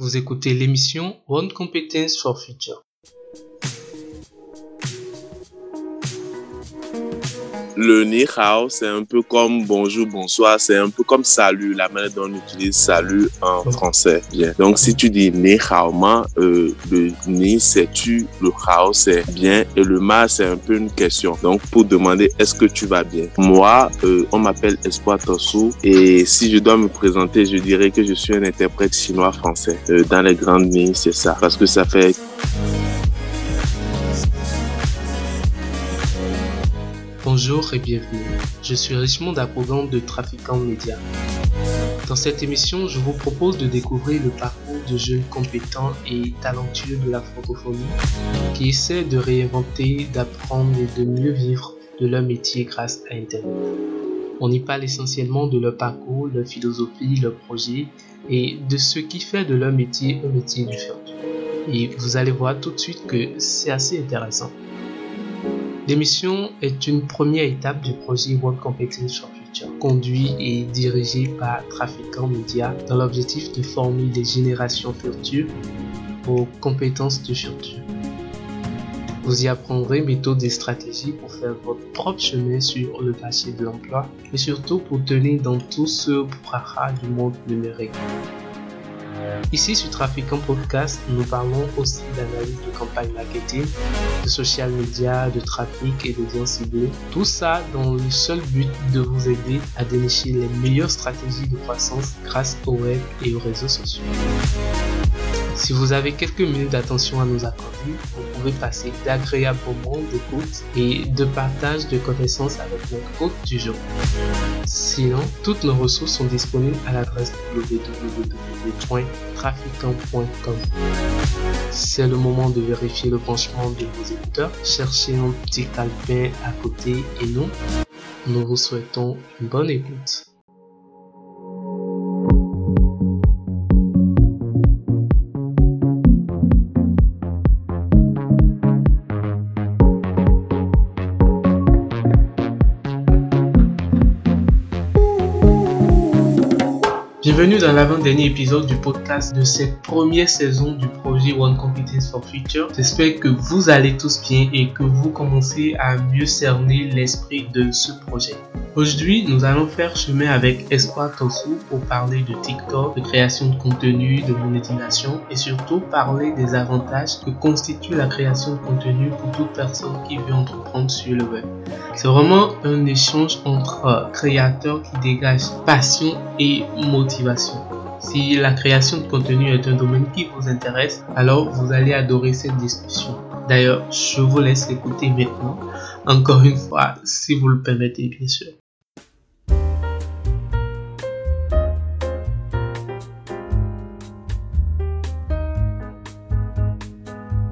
Vous écoutez l'émission One Competence for Future. Le ni hao, c'est un peu comme bonjour, bonsoir, c'est un peu comme salut, la manière dont on utilise salut en français. Bien. Donc, si tu dis ni hao ma, le ni c'est tu, le hao c'est bien et le ma c'est un peu une question. Donc, pour demander est-ce que tu vas bien? Moi, euh, on m'appelle Espoir Tosu et si je dois me présenter, je dirais que je suis un interprète chinois-français. Euh, dans les grandes lignes, c'est ça. Parce que ça fait Bonjour et bienvenue. Je suis Richmond Apogan de Trafiquant Média. Dans cette émission, je vous propose de découvrir le parcours de jeunes compétents et talentueux de la francophonie qui essaient de réinventer, d'apprendre et de mieux vivre de leur métier grâce à Internet. On y parle essentiellement de leur parcours, leur philosophie, leur projet et de ce qui fait de leur métier un métier du futur. Et vous allez voir tout de suite que c'est assez intéressant. L'émission est une première étape du projet World Competence for Future, conduit et dirigé par Trafiquant Media dans l'objectif de former des générations futures aux compétences du futur. Vous y apprendrez méthodes et stratégies pour faire votre propre chemin sur le marché de l'emploi et surtout pour tenir dans tout ce brouhaha du monde numérique. Ici sur Trafiquant Podcast, nous parlons aussi d'analyse de campagne marketing, de social media, de trafic et d'audience ciblée. Tout ça dans le seul but de vous aider à dénicher les meilleures stratégies de croissance grâce au web et aux réseaux sociaux. Si vous avez quelques minutes d'attention à nous accorder, vous pouvez passer d'agréables moments d'écoute et de partage de connaissances avec notre hôte du jour. Sinon, toutes nos ressources sont disponibles à l'adresse www.trafiquant.com. C'est le moment de vérifier le branchement de vos écouteurs. Cherchez un petit calepin à côté et nous, nous vous souhaitons une bonne écoute. Bienvenue dans l'avant-dernier épisode du podcast de cette première saison du projet One Competence for Future. J'espère que vous allez tous bien et que vous commencez à mieux cerner l'esprit de ce projet. Aujourd'hui, nous allons faire chemin avec Espoir Tosu pour parler de TikTok, de création de contenu, de monétisation et surtout parler des avantages que constitue la création de contenu pour toute personne qui veut entreprendre sur le web. C'est vraiment un échange entre créateurs qui dégagent passion et motivation. Si la création de contenu est un domaine qui vous intéresse, alors vous allez adorer cette discussion. D'ailleurs, je vous laisse écouter maintenant, encore une fois, si vous le permettez bien sûr.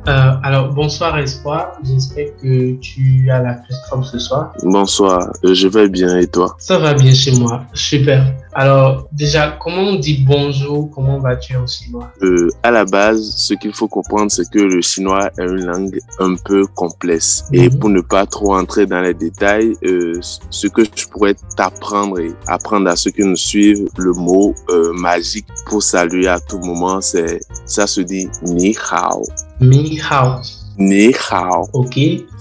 Euh, alors, bonsoir Espoir, j'espère que tu as la forme ce soir. Bonsoir, euh, je vais bien et toi? Ça va bien chez moi, super. Alors, déjà, comment on dit bonjour? Comment vas-tu en chinois? Euh, À la base, ce qu'il faut comprendre, c'est que le chinois est une langue un peu complexe. Et Mhm. pour ne pas trop entrer dans les détails, euh, ce que je pourrais t'apprendre et apprendre à ceux qui nous suivent, le mot magique pour saluer à tout moment, c'est ça se dit ni hao. Mi hao, Ni hao. ok?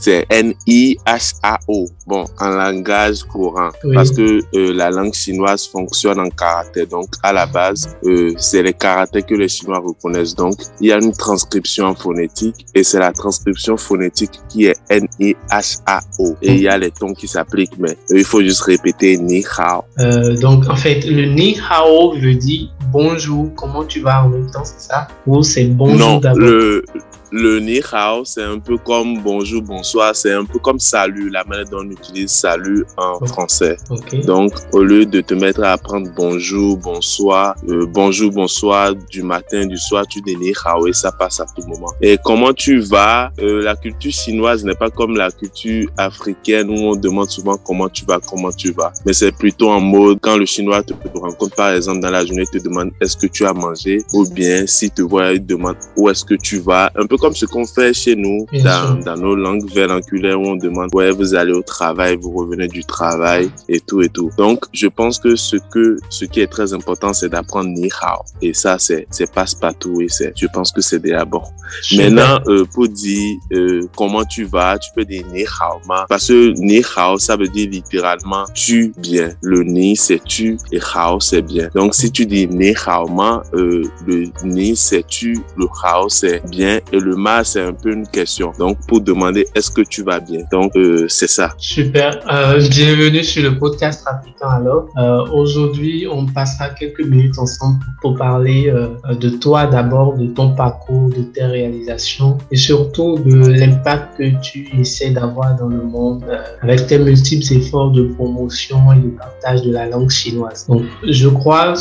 C'est N-I-H-A-O. Bon, en langage courant. Oui. Parce que euh, la langue chinoise fonctionne en caractères. Donc, à la base, euh, c'est les caractères que les Chinois reconnaissent. Donc, il y a une transcription phonétique et c'est la transcription phonétique qui est N-I-H-A-O. Et il y a les tons qui s'appliquent, mais euh, il faut juste répéter ni hao. Euh, Donc, en fait, le ni hao veut dire bonjour, comment tu vas en même temps, c'est ça? Ou c'est bonjour non, d'abord? le, le ni hao, c'est un peu comme bonjour, bonsoir. C'est un peu comme salut, la manière dont on utilise salut en français. Ok. Donc, au lieu de te mettre à apprendre bonjour, bonsoir, euh, bonjour, bonsoir du matin, du soir, tu hao et ça passe à tout moment. Et comment tu vas? Euh, La culture chinoise n'est pas comme la culture africaine où on demande souvent comment tu vas, comment tu vas. Mais c'est plutôt en mode quand le chinois te rencontre par exemple dans la journée, il te demande est-ce que tu as mangé? Ou bien s'il te voit, il demande où est-ce que tu vas? Un peu comme ce qu'on fait chez nous dans, dans, nos langues vernanculaires où on demande ouais, vous allez au travail, vous revenez du travail et tout et tout. Donc, je pense que ce que, ce qui est très important, c'est d'apprendre ni hao. Et ça, c'est, c'est passe-partout et c'est, je pense que c'est déjà bon. Maintenant, euh, pour dire euh, comment tu vas, tu peux dire ni hao ma. Parce que ni hao, ça veut dire littéralement tu bien. Le ni, c'est tu et hao, c'est bien. Donc, si tu dis ni hao ma, euh, le ni, c'est tu, le hao, c'est bien et le ma, c'est un peu une question. Donc, pour demander est-ce que tu vas bien? Donc, euh, c'est ça. Super. Euh, bienvenue sur le podcast Trafiquant alors. Euh, aujourd'hui, on passera quelques minutes ensemble pour parler euh, de toi d'abord, de ton parcours, de tes réalisations et surtout de l'impact que tu essaies d'avoir dans le monde avec tes multiples efforts de promotion et de partage de la langue chinoise. Donc, je crois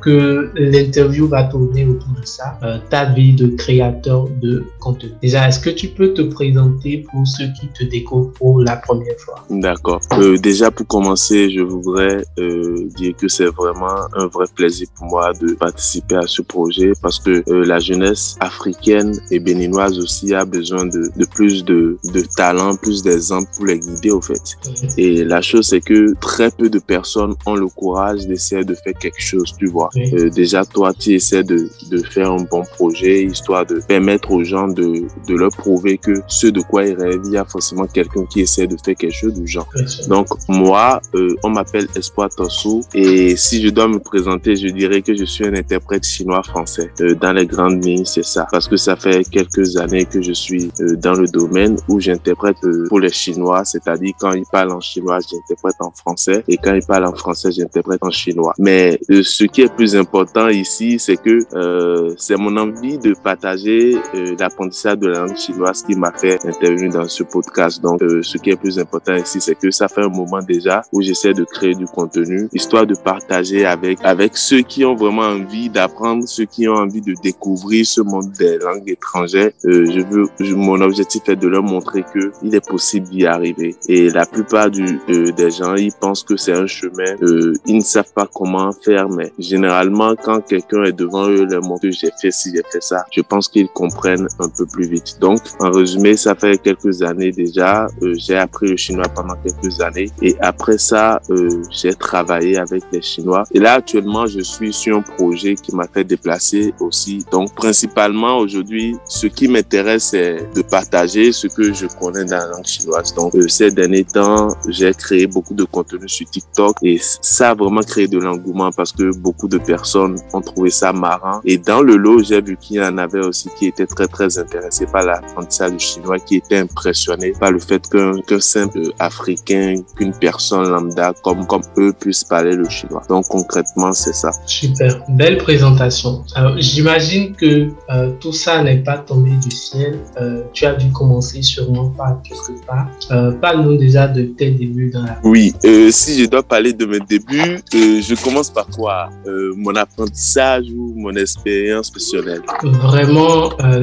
que l'interview va tourner autour de ça, ta vie de créateur de contenu. Déjà, est-ce que tu peux te présenter pour ceux qui te découvrent pour la première fois? D'accord. Euh, déjà, pour commencer, je voudrais euh, dire que c'est vraiment un vrai plaisir pour moi de participer à ce projet parce que euh, la jeunesse africaine et béninoise aussi a besoin de, de plus de, de talent, plus d'exemples pour les guider au fait. Et la chose, c'est que très peu de personnes ont le courage d'essayer de faire quelque chose, tu vois. Déjà, toi, tu essaies de, de faire un bon projet, histoire de permettre aux gens de, de leur prouver que ce de quoi ils rêvent, il y a forcément quelqu'un qui essaie de faire quelque chose du genre. Donc, moi, euh, on m'appelle Espoir Tosu et si je dois me présenter, je dirais que je suis un interprète chinois-français. Euh, dans les grandes lignes, c'est ça. Parce que ça fait quelques années que je suis euh, dans le domaine où j'interprète euh, pour les Chinois, c'est-à-dire quand ils parlent en chinois, j'interprète en français et quand ils parlent en français, j'interprète en chinois. Mais euh, ce qui est plus important ici, c'est que euh, c'est mon envie de partager euh, l'apprentissage de la langue chinoise qui m'a fait intervenir dans ce podcast. Donc, euh, ce qui est plus important ici, c'est que ça fait un moment déjà où j'essaie de créer du contenu, histoire de partager avec avec ceux qui ont vraiment envie d'apprendre, ceux qui ont envie de découvrir ce monde des langues étrangères. Euh, je veux, je- mon objectif est de leur montrer que il est possible d'y arriver. Et la plupart du, euh, des gens, ils pensent que c'est un chemin. Euh, ils ne savent pas comment faire, mais généralement, quand quelqu'un est devant eux, leur montre que j'ai fait ci, j'ai fait ça, je pense qu'ils comprennent un peu plus vite. Donc, en résumé, ça fait quelques années déjà. Euh, j'ai appris le chinois pendant quelques années. Et après ça, euh, j'ai travaillé avec les Chinois. Et là, actuellement, je suis sur un projet qui m'a fait déplacer aussi. Donc, principalement, aujourd'hui, ce qui m'intéresse, c'est de partager ce que je connais dans la langue chinoise. Donc, euh, ces derniers temps, j'ai créé beaucoup de contenu sur TikTok et ça a vraiment créé de l'engouement parce que beaucoup de personnes ont trouvé ça marrant. Et dans le lot, j'ai vu qu'il y en avait aussi qui étaient très, très intéressés par l'apprentissage du chinois, qui étaient impressionnés par le fait qu'un simple Africain, qu'une personne lambda comme, comme eux puisse parler le chinois. Donc, concrètement, c'est ça. Super, belle présentation. Alors, j'imagine que euh, tout ça n'est pas tombé du ciel. Euh, tu as dû commencer sûrement par quelque part. Euh, Parle-nous déjà de tes débuts dans la Oui, euh, si je dois parler de mes débuts, je commence par quoi? Mon apprentissage ou mon expérience personnelle? Vraiment, euh,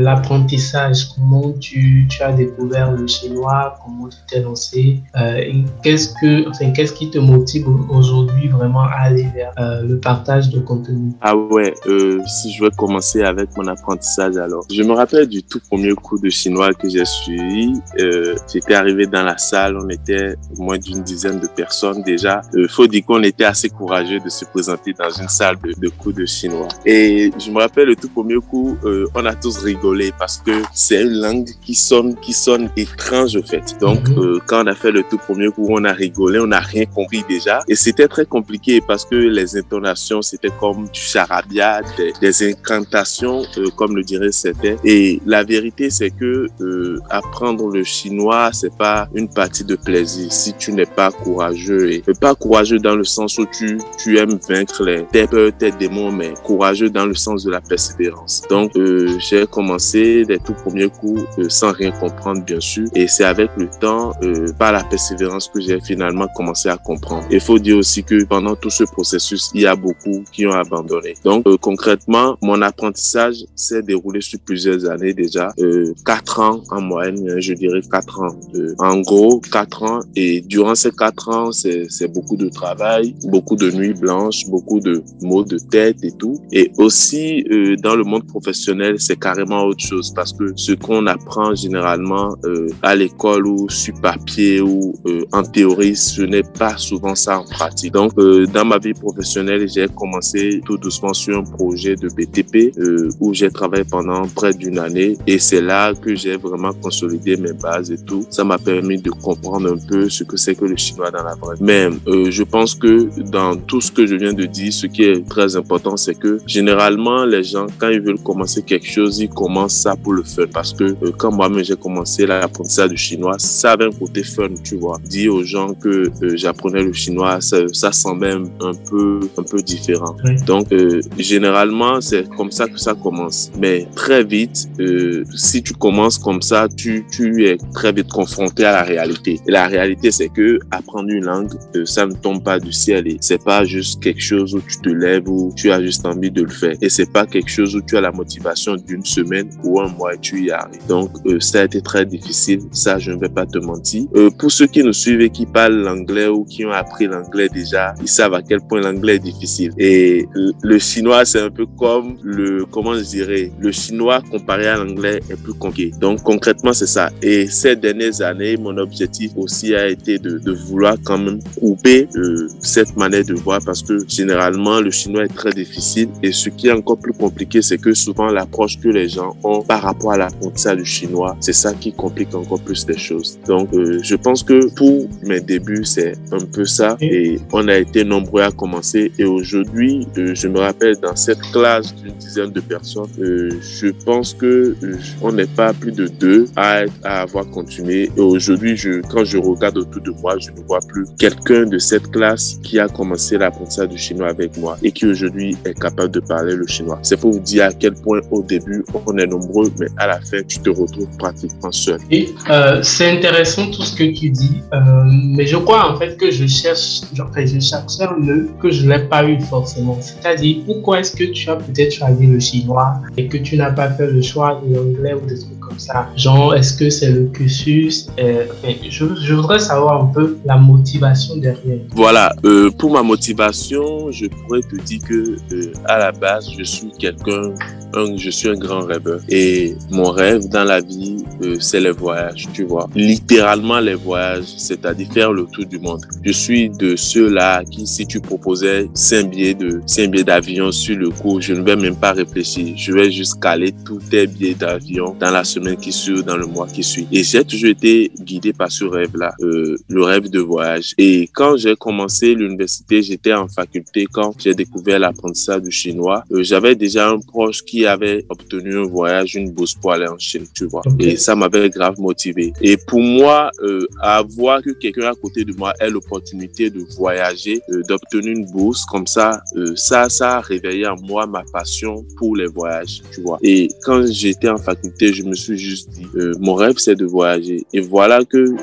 comment tu, as découvert le chinois, comment tu t'es lancé, euh, et qu'est-ce que, enfin, qu'est-ce qui te motive aujourd'hui vraiment à aller vers euh, le partage de contenu? Ah ouais, euh, si je vais commencer avec mon apprentissage alors. Je me rappelle du tout premier cours de chinois que j'ai suivi. J'étais arrivé dans la salle, on était moins d'une dizaine de personnes déjà. Faut dire qu'on était assez courageux de se présenter dans une salle de, de cours de chinois. Et je me rappelle le tout premier euh, on a tous rigolé parce que c'est une langue qui sonne, qui sonne étrange au fait. Donc Mhm. euh, quand on a fait le tout premier cours, on a rigolé, on n'a rien compris déjà. Et c'était très compliqué parce que les intonations, c'était comme du charabia, des, des incantations, euh, comme le dirait certains. Et la vérité, c'est que euh, apprendre le chinois, c'est pas une partie de plaisir si tu n'es pas courageux. Et pas courageux dans le sens où tu, tu aimes vaincre les, tes peurs, tes démons, mais courageux dans le sens de la persévérance. Donc, euh, j'ai commencé les tout premiers coups euh, sans rien comprendre, bien sûr. Et c'est avec le temps, euh, par la persévérance, que j'ai finalement commencé à comprendre. Il faut dire aussi que pendant tout ce processus, il y a beaucoup qui ont abandonné. Donc, euh, concrètement, mon apprentissage s'est déroulé sur plusieurs années déjà. Euh, quatre ans en moyenne, je dirais quatre ans. En gros, quatre ans. Et durant ces quatre ans, c'est beaucoup de travail, beaucoup de nuits blanches, beaucoup de maux de tête et tout. Et aussi, dans le monde professionnel, c'est carrément autre chose parce que ce qu'on apprend généralement euh, à l'école ou sur papier ou euh, en théorie, ce n'est pas souvent ça en pratique. Donc, dans ma vie professionnelle, j'ai commencé tout doucement sur un projet de BTP où j'ai travaillé pendant près d'une année et c'est là que j'ai vraiment consolidé mes bases et tout. Ça m'a permis de comprendre un peu ce que c'est que le chinois dans la vraie. Mais je pense que dans tout ce que je viens de dire, ce qui est très important, c'est que généralement, les gens, quand ils veulent commencer quelque chose, ils commencent ça pour le fun. Parce que euh, quand moi-même j'ai commencé l'apprentissage du chinois, ça avait un côté fun, tu vois. Dire aux gens que euh, j'apprenais le chinois, ça, ça semblait un peu, un peu différent. Donc, euh, généralement, c'est comme ça que ça commence. Mais très vite, si tu commences comme ça, tu, tu es très vite confronté à la réalité. Et la réalité, c'est que apprendre une langue, ça ne tombe pas du ciel et c'est pas juste quelque chose où tu te lèves ou tu as juste envie de le faire. Et c'est pas quelque chose où tu as la motivation d'une semaine ou un mois et tu y arrives. Donc, euh, ça a été très difficile. Ça, je ne vais pas te mentir. Euh, pour ceux qui nous suivent et qui parlent l'anglais ou qui ont appris l'anglais déjà, ils savent à quel point l'anglais est difficile. Et le chinois, c'est un peu comme le, comment je dirais, le chinois comparé à l'anglais est plus compliqué. Donc, concrètement, c'est ça. Et ces dernières années, mon objectif aussi a été de, de vouloir quand même couper euh, cette manière de voir parce que généralement, le chinois est très difficile. Et ce qui est encore plus compliqué, c'est que souvent l'approche que les gens ont par rapport à l'apprentissage du chinois, c'est ça qui complique encore plus les choses. Donc, euh, je pense que pour mes débuts, c'est un peu ça. Et on a été nombreux à commencer. Et aujourd'hui, euh, je me rappelle dans cette classe d'une dizaine de personnes, euh, je pense que on n'est pas plus de deux à, à avoir continué. Et aujourd'hui, je, quand je regarde autour de moi, je ne vois plus quelqu'un de cette classe qui a commencé l'apprentissage du chinois avec moi et qui aujourd'hui est capable de parler le chinois. C'est pour vous dire à quel point au début on est nombreux, mais à la fin tu te retrouves pratiquement seul. Et euh, c'est intéressant tout ce que tu dis, euh, mais je crois en fait que je cherche, genre, je cherche un nœud que je n'ai pas eu forcément. C'est-à-dire pourquoi est-ce que tu as peut-être choisi le chinois et que tu n'as pas fait le choix de l'anglais ou des trucs comme ça? Genre est-ce que c'est le cursus? Euh, je, je, voudrais savoir un peu la motivation derrière. Voilà, pour ma motivation, je pourrais te dire que à la base, je suis quelqu'un je suis un grand rêveur. Et mon rêve dans la vie, euh, c'est les voyages, tu vois. Littéralement les voyages, c'est-à-dire faire le tour du monde. Je suis de ceux-là qui, si tu proposais 5 billets de, 5 billets d'avion sur le coup, je ne vais même pas réfléchir. Je vais juste caler tous tes billets d'avion dans la semaine qui suit, dans le mois qui suit. Et j'ai toujours été guidé par ce rêve-là, euh, le rêve de voyage. Et quand j'ai commencé l'université, j'étais en faculté quand j'ai découvert l'apprentissage du chinois. Euh, j'avais déjà un proche qui avait obtenu un voyage, une bourse pour aller en Chine, tu vois. Et ça m'avait grave motivé. Et pour moi, euh, avoir que quelqu'un à côté de moi ait l'opportunité de voyager, euh, d'obtenir une bourse comme ça, euh, ça, ça a réveillé en moi ma passion pour les voyages, tu vois. Et quand j'étais en faculté, je me suis juste dit, euh, mon rêve, c'est de voyager. Et voilà que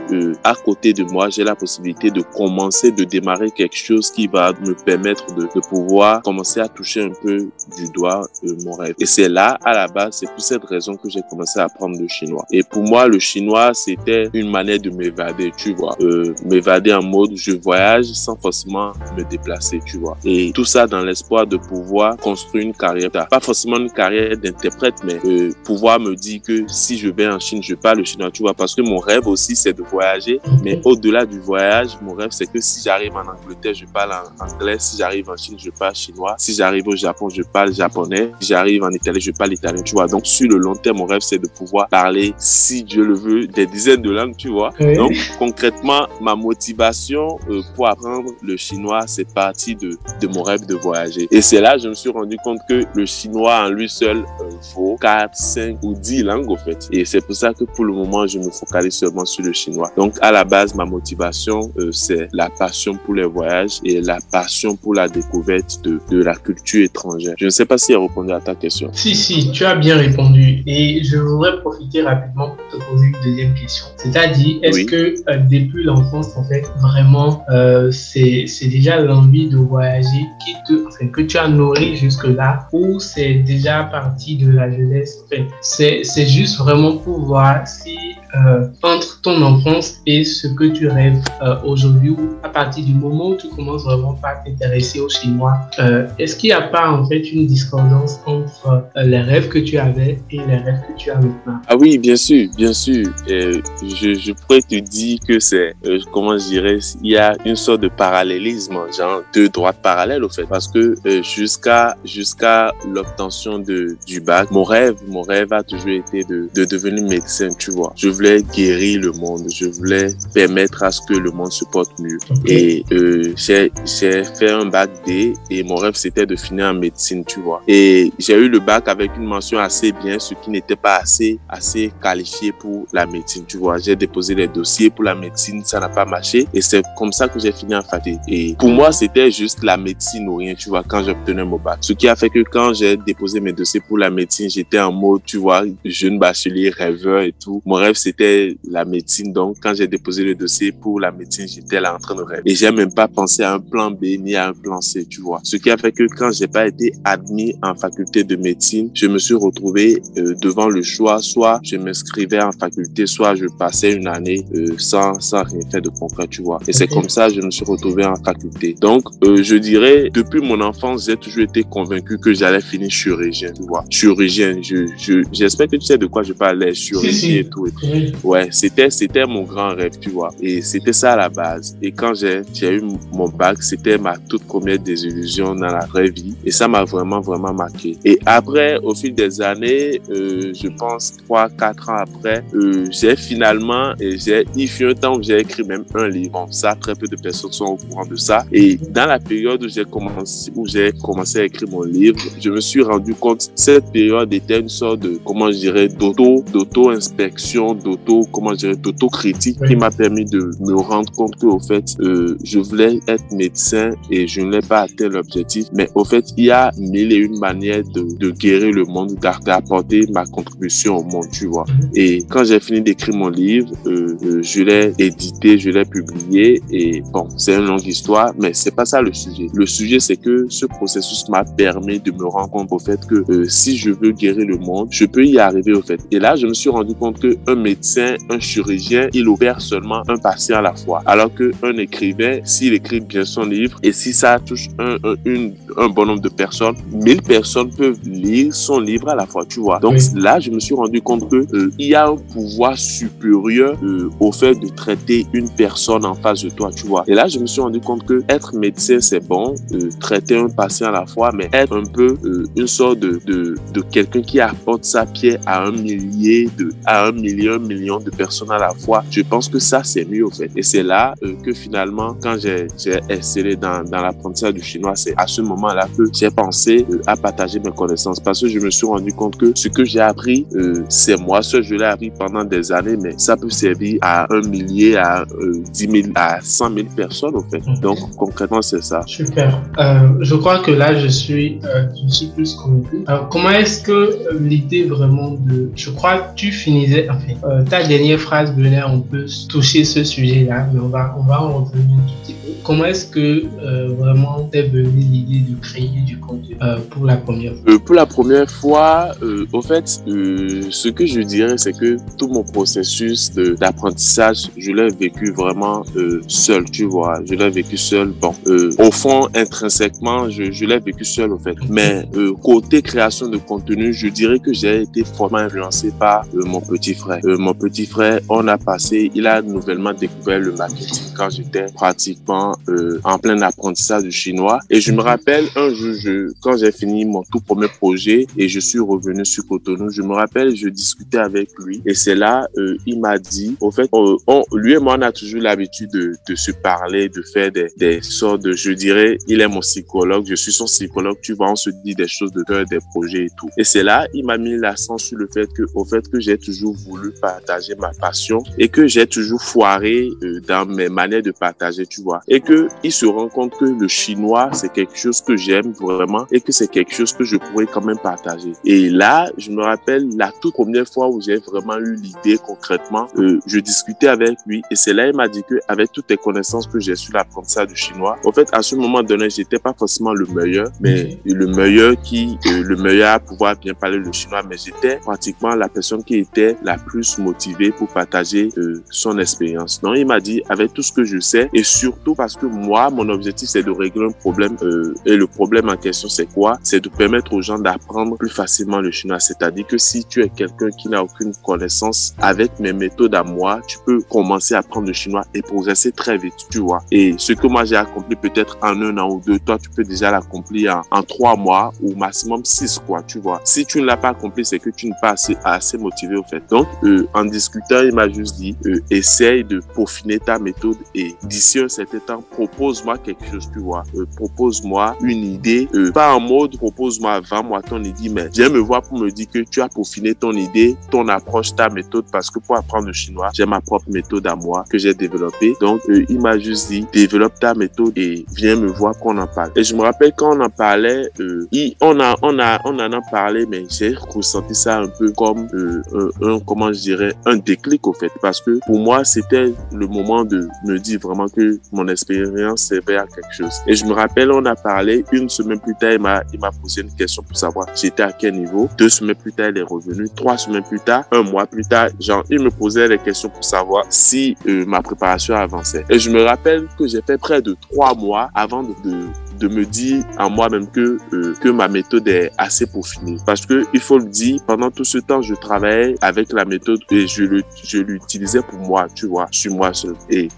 à côté de moi, j'ai la possibilité de commencer, de démarrer quelque chose qui va me permettre de, de pouvoir commencer à toucher un peu du doigt mon rêve. Et c'est là, à la base, c'est pour cette raison que j'ai commencé à apprendre le chinois. Et pour moi, le chinois, c'était une manière de m'évader, tu vois. Euh, m'évader en mode, je voyage sans forcément me déplacer, tu vois. Et tout ça dans l'espoir de pouvoir construire une carrière, pas forcément une carrière d'interprète, mais euh, pouvoir me dire que si je vais en Chine, je parle le chinois, tu vois. Parce que mon rêve aussi, c'est de voyager. Mais au-delà du voyage, mon rêve, c'est que si j'arrive en Angleterre, je parle en anglais. Si j'arrive en Chine, je parle chinois. Si j'arrive au Japon, je parle japonais. Si j'arrive en italien, je parle italien, tu vois. Donc, sur le long terme, mon rêve, c'est de pouvoir parler, si Dieu le veut, des dizaines de langues, tu vois. Donc, concrètement, ma motivation euh, pour apprendre le chinois, c'est parti de, de mon rêve de voyager. Et c'est là, je me suis rendu compte que le chinois en lui seul euh, vaut 4, 5 ou 10 langues, au fait. Et c'est pour ça que pour le moment, je me focalise seulement sur le chinois. Donc, à la base, ma motivation, euh, c'est la passion pour les voyages et la passion pour la découverte de, de la culture étrangère. Je ne sais pas si elle répondu à ta question. Si, si, tu as bien répondu. Et je voudrais profiter rapidement pour te poser une deuxième question. C'est-à-dire, est-ce que euh, depuis l'enfance, en fait, vraiment, euh, c'est déjà l'envie de voyager qui te, enfin, que tu as nourri jusque-là ou c'est déjà parti de la jeunesse C'est juste vraiment pour voir si euh, entre ton enfance et ce que tu rêves euh, aujourd'hui à partir du moment où tu commences vraiment à t'intéresser au chinois, euh, est-ce qu'il n'y a pas en fait une discordance entre les rêves que tu avais et les rêves que tu as maintenant? Ah oui, bien sûr, bien sûr. je, pourrais te dire que c'est, comment je dirais, il y a une sorte de parallélisme, genre deux droites parallèles au fait, parce que jusqu'à jusqu'à l'obtention du bac, mon rêve, mon rêve a toujours été de, de devenir médecin, tu vois. Je voulais guérir le monde, je voulais permettre à ce que le monde se porte mieux. Et euh, j'ai fait un bac D et mon rêve c'était de finir en médecine, tu vois. Et j'ai eu le bac avec une mention assez bien, ce qui n'était pas assez assez qualifié pour la médecine, tu vois. J'ai déposé les dossiers pour la médecine, ça n'a pas marché et c'est comme ça que j'ai fini en faculté. Et pour moi, c'était juste la médecine ou rien, tu vois, quand j'obtenais mon bac. Ce qui a fait que quand j'ai déposé mes dossiers pour la médecine, j'étais en mode, tu vois, jeune bachelier, rêveur et tout. Mon rêve, c'était la médecine. Donc, quand j'ai déposé le dossier pour la médecine, j'étais là en train de rêver. Et j'ai même pas pensé à un plan B ni à un plan C, tu vois. Ce qui a fait que quand j'ai pas été admis en faculté de médecine, je me suis retrouvé euh, devant le choix. Soit je m'inscrivais en faculté, soit je passais une année euh, sans, sans rien faire de concret, tu vois. Et c'est comme ça je me suis retrouvé en faculté. Donc, euh, je dirais, depuis mon enfance, j'ai toujours été convaincu que j'allais finir chirurgien, tu vois. Chirurgien, je, je, j'espère que tu sais de quoi je parle, les chirurgiens et tout. Ouais, c'était, c'était mon grand rêve, tu vois. Et c'était ça à la base. Et quand j'ai, j'ai eu mon bac, c'était ma toute première désillusion dans la vraie vie. Et ça m'a vraiment, vraiment marqué. Et après, au fil des années, euh, je pense trois, quatre ans après, euh, j'ai finalement, j'ai, il fut un temps où j'ai écrit même un livre. Bon, ça, très peu de personnes sont au courant de ça. Et dans la période où j'ai commencé, où j'ai commencé à écrire mon livre, je me suis rendu compte cette période était une sorte de, comment je dirais, d'auto, d'auto-inspection, d'auto, comment je dirais, d'auto-critique qui m'a permis de me rendre compte que, au fait, euh, je voulais être médecin et je ne l'ai pas atteint l'objectif. Mais au fait, il y a mille et une manières de, de guérir le monde, d'apporter ma contribution au monde, tu vois. Mhm. Et quand j'ai fini d'écrire mon livre, euh, euh, je l'ai édité, je l'ai publié et bon, c'est une longue histoire, mais c'est pas ça le sujet. Le sujet, c'est que ce processus m'a permis de me rendre compte au fait que si je veux guérir le monde, je peux y arriver au fait. Et là, je me suis rendu compte que un médecin, un chirurgien, il opère seulement un patient à la fois. Alors que un écrivain, s'il écrit bien son livre et si ça touche un, un, une, un bon nombre de personnes, mille personnes peuvent lire son livre à la fois, tu vois. Donc là, je me suis rendu compte que euh, il y a un pouvoir supérieur euh, au fait de traiter une personne en face de toi, tu vois. Et là, je me suis rendu compte que être médecin, c'est bon, euh, traiter un patient à la fois, mais être un peu euh, une sorte de, de, de quelqu'un qui apporte sa pierre à un millier, de, à un million, million de personnes à la fois, je pense que ça, c'est mieux, au fait. Et c'est là euh, que finalement, quand j'ai excellé dans, dans l'apprentissage du chinois, c'est à ce moment-là que j'ai pensé à partager mes connaissances parce que je me suis rendu compte que ce que j'ai appris, c'est moi seul, je l'ai appris pendant des années, mais ça peut servir à un millier, à dix mille, à cent mille personnes, au fait. Donc, concrètement, c'est ça. Super. Euh, je crois que là, je suis, euh, je suis plus convaincu. Comment est-ce que euh, l'idée vraiment de... Je crois que tu finissais... Enfin, euh, ta dernière phrase venait un peu toucher ce sujet-là, mais on va, on va en revenir un petit peu. Comment est-ce que euh, vraiment t'es venu l'idée de créer du contenu euh, pour la première fois? Euh, Pour la première fois, au fait, ce que je dirais, c'est que tout mon processus d'apprentissage, je l'ai vécu vraiment seul, tu vois. Je l'ai vécu seul. Bon, au fond, intrinsèquement, je l'ai vécu seul, au fait. Mais côté création de contenu, je dirais que j'ai été fortement influencé par mon petit frère. Mon petit frère, on a passé, il a nouvellement découvert le marketing quand j'étais pratiquement euh, en plein apprentissage du chinois. Et je me rappelle un jour, je, quand j'ai fini mon tout premier projet et je suis revenu sur Cotonou, je me rappelle, je discutais avec lui et c'est là, euh, il m'a dit, au fait, on, lui et moi, on a toujours l'habitude de, de, se parler, de faire des, des sortes de, je dirais, il est mon psychologue, je suis son psychologue, tu vois, on se dit des choses de cœur, des projets et tout. Et c'est là, il m'a mis l'accent sur le fait que, au fait, que j'ai toujours voulu partager ma passion et que j'ai toujours foiré euh, dans mes manières de partager, tu vois. Et que il se rend compte que le chinois, c'est quelque chose que j'aime vraiment et que c'est quelque chose que je pourrais quand même partager. Et là, je me rappelle la toute première fois où j'ai vraiment eu l'idée concrètement, euh, je discutais avec lui et c'est là il m'a dit que avec toutes les connaissances que j'ai sur l'apprentissage du chinois, en fait, à ce moment donné, j'étais pas forcément le meilleur, mais le meilleur qui, euh, le meilleur à pouvoir bien parler le chinois, mais j'étais pratiquement la personne qui était la plus motivé pour partager euh, son expérience. Donc, il m'a dit, avec tout ce que je sais, et surtout parce que moi, mon objectif, c'est de régler un problème. Euh, et le problème en question, c'est quoi? C'est de permettre aux gens d'apprendre plus facilement le chinois. C'est-à-dire que si tu es quelqu'un qui n'a aucune connaissance avec mes méthodes à moi, tu peux commencer à apprendre le chinois et progresser très vite, tu vois. Et ce que moi j'ai accompli peut-être en un an ou deux, toi, tu peux déjà l'accomplir en, trois mois ou maximum six, quoi, tu vois. Si tu ne l'as pas accompli, c'est que tu n'es pas assez, assez motivé, au fait. Donc, euh, en discutant, il m'a juste dit, euh, essaye de peaufiner ta méthode et d'ici un certain temps, propose-moi quelque chose, tu vois. Euh, propose-moi une idée, euh, pas en mode propose-moi, vends-moi ton idée, mais viens me voir pour me dire que tu as peaufiné ton idée, ton approche, ta méthode, parce que pour apprendre le chinois, j'ai ma propre méthode à moi que j'ai développée. Donc, euh, il m'a juste dit, développe ta méthode et viens me voir qu'on en parle. Et je me rappelle quand on en parlait, euh, on, a, on, a, on en a parlé, mais j'ai ressenti ça un peu comme euh, un, comment je dirais, un déclic au fait. Parce que pour moi, c'était le moment de me dire vraiment que mon expérience servait à quelque chose. Et je me rappelle, on a parlé une semaine plus tard, il m'a, posé une question pour savoir j'étais à quel niveau. Deux semaines plus tard, il est revenu. Trois semaines plus tard, un mois plus tard, genre, il me posait des questions pour savoir si euh, ma préparation avançait. Et je me rappelle que j'ai fait près de trois mois avant de de me dire à moi-même que euh, que ma méthode est assez peaufinée. Parce que il faut le dire pendant tout ce temps je travaillais avec la méthode et je le je l'utilisais pour moi tu vois sur moi seul. Et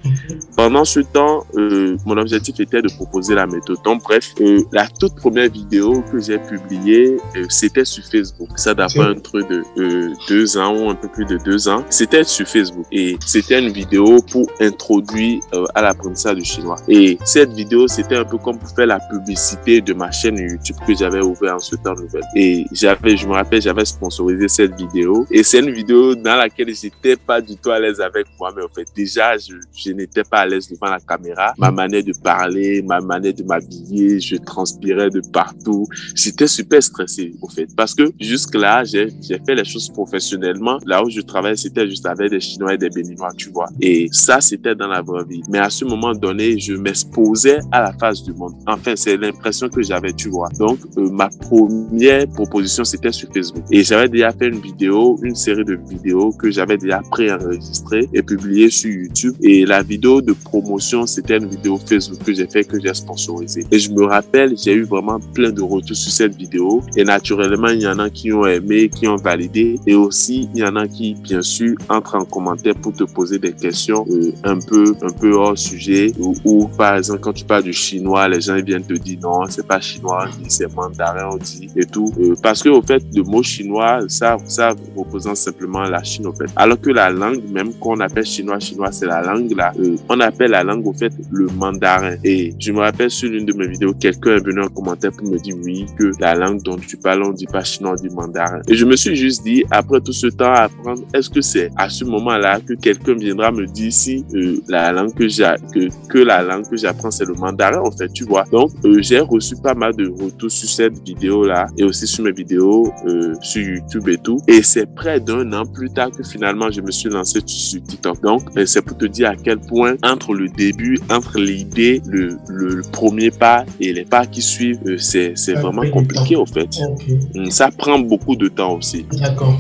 pendant ce temps euh, mon objectif était de proposer la méthode. Donc bref euh, la toute première vidéo que j'ai publiée c'était sur Facebook. Ça date okay. un truc de deux ans ou un peu plus de deux ans. C'était sur Facebook. Et c'était une vidéo pour introduire à l'apprentissage du chinois. Et cette vidéo c'était un peu comme pour faire la publicité de ma chaîne YouTube que j'avais ouvert en ce temps nouvelle. Et j'avais, je me rappelle, j'avais sponsorisé cette vidéo. Et c'est une vidéo dans laquelle j'étais pas du tout à l'aise avec moi, mais en fait, déjà, je, je n'étais pas à l'aise devant la caméra. Ma manière de parler, ma manière de m'habiller, je transpirais de partout. J'étais super stressé, au fait. Parce que jusque-là, j'ai, j'ai fait les choses professionnellement. Là où je travaillais, c'était juste avec des Chinois et des Béninois, tu vois. Et ça, c'était dans la vraie vie. Mais à ce moment donné, je m'exposais à la face du monde. Enfin, c'est l'impression que j'avais, tu vois. Donc, euh, ma première proposition, c'était sur Facebook. Et j'avais déjà fait une vidéo, une série de vidéos que j'avais déjà préenregistrées et publiées sur YouTube. Et la vidéo de promotion, c'était une vidéo Facebook que j'ai fait, que j'ai sponsorisée. Et je me rappelle, j'ai eu vraiment plein de retours sur cette vidéo. Et naturellement, il y en a qui ont aimé, qui ont validé. Et aussi, il y en a qui, bien sûr, entrent en commentaire pour te poser des questions euh, un peu, un peu hors sujet. Ou, ou, par exemple, quand tu parles du chinois, les gens viennent te dire non, c'est pas chinois, c'est mandarin, on dit et tout. Euh, parce que, au fait, le mot chinois, ça, ça représente simplement la Chine, au fait. Alors que la langue, même qu'on appelle chinois, chinois, c'est la langue là. Euh, on appelle la langue, au fait, le mandarin. Et je me rappelle sur l'une de mes vidéos, quelqu'un est venu en commentaire pour me dire oui, que la langue dont tu parles, on dit pas chinois, on dit mandarin. Et je me suis juste dit, après tout ce temps à apprendre, est-ce que c'est à ce moment-là que quelqu'un viendra me dire si euh, la langue que j'ai, que, que la langue que j'apprends, c'est le mandarin, en fait, tu vois? Donc, euh, j'ai reçu pas mal de retours sur cette vidéo-là et aussi sur mes vidéos euh, sur YouTube et tout. Et c'est près d'un an plus tard que finalement, je me suis lancé sur TikTok. Donc, c'est pour te dire à quel point, entre le début, entre l'idée, le, le, le, premier pas et les pas qui suivent, euh, c'est vraiment compliqué, en fait. Okay. Ça prend beaucoup de temps aussi. D'accord.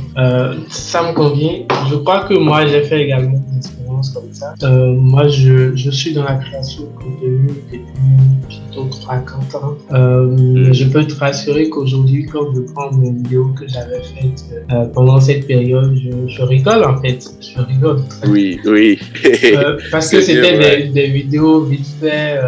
ça me convient. Je crois que moi, j'ai fait également une expérience comme ça. moi, je, je suis dans la création de contenu depuis bientôt 3-4 ans. Euh, mm. Je peux te rassurer qu'aujourd'hui, quand je prends mes vidéos que j'avais faites euh, pendant cette période, je, je, rigole en fait. Je rigole. Oui, oui. euh, parce que c'était des, des, vidéos vite fait.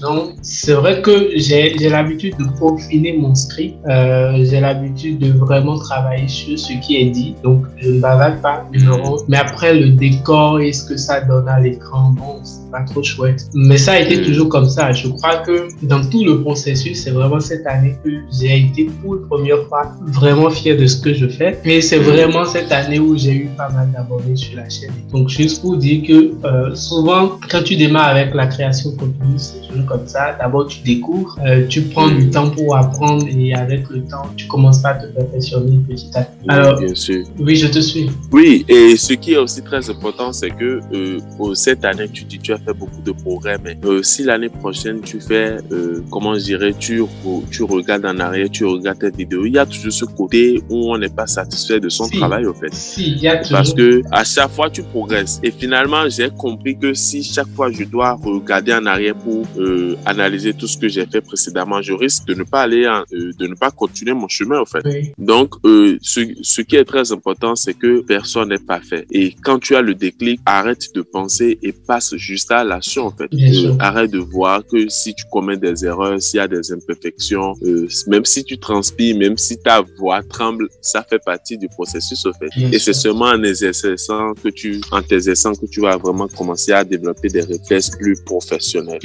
Donc, c'est vrai que j'ai l'habitude de peaufiner mon script. Euh, j'ai l'habitude de vraiment travailler sur ce qui est dit. Donc, je ne bavale pas, je rentre. Mais après, le décor et ce que ça donne à l'écran, bon, pas trop chouette. Mais ça a été toujours comme ça. Je crois que dans tout le processus, c'est vraiment cette année que j'ai été pour la première fois vraiment fier de ce que je fais. Et c'est vraiment cette année où j'ai eu pas mal d'abonnés sur la chaîne. Donc, juste pour dire que euh, souvent, quand tu démarres avec la création de contenu, c'est toujours comme ça. D'abord, tu découvres, euh, tu prends du temps pour apprendre et avec le temps, tu commences pas à te perfectionner petit à petit. Alors, oui, bien sûr. Oui, je te suis. Oui, et ce qui est aussi très important, c'est que euh, cette année, tu dis, tu as fait beaucoup de progrès, mais euh, si l'année prochaine tu fais, euh, comment je dirais, tu, tu regardes en arrière, tu regardes tes vidéos, il y a toujours ce côté où on n'est pas satisfait de son travail, au fait. Si, il y a toujours... Parce que à chaque fois, tu progresses. Et finalement, j'ai compris que si chaque fois je dois regarder en arrière pour euh, analyser tout ce que j'ai fait précédemment, je risque de ne pas aller, de ne pas continuer mon chemin, au fait. Donc, euh, ce, ce qui est très important, c'est que personne n'est pas fait. Et quand tu as le déclic, arrête de penser et passe juste à l'action, en fait. Euh, arrête de voir que si tu commets des erreurs, s'il y a des imperfections, euh, même si tu transpires, même si ta voix tremble, ça fait partie du processus, au fait. et c'est seulement en exerçant que tu, en t'exerçant que tu vas vraiment commencer à développer des réflexes plus professionnels.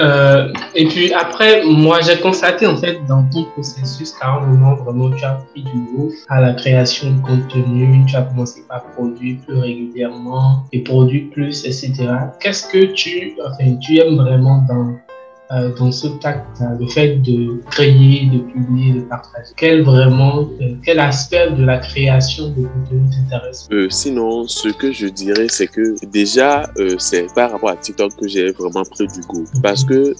Euh, et puis après, moi, j'ai constaté, en fait, dans ton processus, qu'à un moment, vraiment, tu as pris du goût à la création de contenu, tu as commencé par produire plus régulièrement et produire plus, etc. Qu'est-ce que tu, enfin, tu aimes vraiment dans euh, dans ce tact, le fait de créer, de publier, de partager Quel vraiment, euh, quel aspect de la création de contenu t'intéresse? Euh, Sinon, ce que je dirais, c'est que déjà, euh, c'est par rapport à TikTok que j'ai vraiment pris du goût. Parce que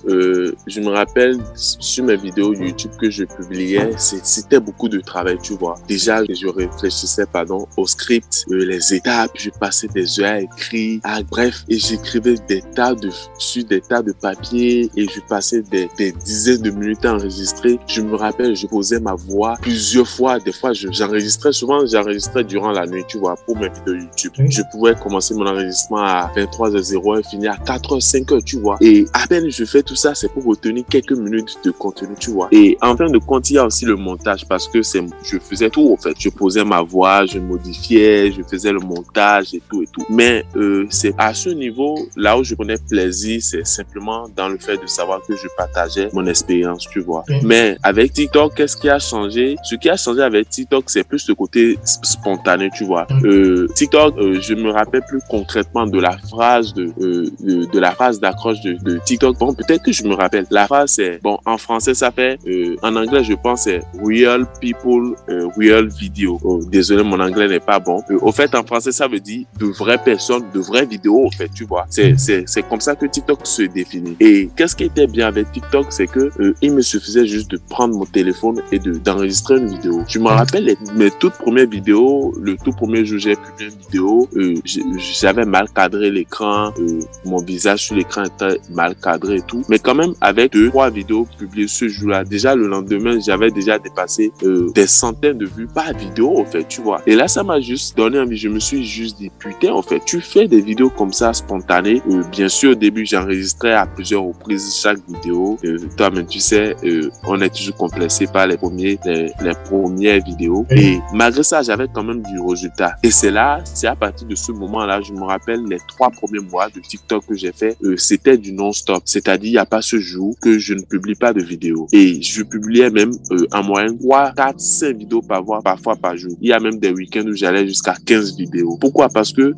je me rappelle sur mes vidéos YouTube que je publiais, c'était beaucoup de travail, tu vois. Déjà, je réfléchissais, pardon, au script, les étapes, je passais des heures à écrire, ah, bref, et j'écrivais des tas de, sur des tas de papier et je passais des, des, dizaines de minutes à enregistrer. Je me rappelle, je posais ma voix plusieurs fois. Des fois, j'enregistrais souvent, j'enregistrais durant la nuit, tu vois, pour mes vidéos YouTube. Je pouvais commencer mon enregistrement à 23h00 et finir à 4h, 5h, tu vois. Et à peine je fais tout ça, c'est pour retenir quelques minutes de contenu, tu vois. Et en fin de compte, il y a aussi le montage parce que c'est, je faisais tout, en fait. Je posais ma voix, je modifiais, je faisais le montage et tout et tout. Mais euh, c'est à ce niveau, là où je prenais plaisir, c'est simplement dans le fait de savoir que je partageais mon expérience, tu vois. Mais avec TikTok, qu'est-ce qui a changé? Ce qui a changé avec TikTok, c'est plus le côté spontané, tu vois. Euh, TikTok, euh, je me rappelle plus concrètement de la phrase de euh, de, la phrase d'accroche de, de, TikTok. Bon, peut-être que je me rappelle. La phrase c'est bon en français ça fait euh, en anglais je pense c'est real people real video. Oh, désolé mon anglais n'est pas bon. au fait en français ça veut dire de vraies personnes, de vraies vidéos. au fait, tu vois. C'est c'est c'est comme ça que TikTok se définit. Et qu'est-ce qui bien avec TikTok, c'est que euh, il me suffisait juste de prendre mon téléphone et de d'enregistrer une vidéo. Je me rappelle mes toutes premières vidéos, le tout premier jour j'ai publié une vidéo, euh, j'avais mal cadré l'écran, euh, mon visage sur l'écran était mal cadré et tout. Mais quand même, avec deux, trois vidéos publiées ce jour-là, déjà le lendemain, j'avais déjà dépassé des centaines de vues par vidéo, en fait, tu vois. Et là, ça m'a juste donné envie. Je me suis juste dit, putain, en fait, tu fais des vidéos comme ça spontanées. bien sûr, au début, j'enregistrais à plusieurs reprises chaque vidéo. Euh, toi-même, tu sais, euh, on est toujours complexé par les premiers, les, premières vidéos. Et malgré ça, j'avais quand même du résultat. Et c'est là, c'est à partir de ce moment-là, je me rappelle les trois premiers mois de TikTok que j'ai fait, euh, c'était du non-stop. C'est-à-dire, il n'y a pas ce jour que je ne publie pas de vidéos. Et je publiais même en moyenne 3, 4, 5 vidéos par mois, parfois par jour. Il y a même des week-ends où j'allais jusqu'à 15 vidéos. Pourquoi? Parce que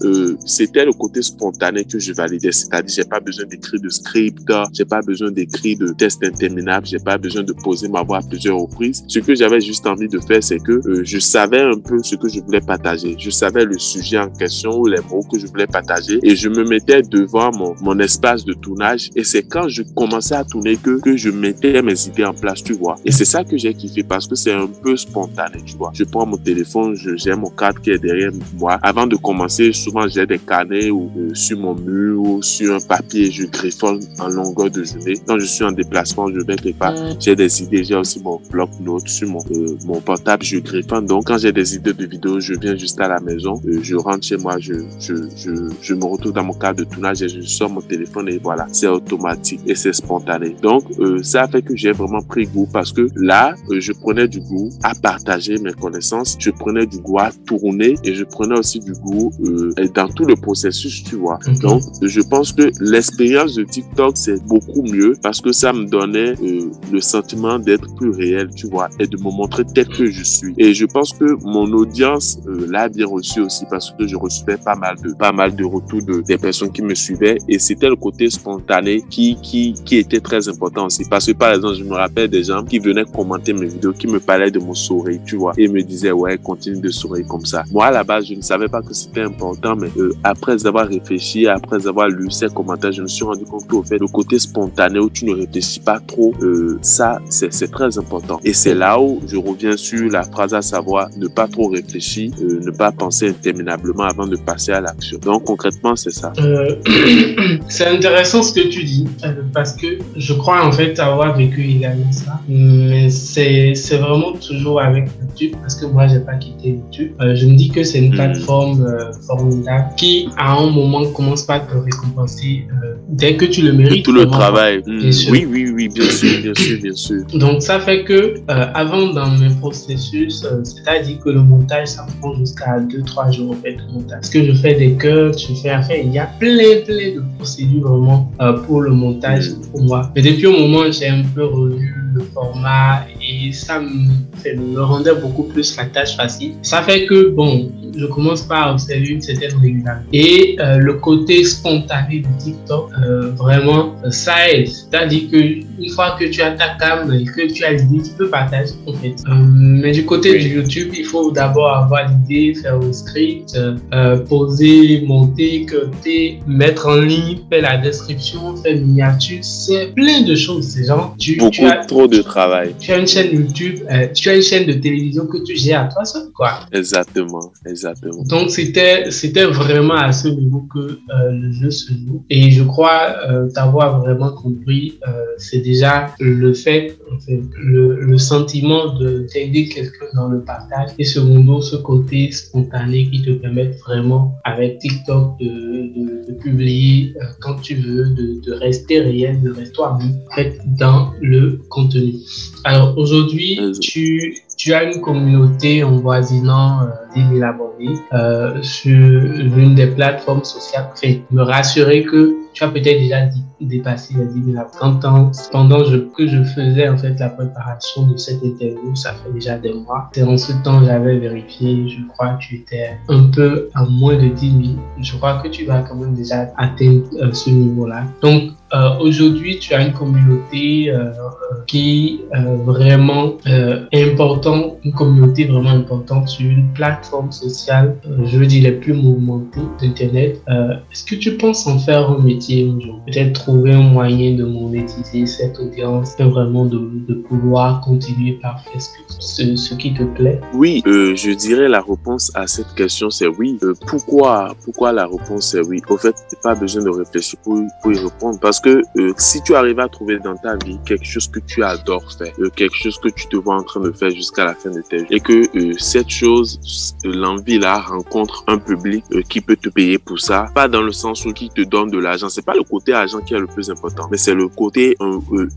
c'était le côté spontané que je validais. C'est-à-dire, j'ai pas besoin d'écrire de script, j'ai pas besoin d'écrire de tests interminables. J'ai pas besoin de poser ma voix à plusieurs reprises. Ce que j'avais juste envie de faire, c'est que euh, je savais un peu ce que je voulais partager. Je savais le sujet en question ou les mots que je voulais partager et je me mettais devant mon, mon espace de tournage. Et c'est quand je commençais à tourner que, que je mettais mes idées en place, tu vois. Et c'est ça que j'ai kiffé parce que c'est un peu spontané, tu vois. Je prends mon téléphone, j'ai mon cadre qui est derrière moi. Avant de commencer, souvent j'ai des carnets ou euh, sur mon mur ou sur un papier, je griffonne en longueur de journée quand je suis en déplacement, je vais quelque part, mm. j'ai des idées, j'ai aussi mon bloc-notes sur mon, euh, mon portable, je griffonne. Donc, quand j'ai des idées de vidéos, je viens juste à la maison, euh, je rentre chez moi, je, je, je, je, me retrouve dans mon cadre de tournage et je sors mon téléphone et voilà, c'est automatique et c'est spontané. Donc, euh, ça fait que j'ai vraiment pris goût parce que là, je prenais du goût à partager mes connaissances, je prenais du goût à tourner et je prenais aussi du goût dans tout le processus, tu vois. Donc, je pense que l'expérience de TikTok, c'est beaucoup mieux parce que ça me donnait euh, le sentiment d'être plus réel, tu vois, et de me montrer tel que je suis. Et je pense que mon audience euh, l'a bien reçu aussi parce que je recevais pas mal de, pas mal de retours de, des personnes qui me suivaient et c'était le côté spontané qui, qui, qui était très important aussi. Parce que par exemple, je me rappelle des gens qui venaient commenter mes vidéos, qui me parlaient de mon sourire, tu vois, et me disaient, ouais, continue de sourire comme ça. Moi, à la base, je ne savais pas que c'était important, mais euh, après avoir réfléchi, après avoir lu ces commentaires, je me suis rendu compte qu'au fait, le côté spontané où tu ne réfléchis pas trop, euh, ça, c'est très important. Et c'est là où je reviens sur la phrase à savoir ne pas trop réfléchir, euh, ne pas penser interminablement avant de passer à l'action. Donc, concrètement, c'est ça. Euh, c'est intéressant ce que tu dis, parce que je crois en fait avoir vécu également ça. Mais c'est vraiment toujours avec YouTube, parce que moi, j'ai pas quitté YouTube. je me dis que c'est une mm. plateforme formidable qui, à un moment, commence pas à te récompenser dès que tu le mérites. Tout le travail. Mm. Oui, oui, oui, bien sûr, bien sûr, bien sûr. Donc, ça fait que euh, avant dans mes processus, euh, c'est-à-dire que le montage, ça prend jusqu'à 2-3 jours en fait, le montage. Parce que je fais des cuts, je fais affaire, il y a plein, plein de procédures vraiment euh, pour le montage mm. pour moi. Mais depuis au moment, j'ai un peu revu le format et ça me, fait, me rendait beaucoup plus la tâche facile. Ça fait que, bon, je commence par observer une certaine régularité. Et euh, le côté spontané de TikTok, euh, vraiment, ça aide. C'est-à-dire que une fois que tu as ta cam et que tu as l'idée, tu peux partager en fait. Euh, mais du côté du YouTube, il faut d'abord avoir l'idée, faire le script, poser, monter, cutter, mettre en ligne, faire la description, faire une miniature, c'est plein de choses. C'est genre, tu, Beaucoup as trop de travail. Tu as une chaîne YouTube, tu as une chaîne de télévision que tu gères à toi seul, quoi. Exactement, exactement. Donc c'était c'était vraiment à ce niveau que euh, le jeu se joue. Et je crois euh, t'avoir vraiment compris euh, c'est déjà le fait, le, le, sentiment de d'aider quelqu'un dans le partage et secondo ce côté spontané qui te permet vraiment avec TikTok de, de, publier quand tu veux de, de, rester réel de rester toi-même dans le contenu. Alors aujourd'hui tu tu as une communauté en voisinant 10 000 abonnés euh, sur l'une des plateformes sociales. Enfin, me rassurer que tu as peut-être déjà dépassé les 10 000 abonnés. Pendant que je faisais en fait la préparation de cette interview, ça fait déjà des mois. Et en ce temps, j'avais vérifié, je crois que tu étais un peu à moins de 10 000. Je crois que tu vas quand même déjà atteindre euh, ce niveau-là. Donc, euh, aujourd'hui, tu as une communauté euh, qui est euh, vraiment importante, une communauté vraiment importante sur une plateforme sociale, je veux dire les plus mouvementées d'Internet. Est-ce que tu penses en faire un métier Peut-être trouver un moyen de monétiser cette audience, vraiment de, pouvoir continuer par faire ce, qui te plaît? Oui, je dirais la réponse à cette question, c'est oui. pourquoi Pourquoi la réponse est oui? Au fait, pas besoin de réfléchir pour, pour y répondre parce que euh, si tu arrives à trouver dans ta vie quelque chose que tu adores faire, euh, quelque chose que tu te vois en train de faire jusqu'à la fin de ta vie, et que euh, cette chose, l'envie là, rencontre un public qui peut te payer pour ça, pas dans le sens où qui te donne de l'argent, c'est pas le côté argent qui est le plus important, mais c'est le côté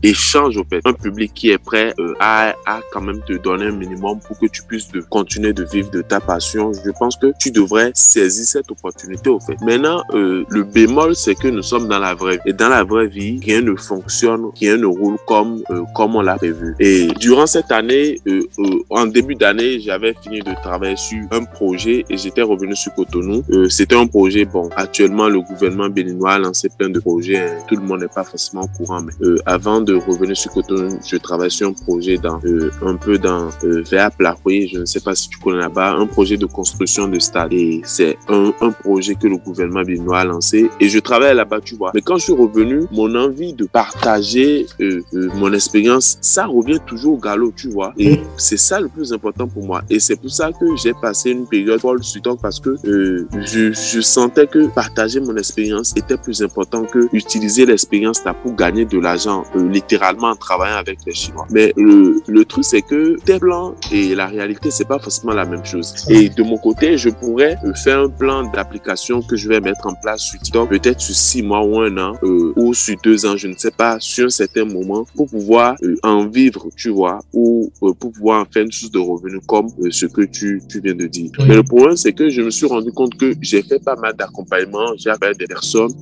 échange au fait, un public qui est prêt à, à quand même te donner un minimum pour que tu puisses de continuer de vivre de ta passion. Je pense que tu devrais saisir cette opportunité au fait. Maintenant, le bémol, c'est que nous sommes dans la vraie vie. Et dans la vraie vie, rien ne fonctionne, rien ne roule comme, euh, comme on l'a prévu. Et durant cette année, euh, euh, en début d'année, j'avais fini de travailler sur un projet et j'étais revenu sur Cotonou. C'était un projet, bon, actuellement, le gouvernement béninois a lancé plein de projets. Hein. Tout le monde n'est pas forcément au courant, mais avant de revenir sur Cotonou, je travaillais sur un projet dans, un peu dans, vers Plaroué, je ne sais pas si tu connais là-bas, un projet de construction de stade. Et c'est un, un projet que le gouvernement béninois a lancé et je travaillais là-bas, tu vois. Mais quand je suis revenu, mon envie de partager euh, euh, mon expérience, ça revient toujours au galop, tu vois. Et c'est ça le plus important pour moi. Et c'est pour ça que j'ai passé une période folle sur TikTok parce que euh, je, je, sentais que partager mon expérience était plus important que utiliser l'expérience là pour gagner de l'argent, littéralement en travaillant avec les Chinois. Mais le, le truc, c'est que tes plans et la réalité, c'est pas forcément la même chose. Et de mon côté, je pourrais faire un plan d'application que je vais mettre en place sur TikTok, peut-être sur six mois ou un an, où ou sur deux ans, je ne sais pas, sur un certain moment, pour pouvoir euh, en vivre, tu vois, ou euh, pour pouvoir en faire une source de revenus comme euh, ce que tu, tu viens de dire. Mais le problème, c'est que je me suis rendu compte que j'ai fait pas mal d'accompagnement, j'ai appelé des personnes.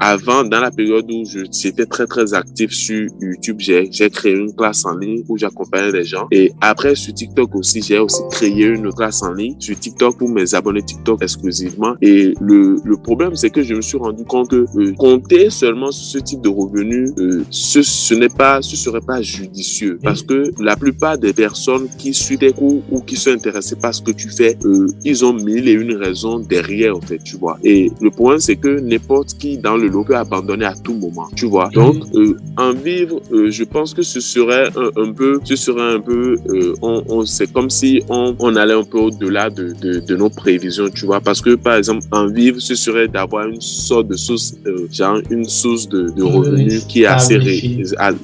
avant, dans la période où j'étais très, très actif sur YouTube, j'ai créé une classe en ligne où j'accompagnais les gens. Et après, sur TikTok aussi, j'ai aussi créé une classe en ligne sur TikTok pour mes abonnés TikTok exclusivement. Et le, le problème, c'est que je me suis rendu compte que compter seulement sur ce type de revenus, ce, ce n'est pas, ce serait pas judicieux parce que la plupart des personnes qui suivent tes cours ou qui sont intéressées par ce que tu fais, euh, ils ont mille et une raisons derrière, en fait, tu vois. Et le point, c'est que n'importe qui dans le lot peut abandonner à tout moment, tu vois. Donc, euh, en vivre, euh, je pense que ce serait un, peu, ce serait un peu, on, on c'est comme si on, on allait un peu au-delà de, de, de, nos prévisions, tu vois. Parce que, par exemple, en vivre, ce serait d'avoir une sorte de source, genre une source de, de revenus qui est assez,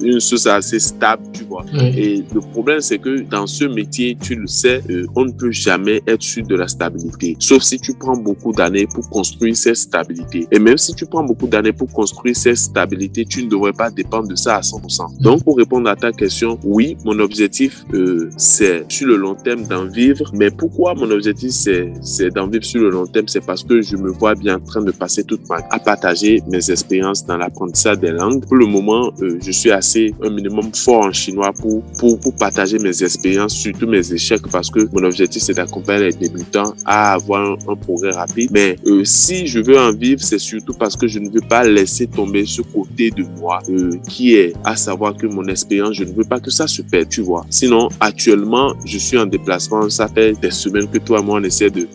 une source assez stable, tu vois. Et le problème, c'est que dans ce métier, tu le sais, euh, on ne peut jamais être sûr de la stabilité. Sauf si tu prends beaucoup d'années pour construire cette stabilité. Et même si tu prends beaucoup d'années pour construire cette stabilité, tu ne devrais pas dépendre de ça à 100%. Donc, pour répondre à ta question, oui, mon objectif, euh, c'est sur le long terme d'en vivre. Mais pourquoi mon objectif, c'est d'en vivre sur le long terme? C'est parce que je me vois bien en train de passer toute ma à partager mes expériences dans l'apprentissage des langues. Pour le moment, euh, je suis assez un minimum fort en chinois pour, pour, pour partager mes expériences, surtout mes échecs, parce que mon objectif, c'est d'accompagner les débutants à avoir un, progrès rapide. Mais euh, si je veux en vivre, c'est surtout parce que je ne veux pas laisser tomber ce côté de moi euh, qui est à savoir que mon expérience, je ne veux pas que ça se perde, tu vois. Sinon, actuellement, je suis en déplacement. Ça fait des semaines que toi et moi, on essaie de,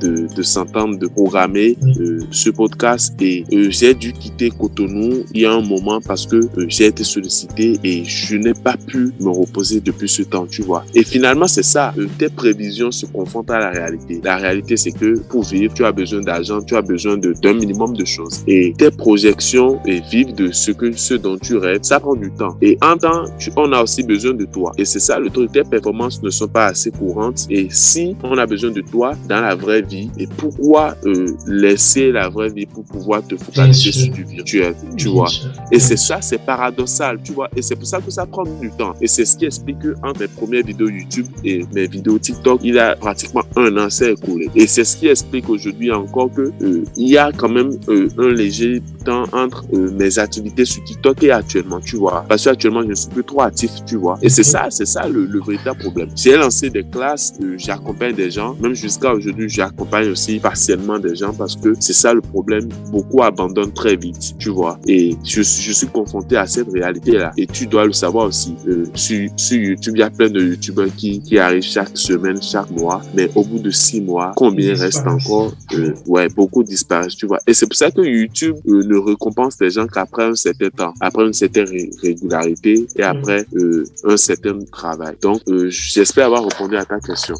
de, de, s'entendre, de programmer euh, ce podcast. Et j'ai dû quitter Cotonou il y a un moment parce que j'ai été sollicité et je n'ai pas pu me reposer depuis ce temps, tu vois. Et finalement, c'est ça. Euh, tes prévisions se confrontent à la réalité. La réalité, c'est que pour vivre, tu as besoin d'argent, tu as besoin d'un minimum de choses. Et tes projections et vivre de ce que ce dont tu rêves, ça prend du temps. Et en temps, on a aussi besoin de toi. Et c'est ça le truc. Tes performances ne sont pas assez courantes. Et si on a besoin de toi dans la vraie vie, et pourquoi euh, laisser la vraie vie pour pouvoir te focaliser sur du virtuel, tu vois. Et c'est ça, c'est paradoxal, tu vois. Et c'est pour ça que ça prend du temps. Et c'est ce qui explique que entre mes premières vidéos YouTube et mes vidéos TikTok, il a pratiquement un an s'est écoulé. Et c'est ce qui explique aujourd'hui encore que euh, il y a quand même euh, un léger temps entre euh, mes activités sur TikTok et actuellement, tu vois. Parce que actuellement, je ne suis plus trop actif, tu vois. Et c'est ça, c'est ça le, véritable problème. J'ai lancé des classes, j'accompagne des gens. Même jusqu'à aujourd'hui, j'accompagne aussi partiellement des gens parce que c'est ça le problème. Beaucoup abandonnent très vite, tu vois. Et je, je suis confronté à cette réalité-là. Et tu dois le savoir aussi. sur, sur YouTube, il y a plein de YouTubeurs qui, qui arrivent chaque semaine, chaque mois. Mais au bout de six mois, combien reste encore euh, Ouais, beaucoup disparaissent, tu vois. Et c'est pour ça que YouTube euh, ne récompense les gens qu'après un certain temps, après une certaine régularité et mm. après euh, un certain travail. Donc, j'espère avoir répondu à ta question.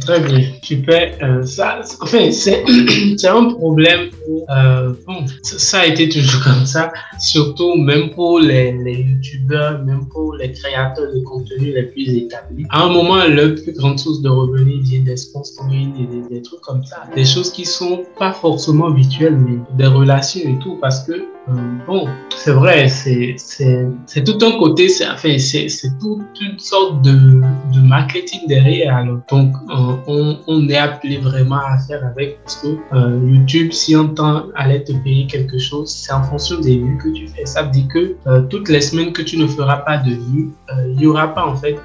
très bien, super. ça, enfin, c'est un problème. bon, ça a été toujours comme ça, surtout même pour les, les YouTubeurs, même pour les créateurs de contenu les plus établis. À un moment, le plus grande source de revenus vient des sponsoring et des, trucs comme ça. Des choses qui sont pas forcément virtuelles, mais des relations et tout, parce que euh, bon, c'est vrai, c'est tout un côté, c'est enfin, toute une sorte de, de marketing derrière. Donc, euh, on, on, est appelé vraiment à faire avec parce que euh, YouTube, si on tend allait te payer quelque chose, c'est en fonction des vues que tu fais. Ça veut dire que toutes les semaines que tu ne feras pas de vues, il n'y aura pas en fait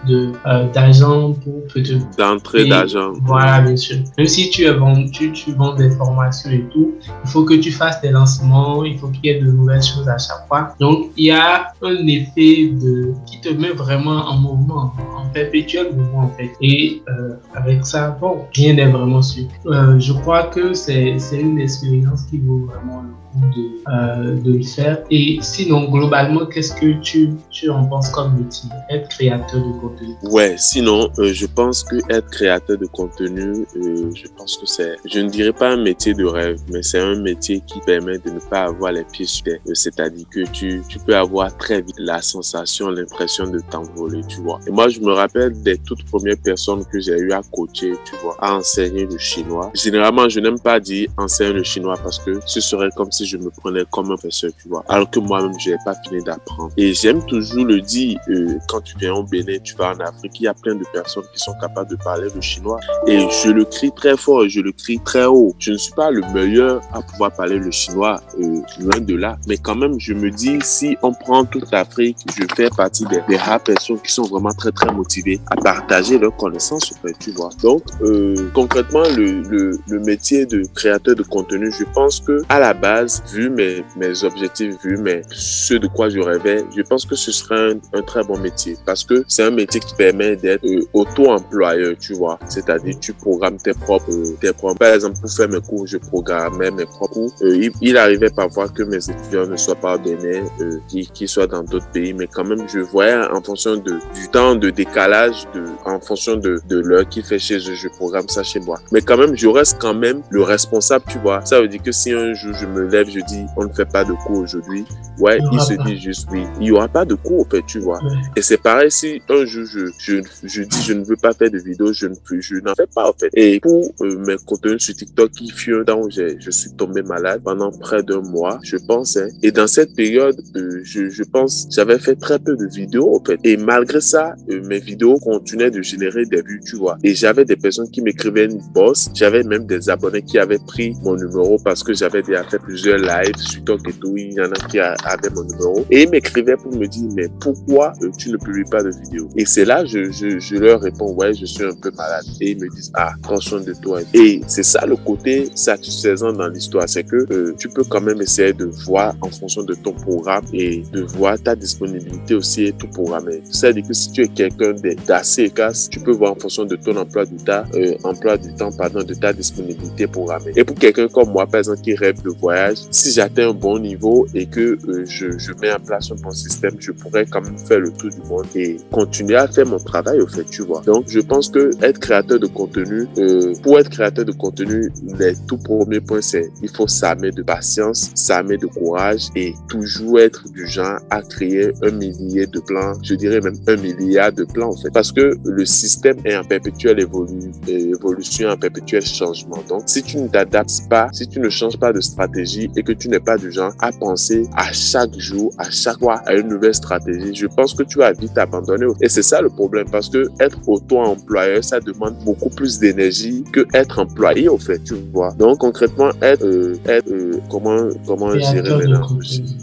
d'argent pour te. D'entrée d'argent. Voilà, bien sûr. Même si tu, tu, tu vends des formations et tout, il faut que tu fasses des lancements, il faut qu'il y ait de nouvelles choses à chaque fois. Donc, il y a un effet de, qui te met vraiment en mouvement, en perpétuel mouvement en fait. Et euh, avec ça, bon, rien n'est vraiment sûr. Euh, je crois que c'est une expérience qui vaut vraiment le de, euh, de le faire. Et sinon, globalement, qu'est-ce que tu, tu en penses comme métier, être créateur de contenu? Ouais, sinon, euh, je pense que être créateur de contenu, euh, je pense que c'est, je ne dirais pas un métier de rêve, mais c'est un métier qui permet de ne pas avoir les pieds sur terre. C'est-à-dire que tu, tu peux avoir très vite la sensation, l'impression de t'envoler, tu vois. Et moi, je me rappelle des toutes premières personnes que j'ai eu à coacher, tu vois, à enseigner le chinois. Généralement, je n'aime pas dire enseigner le chinois parce que ce serait comme si je me prenais comme un professeur, tu vois. alors que moi-même, je n'ai pas fini d'apprendre. Et j'aime toujours le dire, euh, quand tu viens au Bénin, tu vas en Afrique, il y a plein de personnes qui sont capables de parler le chinois. Et je le crie très fort je le crie très haut. Je ne suis pas le meilleur à pouvoir parler le chinois, euh, loin de là. Mais quand même, je me dis, si on prend toute l'Afrique, je fais partie des, des rares personnes qui sont vraiment très, très motivées à partager leurs connaissances, en fait, tu vois. Donc, euh, concrètement, le, le, le métier de créateur de contenu, je pense que à la base, vu mes, mes objectifs, vu mes, ce de quoi je rêvais, je pense que ce serait un, un très bon métier parce que c'est un métier qui permet d'être euh, auto-employeur, tu vois. C'est-à-dire, tu programmes tes propres, euh, tes propres. Par exemple, pour faire mes cours, je programmais mes propres cours. Euh, il, il, arrivait parfois que mes étudiants ne soient pas au Bénin, euh, qui, qui soient dans d'autres pays, mais quand même, je voyais en fonction de, du temps de décalage, de, en fonction de, de l'heure qu'il fait chez eux, je programme ça chez moi. Mais quand même, je reste quand même le responsable, tu vois. Ça veut dire que si un jour je me lève, je dis, on ne fait pas de cours aujourd'hui, ouais, il, il se dit juste oui. Il n'y aura pas de cours, en fait, tu vois. Et c'est pareil si un jour je, je, je dis, je ne veux pas faire de vidéos, je ne je n'en fais pas, en fait. Et pour euh, mes contenus sur TikTok, il fut un temps où je suis tombé malade pendant près d'un mois, je pense. Hein. Et dans cette période, euh, je, je pense, j'avais fait très peu de vidéos, en fait. Et malgré ça, euh, mes vidéos continuaient de générer des vues, tu vois. Et j'avais des personnes qui m'écrivaient une boss. J'avais même des abonnés qui avaient pris mon numéro parce que j'avais déjà fait plusieurs lives sur TikTok et tout. Il y en a qui avaient mon numéro. Et ils m'écrivaient pour me dire, mais pourquoi euh, tu ne publies pas de vidéos? Et c'est là, je, je, je leur réponds, ouais, je suis un peu malade. Et ils me disent, ah, prends soin de toi. Et c'est ça le côté satisfaisant dans l'histoire. C'est que euh, tu peux quand même essayer de voir en fonction de ton programme et de voir ta disponibilité aussi et tout programmer. C'est-à-dire que si tu es quelqu'un d'assez efficace, tu peux voir en fonction de ton emploi du temps, euh, emploi du temps, pardon, de ta disponibilité programmée. Et pour quelqu'un comme moi, par exemple, qui rêve de voyage, si j'atteins un bon niveau et que euh, je, je mets en place un bon système, je pourrais quand même faire le tour du monde et continuer à faire mon travail, au fait, tu vois. Donc, je pense que être créateur de contenu, euh, pour être créateur de contenu, les tout premiers points, c'est il faut s'armer de patience, s'armer de courage et toujours être du genre à créer un millier de plans, je dirais même un milliard de plans, en fait. Parce que le système est en perpétuelle évolu évolution, en perpétuel changement. Donc, si tu ne t'adaptes pas, si tu ne changes pas de stratégie et que tu n'es pas du genre à penser à chaque jour, à chaque fois à une nouvelle stratégie, je pense que tu vas vite abandonner. Et c'est ça le problème parce que être auto-employeur, ça demande beaucoup plus d'énergie que être employé, au fait, tu vois. Donc, concrètement, être, euh, être euh, comment, comment gérer maintenant?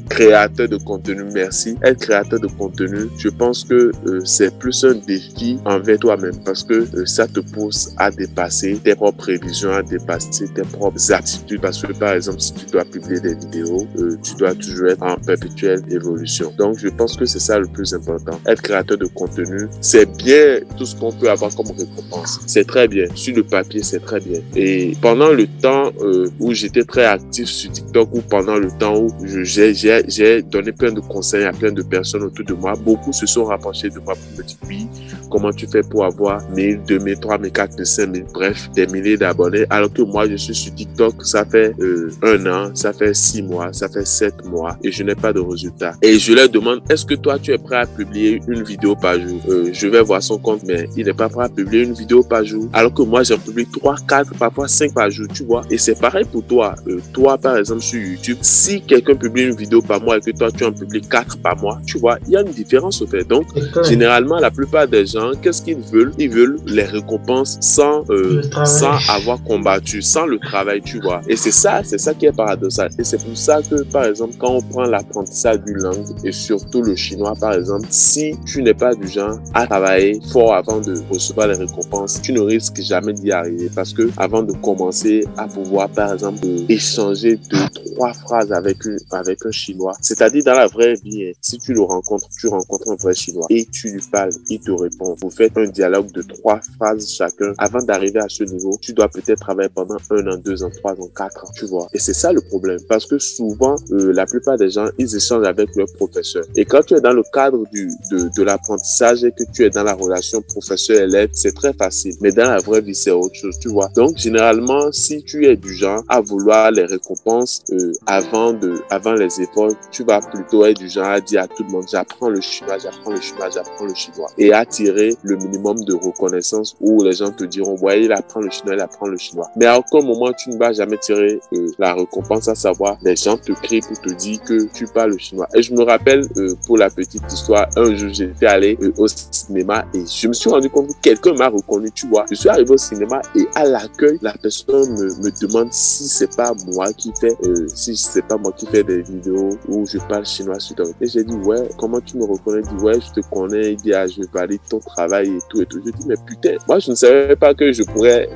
Créateur de contenu, merci. Être créateur de contenu, je pense que euh, c'est plus un défi envers toi-même parce que euh, ça te pousse à dépasser tes propres prévisions, à dépasser tes propres attitudes. Parce que, par exemple, si tu dois publier des vidéos, euh, tu dois toujours être en perpétuelle évolution. Donc, je pense que c'est ça le plus important. Être créateur de contenu, c'est bien tout ce qu'on peut avoir comme récompense. C'est très bien. Sur le papier, c'est très bien. Et pendant le temps euh, où j'étais très actif sur TikTok ou pendant le temps où j'ai donné plein de conseils à plein de personnes autour de moi, beaucoup se sont rapprochés de moi pour me dire oui, comment tu fais pour avoir 1000, 2000, 3000, 4000, 5000, bref, des milliers d'abonnés. Alors que moi, je suis sur TikTok, ça fait euh, un an, ça fait six mois, ça fait sept mois et je n'ai pas de résultats. Et je leur demande, est-ce que toi, tu es prêt à publier une vidéo par jour? Euh, Je vais voir son compte, mais il n'est pas prêt à publier une vidéo par jour. Alors que moi, j'en publie 3, 4, parfois 5 par jour, tu vois. Et c'est pareil pour toi. Euh, toi, par exemple, sur YouTube, si quelqu'un publie une vidéo par mois et que toi, tu en publies 4 par mois, tu vois, il y a une différence au fait. Donc, généralement, la plupart des gens, qu'est-ce qu'ils veulent? Ils veulent les récompenses sans, euh, sans avoir combattu, sans le travail, tu vois. Et c'est ça, c'est ça qui est paradoxal. Et c'est pour ça que, par exemple, quand on prend l'apprentissage d'une langue, et surtout le chinois, par exemple, si tu n'es pas du genre à travailler fort avant de recevoir les récompenses, tu ne risques jamais d'y arriver. Parce que avant de commencer à pouvoir, par exemple, échanger deux, trois phrases avec, avec un chinois, c'est-à-dire dans la vraie vie, hein, si tu le rencontres, tu rencontres un vrai chinois et tu lui parles, il te répond. Vous faites un dialogue de trois phrases chacun. Avant d'arriver à ce niveau, tu dois peut-être travailler pendant un an, deux ans, trois ans, quatre ans, tu vois. Et c'est ça le problème. Parce que souvent, euh, la plupart des gens, ils échangent avec leur professeur. Et quand tu es dans le cadre du, de, de l'apprentissage et que tu es dans la relation professeur-élève, c'est très facile. Mais dans la vraie vie, c'est autre chose, tu vois. Donc, généralement, si tu es du genre à vouloir les récompenses euh, avant de, avant les efforts tu vas plutôt être du genre à dire à tout le monde, j'apprends le chinois, j'apprends le chinois, j'apprends le chinois. Et attirer le minimum de reconnaissance où les gens te diront, ouais, il apprend le chinois, il apprend le chinois. Mais à aucun moment, tu ne vas jamais tirer euh, la récompense, à savoir, les gens te crient pour te dire que tu parles le chinois. Et je me rappelle, euh, pour la petite histoire, un jour, j'étais allé euh, au cinéma et je me suis rendu compte que quelqu'un m'a reconnu, tu vois. Je suis arrivé au cinéma et à l'accueil, la personne me, me demande si c'est pas moi qui fais, si c'est pas moi qui fais des vidéos où je parle chinois sur Et j'ai dit, ouais, comment tu me reconnais? Il dit, ouais, je te connais. Il dit, ah, je valide ton travail et tout et tout. Je dis, mais putain, moi, je ne savais pas que je pourrais,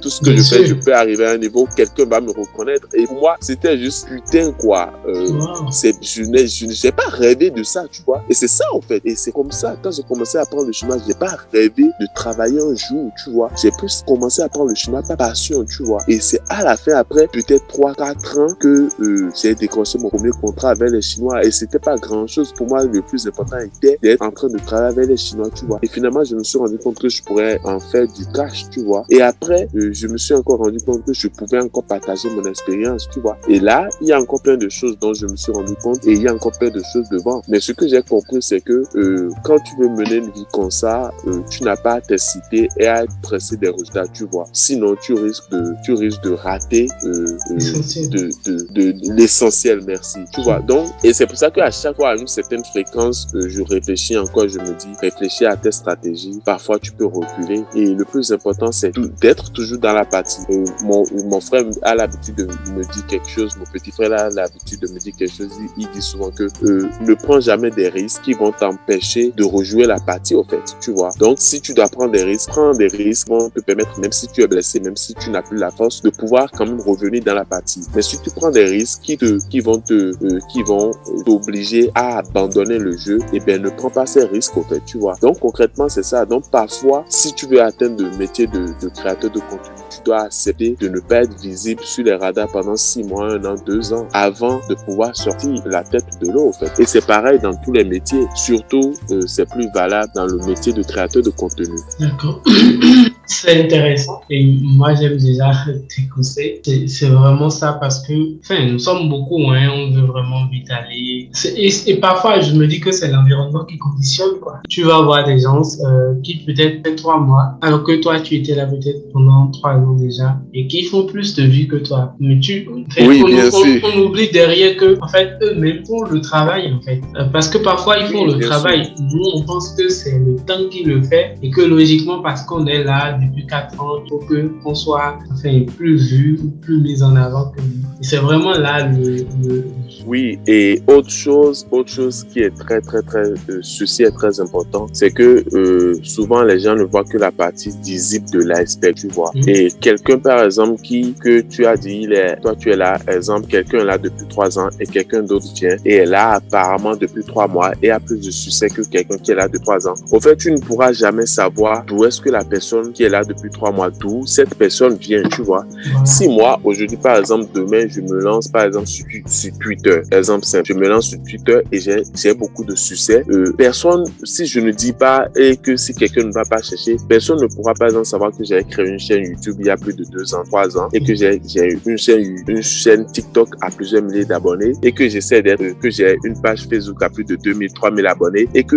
tout ce que je fais, je peux arriver à un niveau où quelqu'un va me reconnaître. Et moi, c'était juste putain, quoi. Euh, c'est, je n'ai, pas rêvé de ça, tu vois. Et c'est ça, en fait. Et c'est comme ça, quand j'ai commencé à apprendre le chinois, j'ai pas rêvé de travailler un jour, tu vois. J'ai plus commencé à apprendre le chinois par passion, tu vois. Et c'est à la fin, après peut-être 3-4 ans, que euh, j'ai décroché mon premier contrat avec les Chinois. Et c'était pas grand chose. Pour moi, le plus important était d'être en train de travailler avec les Chinois, tu vois. Et finalement, je me suis rendu compte que je pourrais en faire du cash, tu vois. Et après, euh, je me suis encore rendu compte que je pouvais encore partager mon expérience, tu vois. Et là, il y a encore plein de choses dont je me suis rendu compte et il y a encore plein de choses devant. Mais ce que j'ai compris, c'est que euh, quand tu veux mener une vie comme ça, euh, tu n'as pas à t'exciter et à pressé des résultats, tu vois. Sinon, tu risques de, tu risques de rater euh, de, de, de, l'essentiel, merci. Tu vois. Donc, et c'est pour ça qu'à chaque fois, à une certaine fréquence, je réfléchis encore, je me dis, réfléchis à tes stratégies. Parfois, tu peux reculer. Et le plus important, c'est d'être toujours dans la partie. mon, mon frère a l'habitude de me dire quelque chose, mon petit frère a l'habitude de me dire quelque chose. Il, dit souvent que euh, ne prends jamais des risques qui vont t'empêcher de rejouer la partie, au fait, tu vois. Donc, si tu dois prendre des risques, prends des risques vont te permettre, même si tu es blessé, même si tu n'as plus la force, de pouvoir quand même revenir dans la partie. Mais si tu prends des risques qui te, qui vont te, euh, qui vont t'obliger à abandonner le jeu, eh bien, ne prends pas ces risques, au fait, tu vois. Donc, concrètement, c'est ça. Donc, parfois, si tu veux atteindre le métier de créateur de contenu, tu dois accepter de ne pas être visible sur les radars pendant six mois, un an, deux ans, avant de pouvoir sortir la tête de l'eau, en fait. Et c'est pareil dans tous les métiers. Surtout, euh, c'est plus valable dans le métier de créateur de contenu. D'accord. C'est intéressant et moi j'aime déjà tes conseils. C'est vraiment ça parce que, enfin, nous sommes beaucoup, hein, on veut vraiment vite aller. Et, et, parfois je me dis que c'est l'environnement qui conditionne quoi. Tu vas voir des gens euh, qui peut-être fait trois mois, alors que toi tu étais là peut-être pendant trois ans déjà et qui font plus de vie que toi. Mais tu, oui, on, bien on, sûr. on, oublie derrière que en fait eux-mêmes font le travail en fait, Euh, parce que parfois ils font Oui, le travail. Nous on pense que c'est le temps qui le fait et que logiquement parce qu'on est là depuis 4 ans, il faut que qu'on soit enfin, plus vu, plus mis en avant que nous. C'est vraiment là le, le- Oui, et autre chose, autre chose qui est très, très, très, euh, ceci est très important, c'est que euh, souvent les gens ne voient que la partie visible de l'iceberg, tu vois. Mhm. Et quelqu'un, par exemple, qui, que tu as dit, il est, toi tu es là, exemple, quelqu'un est là depuis trois ans et quelqu'un d'autre vient et est là apparemment depuis trois mois et a plus de succès que quelqu'un qui est là depuis trois ans. Au fait, tu ne pourras jamais savoir d'où est-ce que la personne qui est là depuis trois mois, d'où cette personne vient, tu vois. Si moi, aujourd'hui, par exemple, demain, je me lance, par exemple, sur, sur Twitter, exemple simple, je me lance sur Twitter et j'ai beaucoup de succès, euh, personne, si je ne dis pas et que si quelqu'un ne va pas chercher, personne ne pourra, par exemple, savoir que j'ai créé une chaîne YouTube il y a plus de deux ans, trois ans, et que j'ai une chaîne, une chaîne TikTok à plusieurs milliers d'abonnés, et que j'essaie d'être, que j'ai une page Facebook à plus de 2000, 3000 abonnés, et que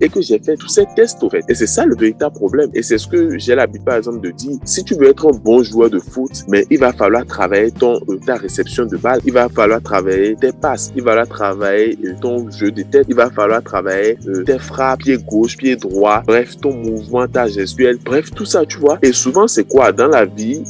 et que j'ai fait tous ces tests, au fait. Et c'est ça le véritable problème. Et c'est ce que j'ai l'habitude, par exemple, de dire. Si tu veux être un bon joueur de foot, mais il va falloir travailler ton, euh, ta réception de balle, il va falloir travailler tes passes, il va falloir travailler euh, ton jeu de tête, il va falloir travailler euh, tes frappes, pied gauche, pied droit, bref, ton mouvement, ta gestuelle, bref, tout ça, tu vois. Et souvent, c'est quoi? Dans la vie,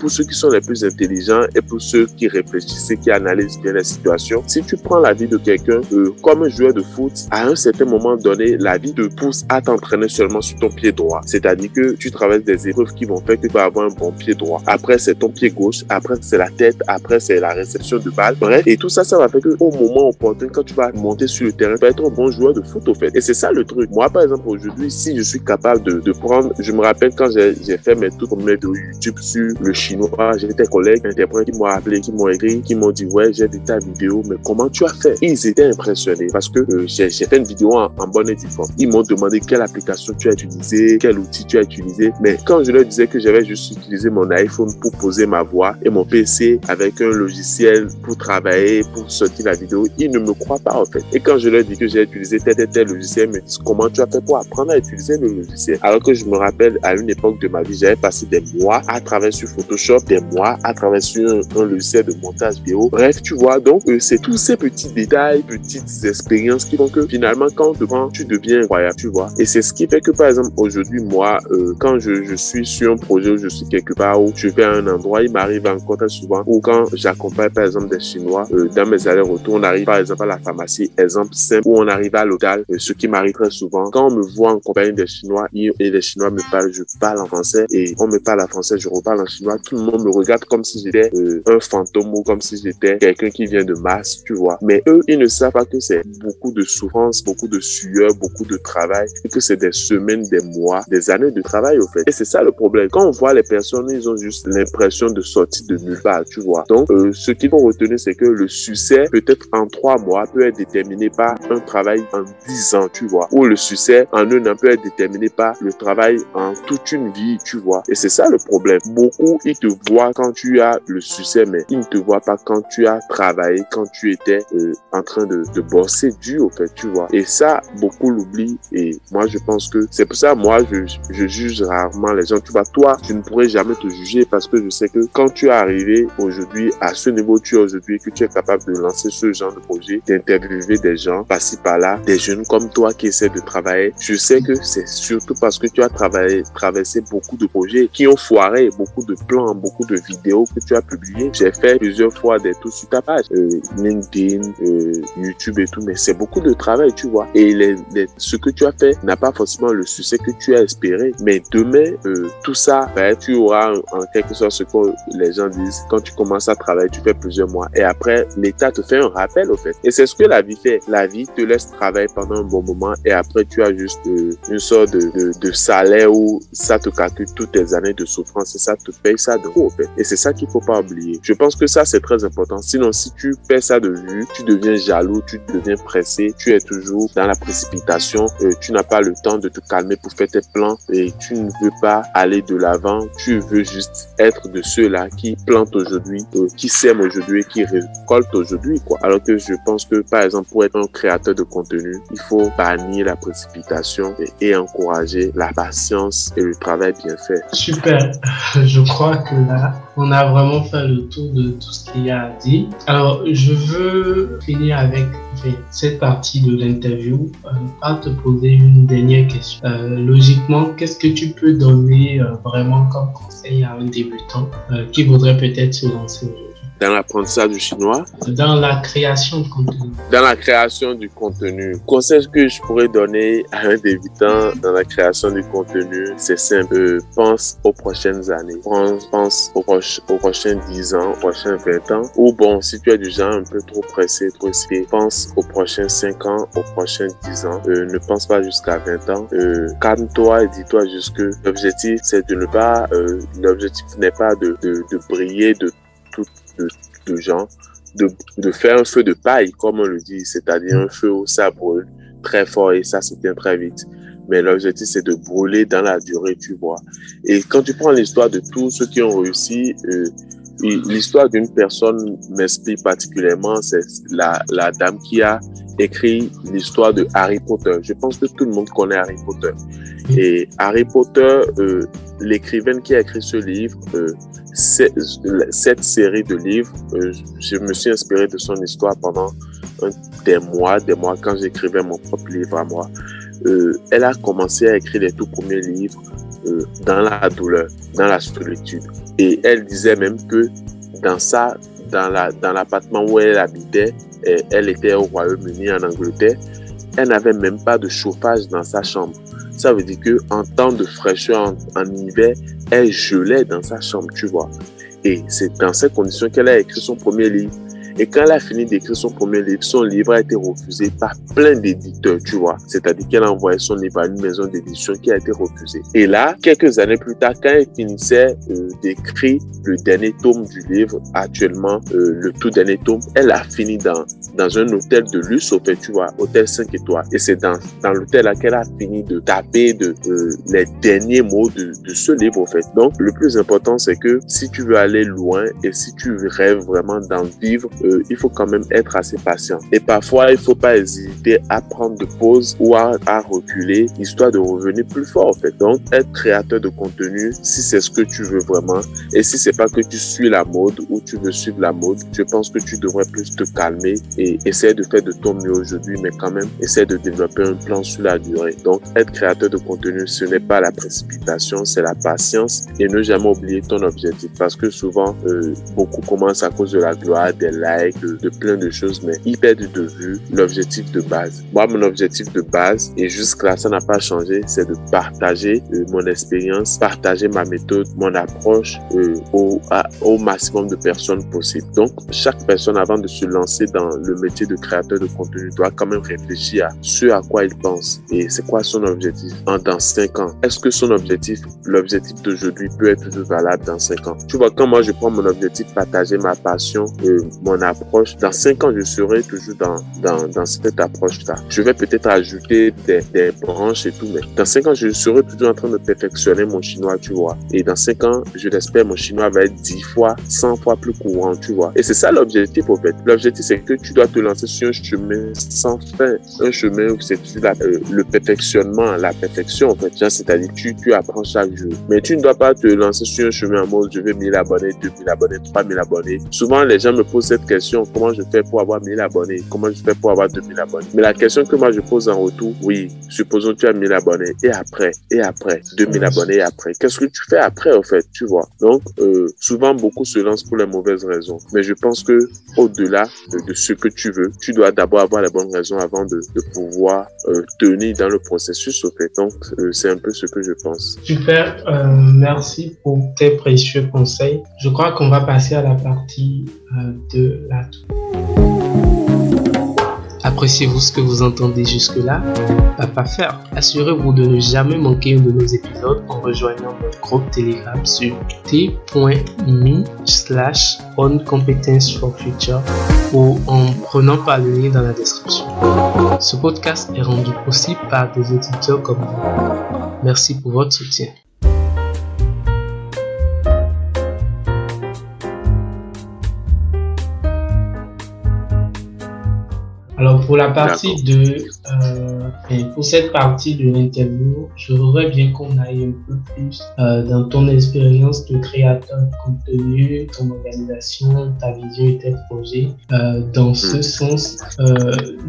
pour ceux qui sont les plus intelligents et pour ceux qui réfléchissent et qui analysent bien la situation, si tu prends la vie de quelqu'un comme un joueur de foot, à un certain moment donné, la vie te pousse à t'entraîner seulement sur ton pied droit. C'est-à-dire que tu des épreuves qui vont faire que tu vas avoir un bon pied droit. Après, c'est ton pied gauche. Après, c'est la tête. Après, c'est la réception de balle. Bref, et tout ça, ça va faire que au moment opportun, quand tu vas monter sur le terrain, tu vas être un bon joueur de foot, au fait. Et c'est ça le truc. Moi, par exemple, aujourd'hui, si je suis capable de, de prendre, je me rappelle quand j'ai fait mes tout premiers de YouTube sur le chinois, j'ai des collègues interprètes qui m'ont appelé, qui m'ont écrit, qui m'ont dit, ouais, j'ai vu ta vidéo, mais comment tu as fait? Ils étaient impressionnés parce que euh, j'ai fait une vidéo en, bonne et due. Ils m'ont demandé quelle application tu as utilisé, quel outil tu as utilisé, mais Quand je leur disais que j'avais juste utilisé mon iPhone pour poser ma voix et mon PC avec un logiciel pour travailler, pour sortir la vidéo, ils ne me croient pas en fait. Et quand je leur dis que j'ai utilisé tel et tel logiciel, ils me disent comment tu as fait pour apprendre à utiliser le logiciel? Alors que je me rappelle à une époque de ma vie, j'avais passé des mois à travailler sur Photoshop, des mois à travailler sur un, logiciel de montage vidéo. Bref, tu vois, donc euh, c'est tous ces petits détails, petites expériences qui font que finalement quand on te prend, tu deviens incroyable, tu vois. Et c'est ce qui fait que par exemple aujourd'hui, moi, euh, quand je, je, suis sur un projet où je suis quelque part où je vais à un endroit, il m'arrive encore très souvent ou quand j'accompagne par exemple des Chinois euh, dans mes allers-retours, on arrive par exemple à la pharmacie, exemple simple, où on arrive à l'hôpital, ce qui m'arrive très souvent. Quand on me voit en compagnie des Chinois et les Chinois me parlent, je parle en français et on me parle en français, je reparle en chinois, tout le monde me regarde comme si j'étais euh, un fantôme ou comme si j'étais quelqu'un qui vient de masse, tu vois. Mais eux, ils ne savent pas que c'est beaucoup de souffrance, beaucoup de sueur, beaucoup de travail et que c'est des semaines, des mois, des années de travail au fait. Et c'est ça le problème. Quand on voit les personnes, ils ont juste l'impression de sortir de nulle part, tu vois. Donc, euh, ce qu'il faut retenir, c'est que le succès, peut-être en trois mois, peut être déterminé par un travail en dix ans, tu vois. Ou le succès en un an peut être déterminé par le travail en toute une vie, tu vois. Et c'est ça le problème. Beaucoup, ils te voient quand tu as le succès, mais ils ne te voient pas quand tu as travaillé, quand tu étais euh, en train de, de bosser dur, au fait, tu vois. Et ça, beaucoup l'oublient. Et moi, je pense que c'est pour ça, moi, je, je juge rarement les gens. Tu vois, toi, tu ne pourrais jamais te juger parce que je sais que quand tu es arrivé aujourd'hui à ce niveau tu es aujourd'hui, que tu es capable de lancer ce genre de projet, d'interviewer des gens par-ci par-là, des jeunes comme toi qui essaient de travailler, je sais que c'est surtout parce que tu as travaillé, traversé beaucoup de projets qui ont foiré, beaucoup de plans, beaucoup de vidéos que tu as publiées. J'ai fait plusieurs fois des tours sur ta page, euh, LinkedIn, euh, YouTube et tout, mais c'est beaucoup de travail, tu vois. Et les, ce que tu as fait n'a pas forcément le succès que tu as espéré, mais demain, euh, tout ça, ben, tu auras en quelque sorte ce que les gens disent. Quand tu commences à travailler, tu fais plusieurs mois et après, l'État te fait un rappel, au fait. Et c'est ce que la vie fait. La vie te laisse travailler pendant un bon moment et après, tu as juste une sorte de, salaire où ça te calcule toutes tes années de souffrance et ça te paye ça de haut, au fait. Et c'est ça qu'il faut pas oublier. Je pense que ça, c'est très important. Sinon, si tu fais ça de vue, tu deviens jaloux, tu deviens pressé, tu es toujours dans la précipitation, euh, tu n'as pas le temps de te calmer pour faire tes plans et tu ne veux pas aller de l'avant, tu veux juste être de ceux-là qui plantent aujourd'hui, euh, qui sèment aujourd'hui et qui récoltent aujourd'hui, quoi. Alors que je pense que, par exemple, pour être un créateur de contenu, il faut bannir la précipitation et, encourager la patience et le travail bien fait. Super. Je crois que là, on a vraiment fait le tour de tout ce qu'il y a à dire. Alors, je veux finir avec cette partie de l'interview euh, par te poser une dernière question. Euh, logiquement, qu'est-ce que tu peux donner euh, vraiment comme conseil à un débutant qui voudrait peut-être se lancer? Dans l'apprentissage du chinois. Dans la création de contenu. Dans la création du contenu. Conseil que je pourrais donner à un débutant dans la création du contenu, c'est simple. Pense aux prochaines années. Pense, pense aux, aux, prochains 10 ans, aux prochains 20 ans. Ou bon, si tu es du genre un peu trop pressé, trop excité, pense aux prochains 5 ans, aux prochains 10 ans. Euh, ne pense pas jusqu'à 20 ans. Euh, Calme-toi et dis-toi juste que l'objectif, c'est de ne pas, euh, l'objectif n'est pas de, de, de briller de tout de, gens de, de, faire un feu de paille, comme on le dit, c'est-à-dire un feu où ça brûle très fort et ça s'éteint très vite. Mais l'objectif, c'est de brûler dans la durée, tu vois. Et quand tu prends l'histoire de tous ceux qui ont réussi, euh, l'histoire d'une personne m'inspire particulièrement, c'est la, la dame qui a écrit l'histoire de Harry Potter. Je pense que tout le monde connaît Harry Potter. Et Harry Potter, euh, l'écrivaine qui a écrit ce livre, euh, cette série de livres, euh, je me suis inspiré de son histoire pendant des mois, des mois quand j'écrivais mon propre livre à moi. Elle a commencé à écrire les tout premiers livres dans la douleur, dans la solitude. Et elle disait même que dans ça, dans la dans l'appartement où elle habitait, elle était au Royaume-Uni en Angleterre, elle n'avait même pas de chauffage dans sa chambre. Ça veut dire que temps de fraîcheur, en, hiver, elle gelait dans sa chambre, tu vois. Et c'est dans ces conditions qu'elle a écrit son premier livre. Et quand elle a fini d'écrire son premier livre, son livre a été refusé par plein d'éditeurs, tu vois. C'est-à-dire qu'elle a envoyé son livre à une maison d'édition qui a été refusée. Et là, quelques années plus tard, quand elle finissait euh, d'écrire le dernier tome du livre, actuellement, euh, le tout dernier tome, elle a fini dans dans un hôtel de luxe, au fait, tu vois, hôtel 5 étoiles. Et c'est dans, dans l'hôtel qu'elle a fini de taper de, euh, les derniers mots de, de ce livre, au fait. Donc, le plus important, c'est que si tu veux aller loin et si tu rêves vraiment d'en vivre, euh, il faut quand même être assez patient. Et parfois, il faut pas hésiter à prendre de pause ou à, à reculer, histoire de revenir plus fort, en fait. Donc, être créateur de contenu, si c'est ce que tu veux vraiment, et si c'est pas que tu suis la mode ou tu veux suivre la mode, je pense que tu devrais plus te calmer et essayer de faire de ton mieux aujourd'hui, mais quand même essayer de développer un plan sur la durée. Donc, être créateur de contenu, ce n'est pas la précipitation, c'est la patience et ne jamais oublier ton objectif parce que souvent, euh, beaucoup commencent à cause de la gloire, des likes, de, plein de choses, mais ils perdent de vue l'objectif de base. Moi, mon objectif de base, et jusque-là, ça n'a pas changé, c'est de partager euh, mon expérience, partager ma méthode, mon approche euh, au, maximum de personnes possible. Donc, chaque personne, avant de se lancer dans le métier de créateur de contenu, doit quand même réfléchir à ce à quoi il pense et c'est quoi son objectif en, dans cinq ans? Est-ce que son objectif, l'objectif d'aujourd'hui peut être valable dans cinq ans? Tu vois, quand moi je prends mon objectif, partager ma passion, euh, mon approche, dans cinq ans, je serai toujours dans, dans, cette approche-là. Je vais peut-être ajouter des, branches et tout, mais dans cinq ans, je serai toujours en train de perfectionner mon chinois, tu vois. Et dans cinq ans, je l'espère, mon chinois va être dix fois, cent fois plus courant, tu vois. Et c'est ça l'objectif, au fait. L'objectif, c'est que tu dois te lancer sur un chemin sans fin, un chemin où c'est euh, le perfectionnement, la perfection, en fait. C'est-à-dire, tu, tu apprends chaque jour. Mais tu ne dois pas te lancer sur un chemin en mode, je veux 1000 abonnés, 2000 abonnés, 3000 abonnés. Souvent, les gens me posent cette question, comment je fais pour avoir 1000 abonnés? Comment je fais pour avoir 2000 abonnés? Mais la question que moi je pose en retour, oui, supposons que tu as 1000 abonnés, et après, et après, 2000 abonnés, et après. Qu'est-ce que tu fais après, en fait, tu vois? Donc, euh, souvent, beaucoup se lancent pour les mauvaises raisons. Mais je pense que au-delà de, ce que tu veux, tu dois d'abord avoir les bonnes raisons avant de, pouvoir euh, tenir dans le processus, au fait. Donc, euh, c'est un peu ce que je pense. Super, merci pour tes précieux conseils. Je crois qu'on va passer à la partie de la Appréciez-vous ce que vous entendez jusque-là? Pas faire. Assurez-vous de ne jamais manquer un de nos épisodes en rejoignant notre groupe Telegram sur t.me slash on for future ou en prenant par le lien dans la description. Ce podcast est rendu possible par des auditeurs comme vous. Merci pour votre soutien. Alors pour la partie de euh, pour cette partie de l'interview, je voudrais bien qu'on aille un peu plus euh, dans ton expérience de créateur de contenu, ton organisation, ta vision et tes projets. Euh, dans ce sens,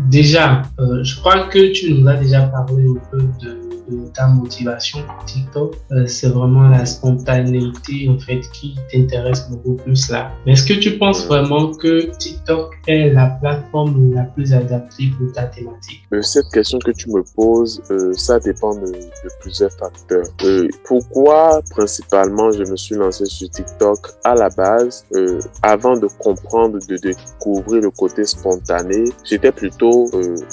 déjà, je crois que tu nous as déjà parlé un peu de de ta motivation pour TikTok, euh, c'est vraiment la spontanéité en fait qui t'intéresse beaucoup plus là. Mais est-ce que tu penses vraiment que TikTok est la plateforme la plus adaptée pour ta thématique? Cette question que tu me poses, euh, ça dépend de, de plusieurs facteurs. Euh, pourquoi principalement je me suis lancé sur TikTok à la base, avant de comprendre, de découvrir le côté spontané, j'étais plutôt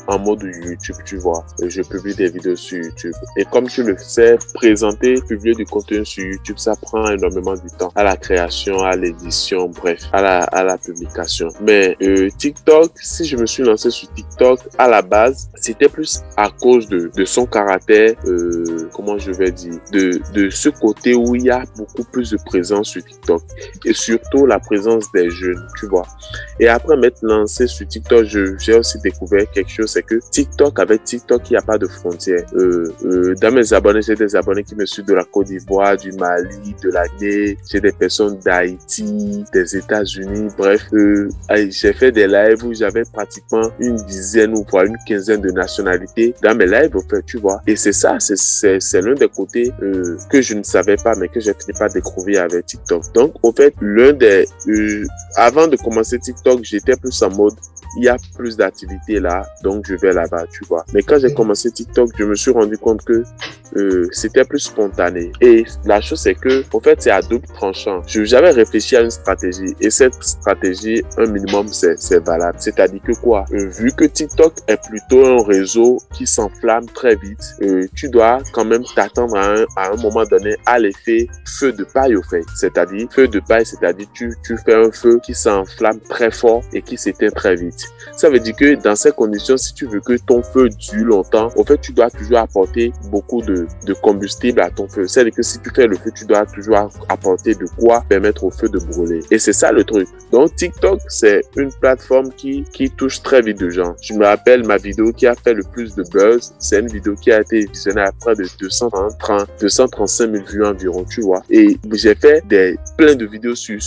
en mode YouTube, tu vois. Je publie des vidéos sur YouTube. Et comme tu le sais, présenter, publier du contenu sur YouTube, ça prend énormément du temps à la création, à l'édition, bref, à la, à la publication. Mais euh, TikTok, si je me suis lancé sur TikTok à la base, c'était plus à cause de, de son caractère, euh, comment je vais dire, de, de ce côté où il y a beaucoup plus de présence sur TikTok. Et surtout la présence des jeunes, tu vois. Et après m'être lancé sur TikTok, j'ai aussi découvert quelque chose, c'est que TikTok, avec TikTok, il n'y a pas de frontières. Euh, dans mes abonnés, j'ai des abonnés qui me suivent de la Côte d'Ivoire, du Mali, de la Guinée. J'ai des personnes d'Haïti, des États-Unis. Bref, euh, j'ai fait des lives où j'avais pratiquement une dizaine ou voire une quinzaine de nationalités dans mes lives, en fait, tu vois. Et c'est ça, c'est l'un des côtés euh, que je ne savais pas, mais que j'ai fini par découvrir avec TikTok. Donc, au fait, l'un des... Euh, avant de commencer TikTok, j'étais plus en mode il y a plus d'activités là, donc je vais là-bas, tu vois. Mais quand j'ai commencé TikTok, je me suis rendu compte que euh, c'était plus spontané. Et la chose, c'est que, en fait, c'est à double tranchant. J'avais réfléchi à une stratégie et cette stratégie, un minimum, c'est valable. C'est-à-dire que quoi? Euh, Vu que TikTok est plutôt un réseau qui s'enflamme très vite, euh, tu dois quand même t'attendre à un, à un moment donné à l'effet feu de paille, au fait. C'est-à-dire, feu de paille, c'est-à-dire tu, tu fais un feu qui s'enflamme très fort et qui s'éteint très vite. Ça veut dire que dans ces conditions, si tu veux que ton feu dure longtemps, au fait, tu dois toujours apporter beaucoup de, combustible à ton feu. C'est-à-dire que si tu fais le feu, tu dois toujours apporter de quoi permettre au feu de brûler. Et c'est ça le truc. Donc TikTok, c'est une plateforme qui, touche très vite de gens. Je me rappelle ma vidéo qui a fait le plus de buzz. C'est une vidéo qui a été visionnée à près de 230, 235 000 vues environ, tu vois. Et j'ai fait des, plein de vidéos sur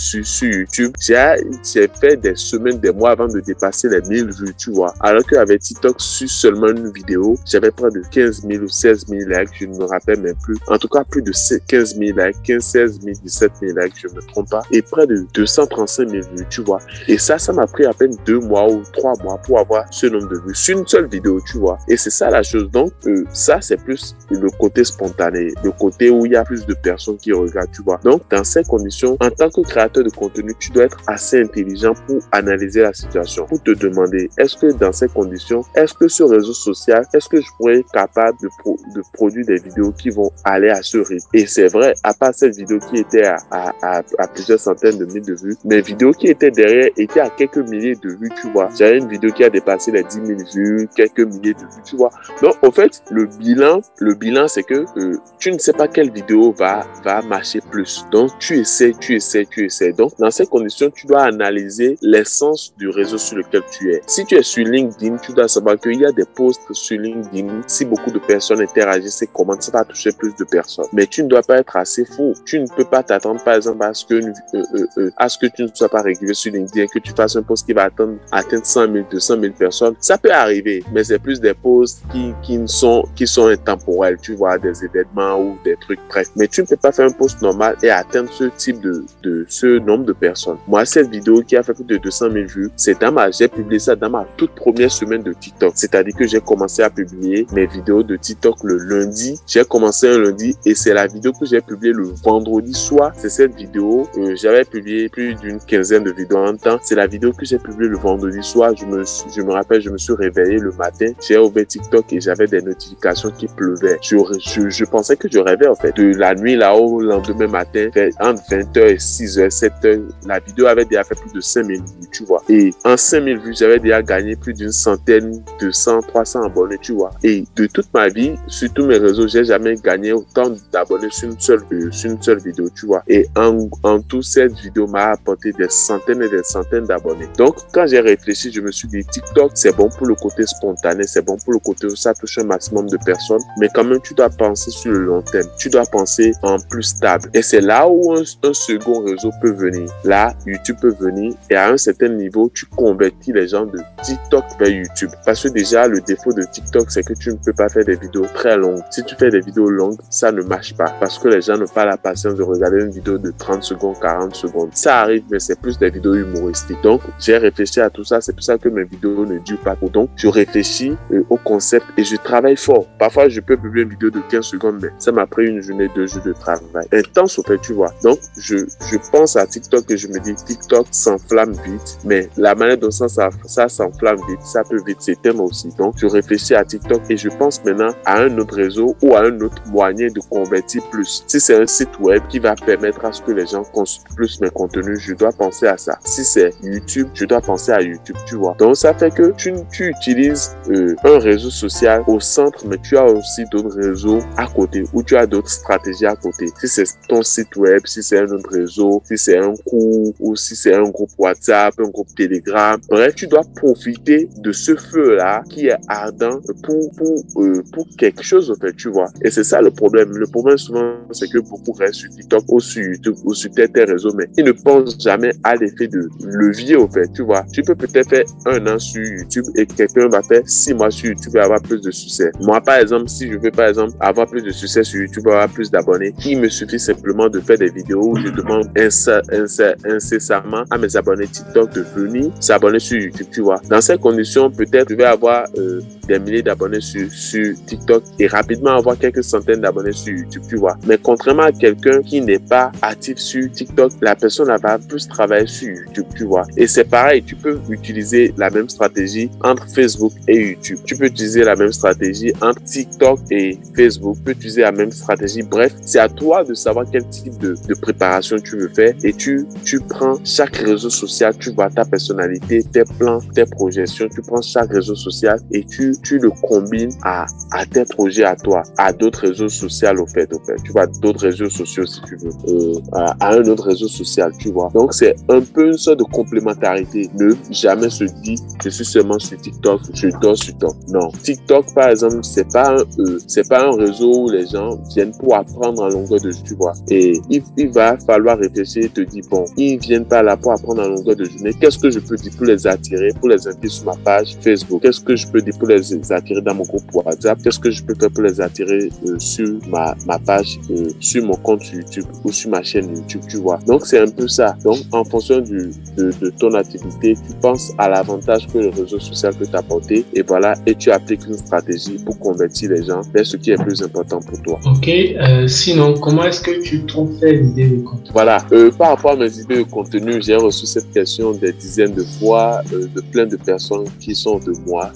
YouTube. J'ai fait des semaines, des mois avant de dépasser les 1000 vues, tu vois. Alors qu'avec TikTok, sur seulement une vidéo, j'avais près de 15 000 ou 16 000 likes, je ne me rappelle même plus. En tout cas, plus de 15 000 likes, 15, 16 000, 17 000 likes, je ne me trompe pas. Et près de 235 000 vues, tu vois. Et ça, ça m'a pris à peine deux mois ou trois mois pour avoir ce nombre de vues sur une seule vidéo, tu vois. Et c'est ça la chose. Donc, euh, ça, c'est plus le côté spontané, le côté où il y a plus de personnes qui regardent, tu vois. Donc, dans ces conditions, en tant que créateur de contenu, tu dois être assez intelligent pour analyser la situation, pour te demander, est-ce que dans ces conditions, est-ce que ce réseau social, est-ce que je pourrais être capable de, de produire des vidéos qui vont aller à ce rythme? Et c'est vrai, à part cette vidéo qui était à, à, à, plusieurs centaines de milliers de vues, mes vidéos qui étaient derrière étaient à quelques milliers de vues, tu vois. J'avais une vidéo qui a dépassé les 10 000 vues, quelques milliers de vues, tu vois. Donc, au fait, le bilan, le bilan, c'est que euh, tu ne sais pas quelle vidéo va, va marcher plus. Donc, tu essaies, tu essaies, tu essaies. Donc, dans ces conditions, tu dois analyser l'essence du réseau sur lequel tu es. Si tu es sur LinkedIn, tu dois savoir qu'il y a des posts sur LinkedIn. Si beaucoup de personnes interagissent et commentent, ça va toucher plus de personnes. Mais tu ne dois pas être assez fou. Tu ne peux pas t'attendre, par exemple, à ce que, euh, euh, euh, à ce que tu ne sois pas régulier sur LinkedIn, que tu fasses un post qui va atteindre, atteindre 100 000, 200 000 personnes. Ça peut arriver, mais c'est plus des posts qui, qui sont, qui sont intemporels, tu vois, des événements ou des trucs bref. Mais tu ne peux pas faire un post normal et atteindre ce type de, de ce nombre de personnes. Moi, cette vidéo qui a fait plus de 200 000 vues, c'est dans ma, publié ça dans ma toute première semaine de TikTok. C'est-à-dire que j'ai commencé à publier mes vidéos de TikTok le lundi. J'ai commencé un lundi et c'est la vidéo que j'ai publiée le vendredi soir. C'est cette vidéo, euh, j'avais publié plus d'une quinzaine de vidéos en temps. C'est la vidéo que j'ai publiée le vendredi soir. Je me, je me rappelle, je me suis réveillé le matin. J'ai ouvert TikTok et j'avais des notifications qui pleuvaient. Je, pensais que je rêvais en fait. De la nuit là-haut, le lendemain matin, entre 20h et 6h, 7h, la vidéo avait déjà fait plus de 5000 vues, tu vois. Et en 5000 j'avais déjà gagné plus d'une centaine, 200, 300 abonnés, tu vois. Et de toute ma vie, sur tous mes réseaux, j'ai jamais gagné autant d'abonnés sur une seule, euh, sur une seule vidéo, tu vois. Et en, en tout, cette vidéo m'a apporté des centaines et des centaines d'abonnés. Donc, quand j'ai réfléchi, je me suis dit, TikTok, c'est bon pour le côté spontané, c'est bon pour le côté où ça touche un maximum de personnes, mais quand même, tu dois penser sur le long terme. Tu dois penser en plus stable. Et c'est là où un, un second réseau peut venir. Là, YouTube peut venir et à un certain niveau, tu convertis les gens de TikTok vers YouTube. Parce que déjà, le défaut de TikTok, c'est que tu ne peux pas faire des vidéos très longues. Si tu fais des vidéos longues, ça ne marche pas parce que les gens n'ont pas la patience de regarder une vidéo de 30 secondes, 40 secondes. Ça arrive, mais c'est plus des vidéos humoristiques. Donc, j'ai réfléchi à tout ça. C'est pour ça que mes vidéos ne durent pas. Donc, je réfléchis euh, au concept et je travaille fort. Parfois, je peux publier une vidéo de 15 secondes, mais ça m'a pris une journée, deux jours de travail. Intense, au fait, tu vois. Donc, je, je pense à TikTok et je me dis, TikTok s'enflamme vite, mais la manière dont ça, ça, ça s'enflamme vite, ça peut vite s'éteindre aussi. Donc, je réfléchis à TikTok et je pense maintenant à un autre réseau ou à un autre moyen de convertir plus. Si c'est un site web qui va permettre à ce que les gens consultent plus mes contenus, je dois penser à ça. Si c'est YouTube, je dois penser à YouTube, tu vois. Donc, ça fait que tu, tu utilises euh, un réseau social au centre, mais tu as aussi d'autres réseaux à côté ou tu as d'autres stratégies à côté. Si c'est ton site web, si c'est un autre réseau, si c'est un cours ou si c'est un groupe WhatsApp, un groupe Telegram. Bref, tu dois profiter de ce feu-là qui est ardent pour, pour, euh, pour quelque chose, en fait, tu vois. Et c'est ça le problème. Le problème souvent, c'est que beaucoup restent sur TikTok ou sur YouTube ou sur tes, réseaux, mais ils ne pensent jamais à l'effet de levier, au fait, tu vois. Tu peux peut-être faire un an sur YouTube et quelqu'un va faire six mois sur YouTube et avoir plus de succès. Moi, par exemple, si je veux, par exemple, avoir plus de succès sur YouTube, avoir plus d'abonnés, il me suffit simplement de faire des vidéos où je demande incessamment à mes abonnés TikTok de venir s'abonner sur Tu vois. Dans ces conditions, peut-être je vais avoir euh, des milliers d'abonnés sur, sur TikTok et rapidement avoir quelques centaines d'abonnés sur YouTube, tu vois. Mais contrairement à quelqu'un qui n'est pas actif sur TikTok, la personne va plus travailler sur YouTube, tu vois. Et c'est pareil, tu peux utiliser la même stratégie entre Facebook et YouTube. Tu peux utiliser la même stratégie entre TikTok et Facebook. Tu peux utiliser la même stratégie. Bref, c'est à toi de savoir quel type de, de préparation tu veux faire et tu, tu prends chaque réseau social, tu vois ta personnalité, tes plans, tes projections, tu prends chaque réseau social et tu, tu le combines à, à tes projets à toi, à d'autres réseaux sociaux au fait, au fait. Tu vois, d'autres réseaux sociaux si tu veux, euh, à, un autre réseau social, tu vois. Donc c'est un peu une sorte de complémentarité. Ne jamais se dire, je suis seulement sur TikTok, je dors sur TikTok. Non. TikTok, par exemple, c'est pas un, euh, c'est pas un réseau où les gens viennent pour apprendre en longueur de, tu vois. Et il, il va falloir réfléchir et te dire, bon, ils viennent pas là pour apprendre en longueur de journée. Qu'est-ce que je peux dire pour les attirer, pour les inviter sur ma page Facebook? Qu'est-ce que je peux dire pour les attirer dans mon groupe WhatsApp? Qu'est-ce que je peux faire pour les attirer euh, sur ma, ma page, euh, sur mon compte YouTube ou sur ma chaîne YouTube, tu vois? Donc, c'est un peu ça. Donc, en fonction du, de, de ton activité, tu penses à l'avantage que le réseau social peut t'apporter et voilà, et tu appliques une stratégie pour convertir les gens vers ce qui est plus important pour toi. Ok, euh, sinon, comment est-ce que tu trouves tes idées de contenu? Voilà, par rapport à mes idées de contenu, j'ai reçu cette question des dizaines de fois de plein de personnes qui sont de moi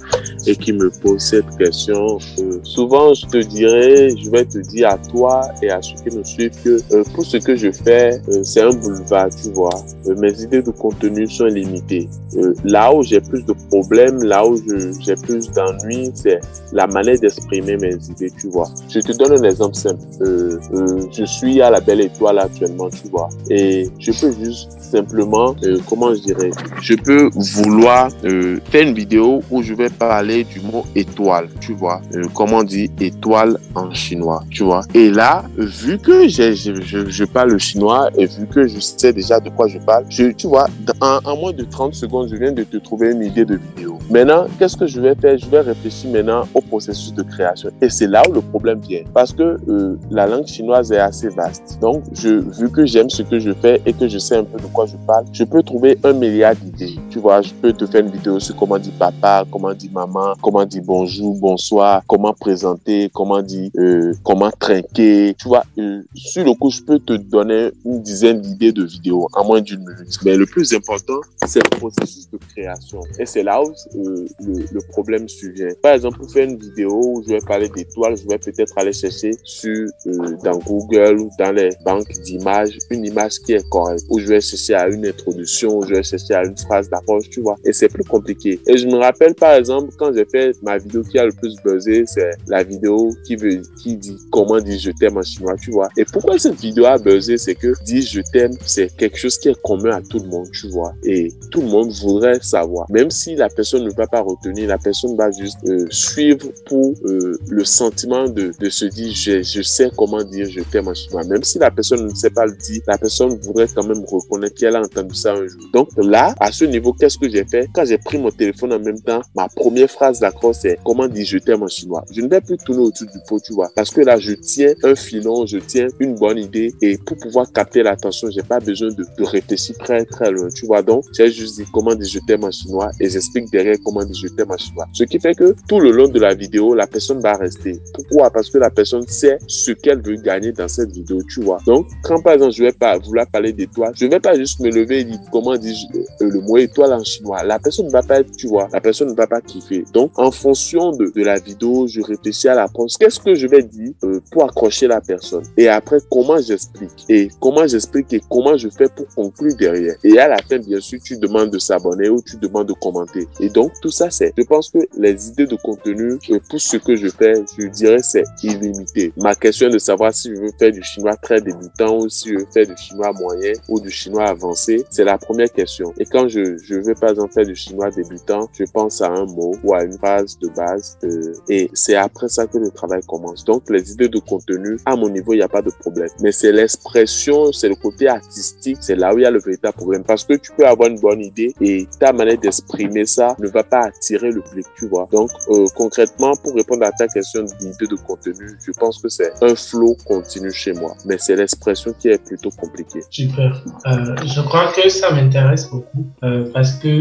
et qui me posent cette question. Euh, souvent, je te dirais, je vais te dire à toi et à ceux qui me suivent que euh, pour ce que je fais, euh, c'est un boulevard, tu vois. mes idées de contenu sont limitées. là où j'ai plus de problèmes, là où j'ai plus d'ennuis, c'est la manière d'exprimer mes idées, tu vois. Je te donne un exemple simple. je suis à la Belle Étoile actuellement, tu vois. Et je peux juste simplement, comment je dirais, je peux vouloir euh, faire une vidéo où je vais parler du mot étoile, tu vois. Euh, comment on dit étoile en chinois, tu vois. Et là, vu que je, je, je, parle le chinois et vu que je sais déjà de quoi je parle, je, tu vois, en, en moins de 30 secondes, je viens de te trouver une idée de vidéo. Maintenant, qu'est-ce que je vais faire? Je vais réfléchir maintenant au processus de création. Et c'est là où le problème vient. Parce que euh, la langue chinoise est assez vaste. Donc, je, vu que j'aime ce que je fais et que je sais un peu de quoi je parle, je peux trouver un milliard d'idées. Tu vois, je peux te faire une vidéo sur comment dire papa, comment dire maman, comment dire bonjour, bonsoir, comment présenter, comment dire, euh, comment trinquer. Tu vois, euh, sur le coup, je peux te donner une dizaine d'idées de vidéos en moins d'une minute. Mais le plus important, c'est le processus de création. Et c'est là où euh, le, le, problème survient. Par exemple, pour faire une vidéo où je vais parler d'étoiles, je vais peut-être aller chercher sur dans Google ou dans les banques d'images une image qui est correcte, où je vais chercher à une introduction, où je vais chercher à une phrase d'approche, tu vois. Et c'est plus compliqué. Et je me rappelle par exemple quand j'ai fait ma vidéo qui a le plus buzzé, c'est la vidéo qui veut qui dit comment dire je t'aime en chinois, tu vois. Et pourquoi cette vidéo a buzzé, c'est que dire je t'aime, c'est quelque chose qui est commun à tout le monde, tu vois. Et tout le monde voudrait savoir, même si la personne ne va pas retenir, la personne va juste euh, suivre pour euh, le sentiment de, de se dire je, je sais comment dire je t'aime en chinois. Même si la personne ne sait pas le dire, la personne voudrait quand même reconnaître qu'elle a entendu ça un jour. Donc là, à ce niveau, qu'est-ce j'ai fait Quand j'ai pris mon téléphone en même temps, ma première phrase d'accord, c'est comment dire je t'aime en chinois. Je ne vais plus tourner autour du pot, tu vois. Parce que là, je tiens un filon, je tiens une bonne idée et pour pouvoir capter l'attention, j'ai pas besoin de, réfléchir très très loin, tu vois. Donc, j'ai juste dit comment dire je t'aime en chinois et j'explique derrière comment dire je t'aime en chinois. Ce qui fait que tout le long de la vidéo, la personne va rester. Pourquoi? Parce que la personne sait ce qu'elle veut gagner dans cette vidéo, tu vois. Donc, quand par exemple, je vais pas vouloir parler d'étoiles, je vais pas juste me lever et dire comment dire euh, le mot étoile en chinois. La personne ne va pas être, tu vois, la personne ne va pas kiffer. Donc, en fonction de, de la vidéo, je réfléchis à la pause. Qu'est-ce que je vais dire euh, pour accrocher la personne? Et après, comment j'explique? Et comment j'explique et comment je fais pour conclure derrière? Et à la fin, bien sûr, tu demandes de s'abonner ou tu demandes de commenter. Et donc, tout ça, c'est, je pense que les idées de contenu, euh, pour ce que je fais, je dirais, c'est illimité. Ma question de savoir si je veux faire du chinois très débutant ou si je veux faire du chinois moyen ou du chinois avancé, c'est la première question. Et quand je, je veux, par exemple, faire du chinois débutant, je pense à un mot ou à une phrase de base. Euh, et c'est après ça que le travail commence. Donc, les idées de contenu, à mon niveau, il n'y a pas de problème. Mais c'est l'expression, c'est le côté artistique, c'est là où il y a le véritable problème. Parce que tu peux avoir une bonne idée et ta manière d'exprimer ça ne va pas attirer le public, tu vois. Donc, euh, concrètement, pour répondre à ta question d'idée de contenu, je pense que c'est un flow continu chez moi, mais c'est l'expression qui est plutôt compliquée. Super. Euh, je crois que ça m'intéresse beaucoup parce que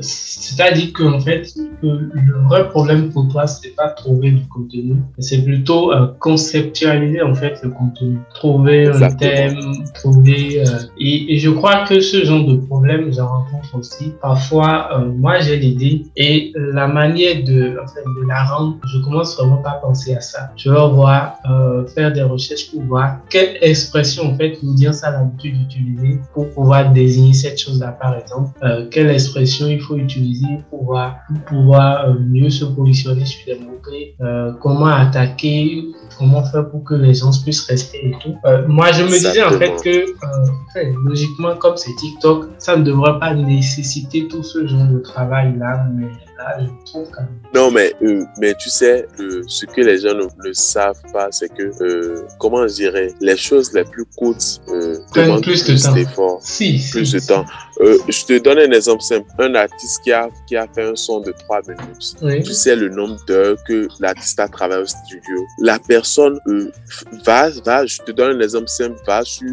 c'est-à-dire qu'en fait, le vrai problème pour toi, c'est pas trouver du contenu, c'est plutôt conceptualiser en fait le contenu, trouver un thème, trouver et, et, je crois que ce genre de problème, j'en rencontre aussi. Parfois, euh, moi, j'ai l'idée et la manière de, en fait, de la rendre, je commence vraiment pas à penser à ça. Je vais voir, euh, faire des recherches pour voir quelle expression, en fait, l'audience a l'habitude d'utiliser pour pouvoir désigner cette chose-là, par exemple. Euh, quelle expression il faut utiliser pour pouvoir, pour pouvoir euh, mieux se positionner sur des mots-clés, euh, comment attaquer, comment faire pour que les gens puissent rester et tout. Euh, moi, je me disais en fait que, euh, logiquement, comme c'est TikTok, ça ne devrait pas nécessiter tout ce genre de travail-là, mais non, mais, euh, mais tu sais, euh, ce que les gens ne, savent pas, c'est que, euh, comment je dirais, les choses les plus courtes demandent plus, d'efforts, si, plus de temps. je te donne un exemple simple. Un artiste qui a, qui a fait un son de 3 minutes, tu sais le nombre d'heures que l'artiste a travaillé au studio. La personne va, va, je te donne un exemple simple, va sur,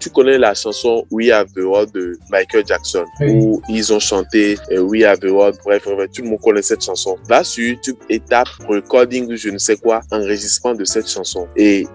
tu connais la chanson We Have the World de Michael Jackson, où ils ont chanté We Have the World, bref, bref, tu le connaît cette chanson. Va sur YouTube et tape recording je ne sais quoi, enregistrement de cette chanson. Et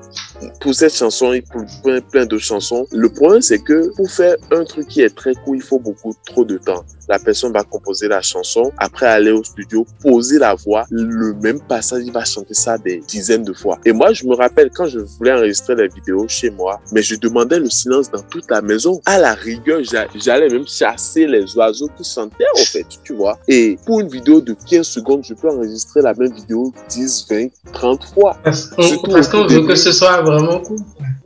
pour cette chanson et pour plein, plein de chansons, le problème c'est que pour faire un truc qui est très court, il faut beaucoup trop de temps la personne va composer la chanson, après aller au studio, poser la voix, le même passage, il va chanter ça des dizaines de fois. Et moi, je me rappelle quand je voulais enregistrer la vidéo chez moi, mais je demandais le silence dans toute la maison. À la rigueur, j'allais même chasser les oiseaux qui chantaient, en fait, tu vois. Et pour une vidéo de 15 secondes, je peux enregistrer la même vidéo 10, 20, 30 fois. Parce qu'on veut que ce soit vraiment cool.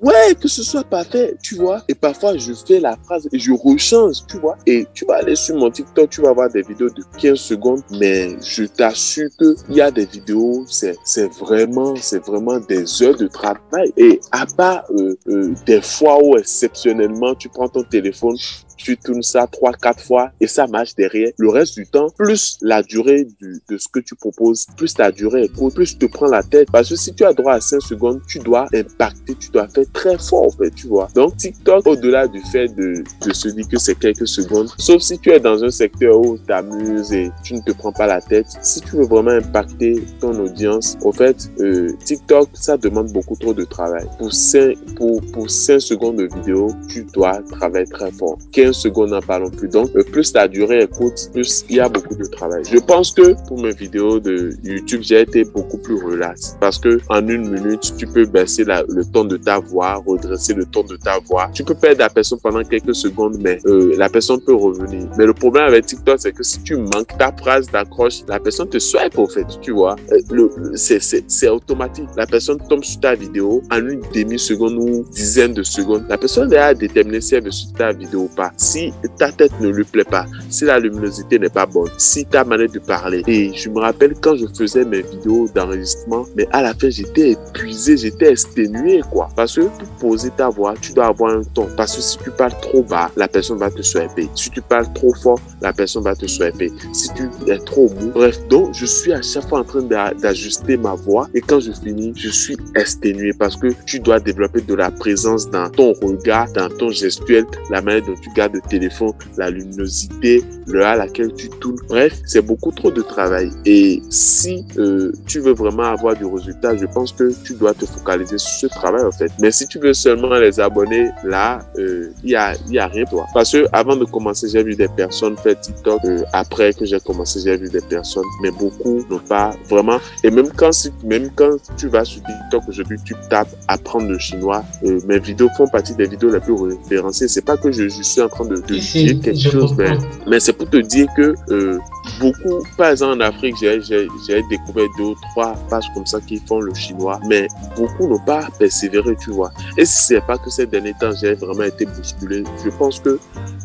Ouais, que ce soit parfait, tu vois. Et parfois, je fais la phrase et je rechange, tu vois. Et tu vas aller sur mon TikTok, tu vas voir des vidéos de 15 secondes, mais je t'assure qu'il y a des vidéos, c'est vraiment, c'est vraiment des heures de travail. Et à part euh, euh, des fois où exceptionnellement, tu prends ton téléphone, tu tournes ça trois, quatre fois et ça marche derrière. Le reste du temps, plus la durée du, de ce que tu proposes, plus la durée est courte, plus tu te prends la tête. Parce que si tu as droit à 5 secondes, tu dois impacter, tu dois faire très fort, en fait, tu vois. Donc, TikTok, au-delà du fait de, de se dire que c'est quelques secondes, sauf si tu es dans un secteur où tu t'amuses et tu ne te prends pas la tête, si tu veux vraiment impacter ton audience, en fait, euh, TikTok, ça demande beaucoup trop de travail. Pour 5, pour, pour 5 secondes de vidéo, tu dois travailler très fort. 15 secondes, n'en parlons plus. Donc, euh, plus la durée est courte, plus il y a beaucoup de travail. Je pense que pour mes vidéos de YouTube, j'ai été beaucoup plus relax parce que en une minute, tu peux baisser le ton de ta voix, redresser le ton de ta voix. Tu peux perdre la personne pendant quelques secondes, mais euh, la personne peut revenir. Mais le problème avec TikTok, c'est que si tu manques ta phrase d'accroche, la personne te swipe au fait, tu vois. Euh, le, c'est automatique. La personne tombe sur ta vidéo en une demi-seconde ou dizaine de secondes. La personne est à déterminer si elle veut suivre ta vidéo ou pas si ta tête ne lui plaît pas, si la luminosité n'est pas bonne, si ta manière de parler. Et je me rappelle quand je faisais mes vidéos d'enregistrement, mais à la fin, j'étais épuisé, j'étais exténué, quoi. Parce que pour poser ta voix, tu dois avoir un ton. Parce que si tu parles trop bas, la personne va te swiper. Si tu parles trop fort, la personne va te swiper. Si tu es trop mou, bref. Donc, je suis à chaque fois en train d'ajuster ma voix. Et quand je finis, je suis exténué parce que tu dois développer de la présence dans ton regard, dans ton gestuel, la manière dont tu gardes de téléphone, la luminosité, l'heure à laquelle tu tournes. Bref, c'est beaucoup trop de travail. Et si euh, tu veux vraiment avoir du résultat, je pense que tu dois te focaliser sur ce travail en fait. Mais si tu veux seulement les abonner, là, il euh, y, a, y a rien toi. Parce que avant de commencer, j'ai vu des personnes faire TikTok. Euh, après que j'ai commencé, j'ai vu des personnes, mais beaucoup n'ont pas vraiment. Et même quand, même quand tu vas sur TikTok aujourd'hui, tu tapes apprendre le chinois, mes vidéos font partie des vidéos les plus référencées. C'est pas que je, je suis en train de, de dire quelque chose, mais, mais c'est pour te dire que euh, beaucoup, par exemple en Afrique, j'ai découvert deux ou trois pages comme ça qui font le chinois, mais beaucoup n'ont pas persévéré, tu vois. Et si c'est pas que ces derniers temps, j'ai vraiment été bousculé, je pense que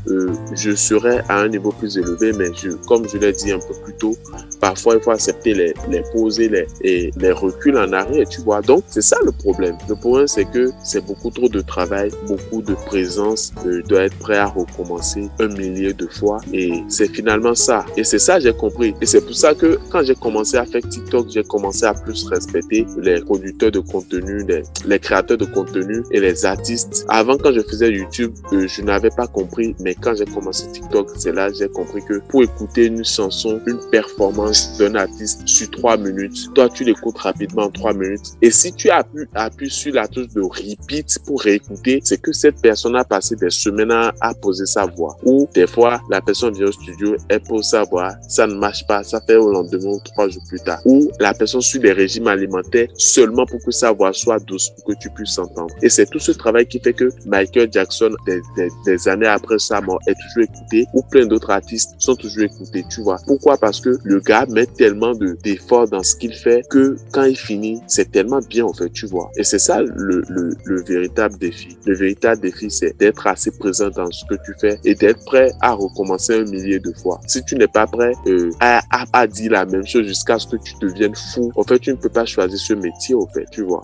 euh, je serais à un niveau plus élevé, mais je, comme je l'ai dit un peu plus tôt, parfois il faut accepter les, les pauses et les, et les reculs en arrière, tu vois. Donc, c'est ça le problème. Le problème, c'est que c'est beaucoup trop de travail, beaucoup de présence, euh, doit être prêt à recommencer un millier de fois. Et c'est finalement ça. Et c'est ça, j'ai compris. Et c'est pour ça que quand j'ai commencé à faire TikTok, j'ai commencé à plus respecter les producteurs de contenu, les, les créateurs de contenu et les artistes. Avant, quand je faisais YouTube, euh, je n'avais pas compris, mais quand j'ai commencé TikTok, c'est là j'ai compris que pour écouter une chanson, une performance d'un artiste sur trois minutes, toi tu l'écoutes rapidement en trois minutes. Et si tu appuies, appuies sur la touche de repeat pour réécouter, c'est que cette personne a passé des semaines à, à poser sa voix. Ou des fois, la personne vient au studio, elle pose sa voix, ça ne marche pas, ça fait au lendemain ou trois jours plus tard. Ou la personne suit des régimes alimentaires seulement pour que sa voix soit douce, pour que tu puisses entendre. Et c'est tout ce travail qui fait que Michael Jackson, des, des, années après sa mort, est toujours écouté, ou plein d'autres artistes sont toujours écoutés, tu vois. Pourquoi? Parce que le gars met tellement d'efforts dans ce qu'il fait que quand il finit, c'est tellement bien, en fait, tu vois. Et c'est ça le, le, le véritable défi. Le véritable défi, c'est d'être assez présent dans ce que tu fais et d'être prêt à recommencer un millier de fois. Si tu n'es pas prêt euh, à, dire la même chose jusqu'à ce que tu deviennes fou, en fait, tu ne peux pas choisir ce métier, en fait, tu vois.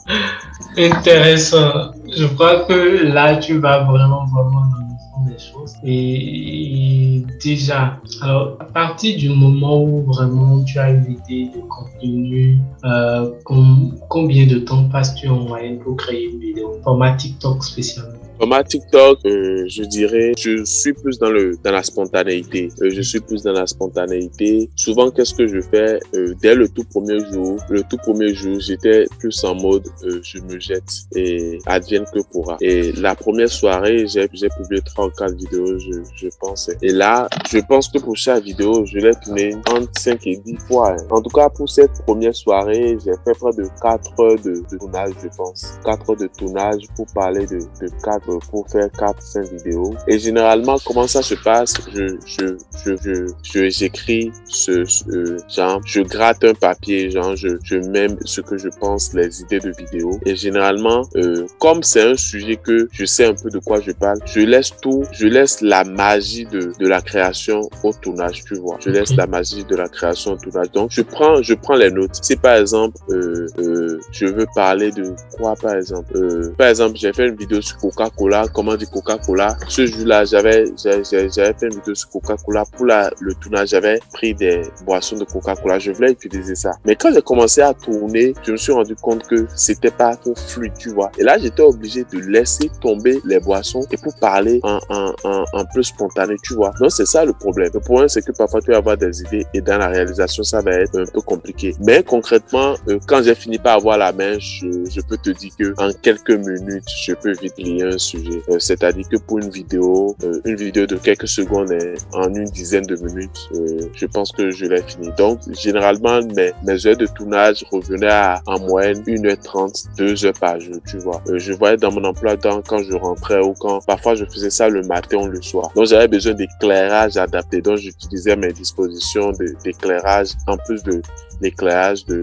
Intéressant. Je crois que là, tu vas vraiment, vraiment dans des choses. Et, déjà, alors à partir du moment où vraiment tu as une idée de contenu, euh, com combien de temps passes-tu en moyenne pour créer une vidéo? Format TikTok spécialement Format TikTok, euh, je dirais, je suis plus dans le dans la spontanéité. Euh, je suis plus dans la spontanéité. Souvent, qu'est-ce que je fais? Euh, dès le tout premier jour Le tout premier jour, j'étais plus en mode euh, je me jette et advienne que pourra. Et la première soirée, j'ai j'ai publié trois ou quatre vidéos, je, je pense. Et là, je pense que pour chaque vidéo, je l'ai tourné entre 5 et 10 fois. En tout cas, pour cette première soirée, j'ai fait près de 4 heures de, de tournage, je pense. 4 heures de tournage pour parler de, de 4 pour faire 4-5 vidéos. Et généralement, comment ça se passe? Je je je je j'écris ce, ce, genre, je gratte un papier, genre je je mets ce que je pense, les idées de vidéos. Et généralement, euh, comme c'est un sujet que je sais un peu de quoi je parle, je laisse tout, je laisse la magie de de la création au tournage, tu vois. Je laisse la magie de la création au tournage. Donc je prends je prends les notes. Si par exemple euh, euh, je veux parler de quoi par exemple, euh, par exemple j'ai fait une vidéo sur Coca Coca-Cola, comment dire Coca-Cola. Ce jour-là, j'avais, j'avais fait une vidéo sur Coca-Cola. Pour la, le tournage, j'avais pris des boissons de Coca-Cola. Je voulais utiliser ça. Mais quand j'ai commencé à tourner, je me suis rendu compte que c'était pas trop fluide, tu vois. Et là, j'étais obligé de laisser tomber les boissons et pour parler en, en, en, en peu spontané, tu vois. Donc, c'est ça le problème. Le problème, c'est que parfois, tu vas avoir des idées et dans la réalisation, ça va être un peu compliqué. Mais concrètement, euh, quand j'ai fini par avoir la main, je, je peux te dire que en quelques minutes, je peux vite lire sujet. Euh, C'est-à-dire que pour une vidéo, euh, une vidéo de quelques secondes et en une dizaine de minutes, euh, je pense que je l'ai fini. Donc, généralement, mes, heures de tournage revenaient à en moyenne 1h30, 2 heures par jour, tu vois. Je voyais dans mon emploi temps quand je rentrais ou quand parfois je faisais ça le matin ou le soir. Donc, j'avais besoin d'éclairage adapté. Donc, j'utilisais mes dispositions d'éclairage en plus de l'éclairage de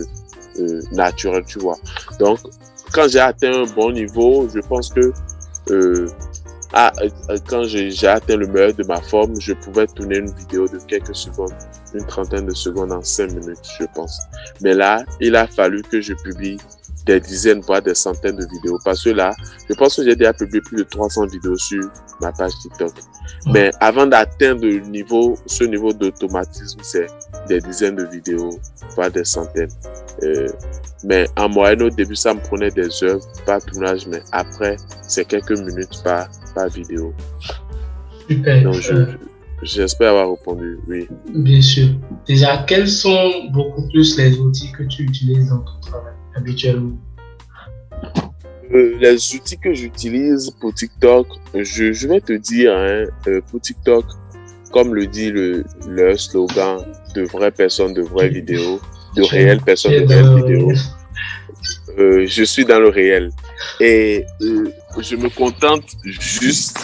naturel, tu vois. Donc, quand j'ai atteint un bon niveau, je pense que euh, à, quand j'ai atteint le meilleur de ma forme, je pouvais tourner une vidéo de quelques secondes, une trentaine de secondes en cinq minutes, je pense. Mais là, il a fallu que je publie des dizaines, voire des centaines de vidéos. Parce que là, je pense que j'ai déjà publié plus de 300 vidéos sur ma page TikTok. Mmh. Mais avant d'atteindre le niveau, ce niveau d'automatisme, c'est des dizaines de vidéos, voire des centaines. Euh, mais en moyenne, au début, ça me prenait des heures, pas tournage, mais après, c'est quelques minutes par, par vidéo. Super. Donc, je, j'espère avoir répondu, oui. Bien sûr. Déjà, quels sont beaucoup plus les outils que tu utilises dans ton travail habituellement? Euh, les outils que j'utilise pour TikTok, je, je, vais te dire, hein, euh, pour TikTok, comme le dit le, le slogan, de vraies personnes, de vraies vidéos, de réelles personnes, de réelles vidéos. Euh, je suis dans le réel. Et euh, je me contente juste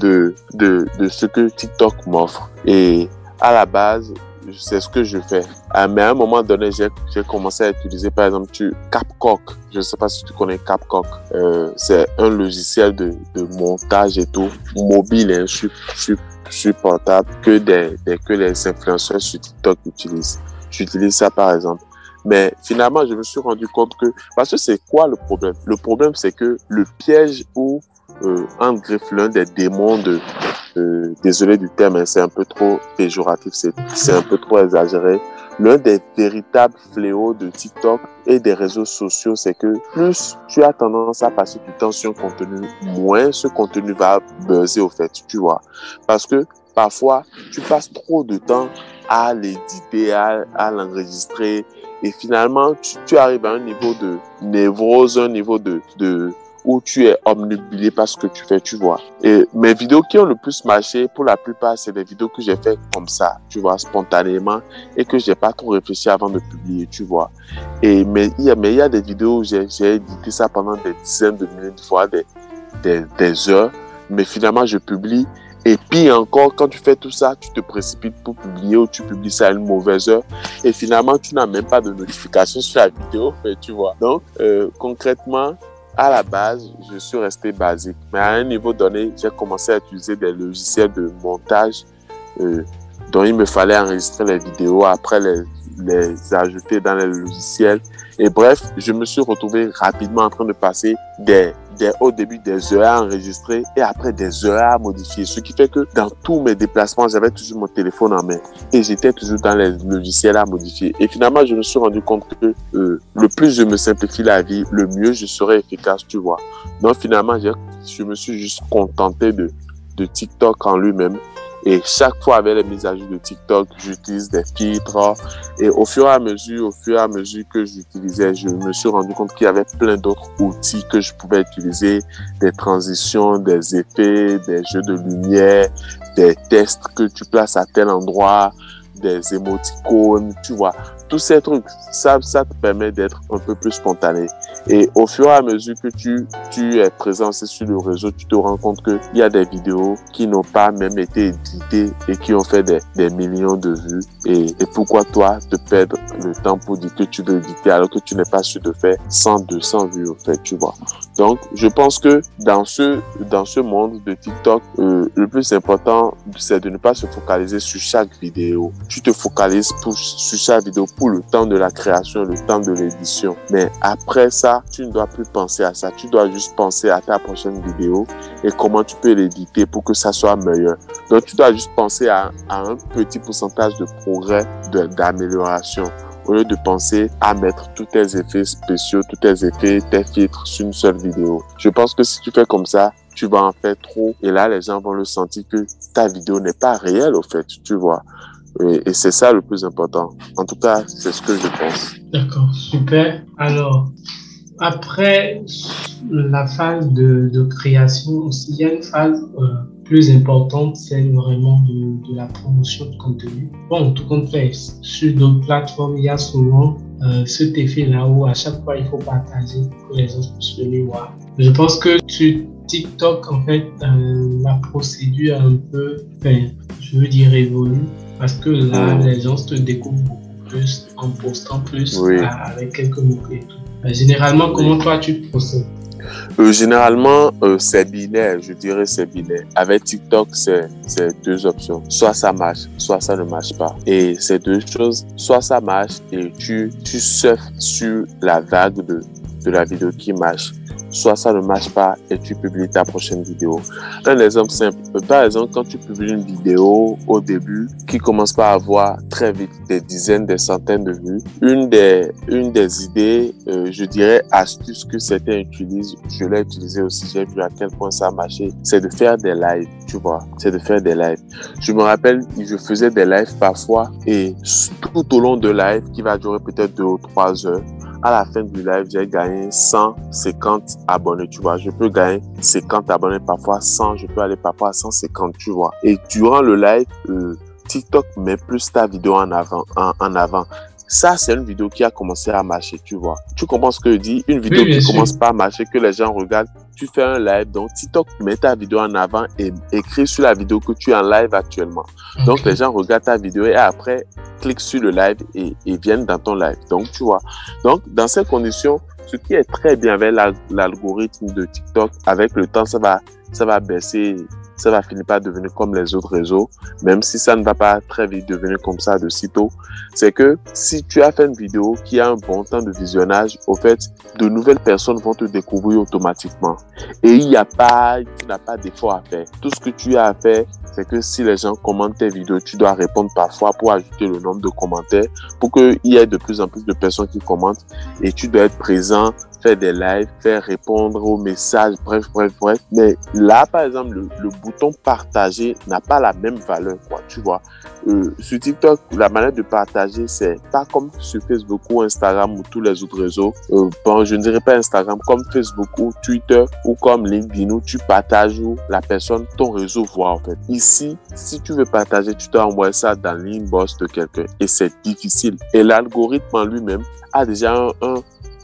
de, de, de ce que TikTok m'offre. Et à la base, c'est ce que je fais. Ah, mais à un moment donné, j'ai commencé à utiliser, par exemple, tu, CapCock. Je ne sais pas si tu connais CapCock. Euh, c'est un logiciel de, de, montage et tout, mobile, hein, sur, sur, portable, que, des, des, que les influenceurs sur TikTok utilisent. J'utilise ça, par exemple. Mais finalement, je me suis rendu compte que, parce que c'est quoi le problème? Le problème, c'est que le piège où euh, Anne l'un des démons de, euh, désolé du terme, hein, c'est un peu trop péjoratif, c'est un peu trop exagéré. L'un des véritables fléaux de TikTok et des réseaux sociaux, c'est que plus tu as tendance à passer du temps sur un contenu, moins ce contenu va buzzer au fait, tu vois. Parce que parfois, tu passes trop de temps à l'éditer, à, à l'enregistrer, et finalement, tu, tu, arrives à un niveau de névrose, un niveau de, de, où tu es omnubilé par ce que tu fais, tu vois. Et mes vidéos qui ont le plus marché, pour la plupart, c'est des vidéos que j'ai fait comme ça, tu vois, spontanément, et que j'ai pas trop réfléchi avant de publier, tu vois. Et, mais il y a, mais il y a des vidéos où j'ai édité ça pendant des dizaines de minutes, voire des, des, des heures, mais finalement, je publie et puis encore, quand tu fais tout ça, tu te précipites pour publier ou tu publies ça à une mauvaise heure. Et finalement, tu n'as même pas de notification sur la vidéo, tu vois. Donc, euh, concrètement, à la base, je suis resté basique. Mais à un niveau donné, j'ai commencé à utiliser des logiciels de montage euh, dont il me fallait enregistrer les vidéos, après les, les ajouter dans les logiciels. Et bref, je me suis retrouvé rapidement en train de passer des au début des heures à enregistrer et après des heures à modifier. Ce qui fait que dans tous mes déplacements, j'avais toujours mon téléphone en main et j'étais toujours dans les logiciels à modifier. Et finalement, je me suis rendu compte que euh, le plus je me simplifie la vie, le mieux je serai efficace, tu vois. Donc finalement, je me suis juste contenté de TikTok en lui-même et chaque fois avec les mises à jour de TikTok, j'utilise des filtres. Et au fur et à mesure, au fur et à mesure que j'utilisais, je me suis rendu compte qu'il y avait plein d'autres outils que je pouvais utiliser, des transitions, des effets, des jeux de lumière, des tests que tu places à tel endroit, des émoticônes, tu vois tous ces trucs, ça, ça te permet d'être un peu plus spontané. Et au fur et à mesure que tu, tu es présent sur le réseau, tu te rends compte qu'il y a des vidéos qui n'ont pas même été éditées et qui ont fait des, des millions de vues. Et, et, pourquoi toi te perdre le temps pour dire que tu veux éditer alors que tu n'es pas sûr de faire 100, 200 vues, en fait, tu vois. Donc, je pense que dans ce, dans ce monde de TikTok, euh, le plus important, c'est de ne pas se focaliser sur chaque vidéo. Tu te focalises pour, sur chaque vidéo pour le temps de la création, le temps de l'édition. Mais après ça, tu ne dois plus penser à ça. Tu dois juste penser à ta prochaine vidéo et comment tu peux l'éditer pour que ça soit meilleur. Donc, tu dois juste penser à, un petit pourcentage de progrès, d'amélioration au lieu de penser à mettre tous tes effets spéciaux, tous tes effets, tes filtres sur une seule vidéo. Je pense que si tu fais comme ça, tu vas en faire trop et là, les gens vont le sentir que ta vidéo n'est pas réelle au fait, tu vois. Et, c'est ça le plus important. En tout cas, c'est ce que je pense. D'accord, super. Alors, après la phase de, de création, il y a une phase euh, plus importante, c'est vraiment de, de, la promotion de contenu. Bon, tout compte fait, sur d'autres plateformes, il y a souvent euh, cet effet-là où à chaque fois, il faut partager pour que les autres puissent venir voir. Je pense que sur TikTok, en fait, euh, la procédure un peu, enfin, je veux dire, évolue parce que là, mm. les gens te découvrent beaucoup plus en postant plus avec quelques mots et tout. Euh, généralement, comment toi tu procèdes? Euh, généralement, euh, c'est binaire, je dirais c'est binaire. Avec TikTok, c'est deux options. Soit ça marche, soit ça ne marche pas. Et ces deux choses, soit ça marche et tu, tu surfes sur la vague de la vidéo qui marche, soit ça ne marche pas et tu publies ta prochaine vidéo. Un exemple simple, par exemple, quand tu publies une vidéo au début qui commence pas à avoir très vite des dizaines, des centaines de vues, une des, une des idées, euh, je dirais astuces que certains utilisent, je l'ai utilisé aussi, j'ai vu à quel point ça a marché, c'est de faire des lives, tu vois, c'est de faire des lives. Je me rappelle, je faisais des lives parfois et tout au long de live qui va durer peut-être deux ou trois heures, à la fin du live, j'ai gagné 150 abonnés, tu vois. Je peux gagner 50 abonnés, parfois 100, je peux aller parfois à 150, tu vois. Et durant le live, euh, TikTok met plus ta vidéo en avant, en, avant. Ça, c'est une vidéo qui a commencé à marcher, tu vois. Tu comprends ce que je dis? Une vidéo qui commence pas à marcher, que les gens regardent, tu fais un live, donc TikTok met ta vidéo en avant et écrit sur la vidéo que tu es en live actuellement. Donc, les gens regardent ta vidéo et après, cliquent sur le live et, et viennent dans ton live. Donc, tu vois. Donc, dans ces conditions, ce qui est très bien avec l'algorithme de TikTok, avec le temps, ça va, ça va baisser ça va finir par devenir comme les autres réseaux, même si ça ne va pas très vite devenir comme ça de sitôt. C'est que si tu as fait une vidéo qui a un bon temps de visionnage, au fait, de nouvelles personnes vont te découvrir automatiquement. Et il n'y a pas, tu n'as pas d'effort à faire. Tout ce que tu as à faire, c'est que si les gens commentent tes vidéos, tu dois répondre parfois pour ajouter le nombre de commentaires, pour qu'il y ait de plus en plus de personnes qui commentent et tu dois être présent faire des lives, faire répondre aux messages, bref, bref, bref. Mais là, par exemple, le, bouton partager n'a pas la même valeur, quoi, tu vois. Euh, sur TikTok, la manière de partager, c'est pas comme sur Facebook ou Instagram ou tous les autres réseaux. Euh, bon, je ne dirais pas Instagram, comme Facebook ou Twitter ou comme LinkedIn où tu partages où la personne, ton réseau voit, en fait. Ici, si tu veux partager, tu dois envoyer ça dans l'inbox de quelqu'un et c'est difficile. Et l'algorithme en lui-même a déjà un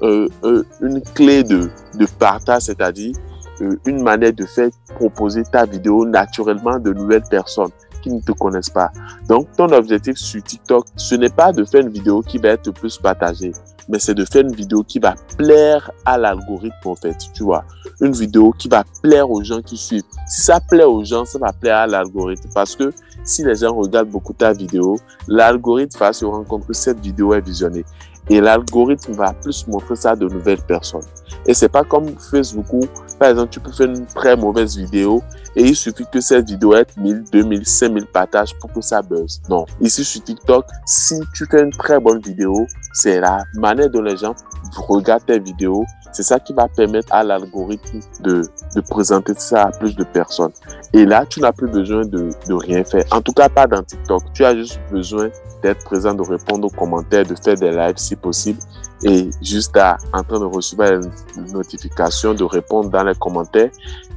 euh, euh, une clé de, partage, c'est-à-dire euh, une manière de faire proposer ta vidéo naturellement de nouvelles personnes qui ne te connaissent pas. Donc, ton objectif sur TikTok, ce n'est pas de faire une vidéo qui va être plus partagée, mais c'est de faire une vidéo qui va plaire à l'algorithme, en fait, tu vois. Une vidéo qui va plaire aux gens qui suivent. Si ça plaît aux gens, ça va plaire à l'algorithme parce que si les gens regardent beaucoup ta vidéo, l'algorithme va se rendre compte que cette vidéo est visionnée et l'algorithme va plus montrer ça à de nouvelles personnes. Et c'est pas comme Facebook où, par exemple, tu peux faire une très mauvaise vidéo et il suffit que cette vidéo ait 1000, 2000, 5000 partages pour que ça buzz. Non. Ici sur TikTok, si tu fais une très bonne vidéo, c'est la manière dont les gens regardent tes vidéos. C'est ça qui va permettre à l'algorithme de, de présenter ça à plus de personnes. Et là, tu n'as plus besoin de, rien faire. En tout cas, pas dans TikTok. Tu as juste besoin d'être présent, de répondre aux commentaires, de faire des lives si possible et juste à, en train de recevoir une notification, de répondre dans les commentaires.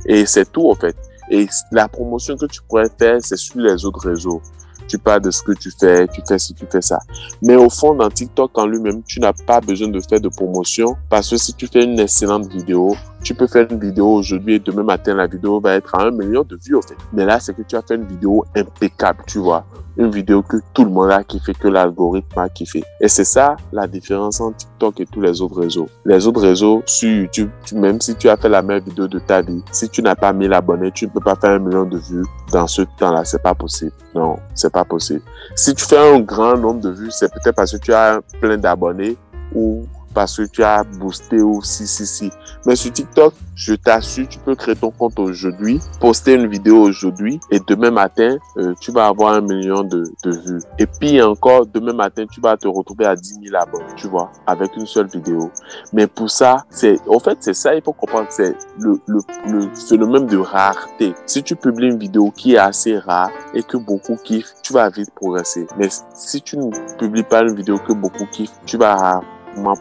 Et c'est tout en fait. Et la promotion que tu pourrais faire, c'est sur les autres réseaux. Tu parles de ce que tu fais, tu fais ci, tu fais ça. Mais au fond, dans TikTok en lui-même, tu n'as pas besoin de faire de promotion parce que si tu fais une excellente vidéo, tu peux faire une vidéo aujourd'hui et demain matin, la vidéo va être à un million de vues, en fait. Mais là, c'est que tu as fait une vidéo impeccable, tu vois. Une vidéo que tout le monde a kiffé, que l'algorithme a kiffé. Et c'est ça la différence entre TikTok et tous les autres réseaux. Les autres réseaux, sur YouTube, même si tu as fait la même vidéo de ta vie, si tu n'as pas mis abonnés, tu ne peux pas faire un million de vues dans ce temps-là. C'est pas possible. Non, c'est pas possible. Si tu fais un grand nombre de vues, c'est peut-être parce que tu as plein d'abonnés ou parce que tu as boosté ou si, si, si. Mais sur TikTok, je t'assure, tu peux créer ton compte aujourd'hui, poster une vidéo aujourd'hui et demain matin, euh, tu vas avoir un million de, de, vues. Et puis encore, demain matin, tu vas te retrouver à 10 000 abonnés, tu vois, avec une seule vidéo. Mais pour ça, c'est, en fait, c'est ça, il faut comprendre, c'est le, le, le phénomène de rareté. Si tu publies une vidéo qui est assez rare et que beaucoup kiffent, tu vas vite progresser. Mais si tu ne publies pas une vidéo que beaucoup kiffent, tu vas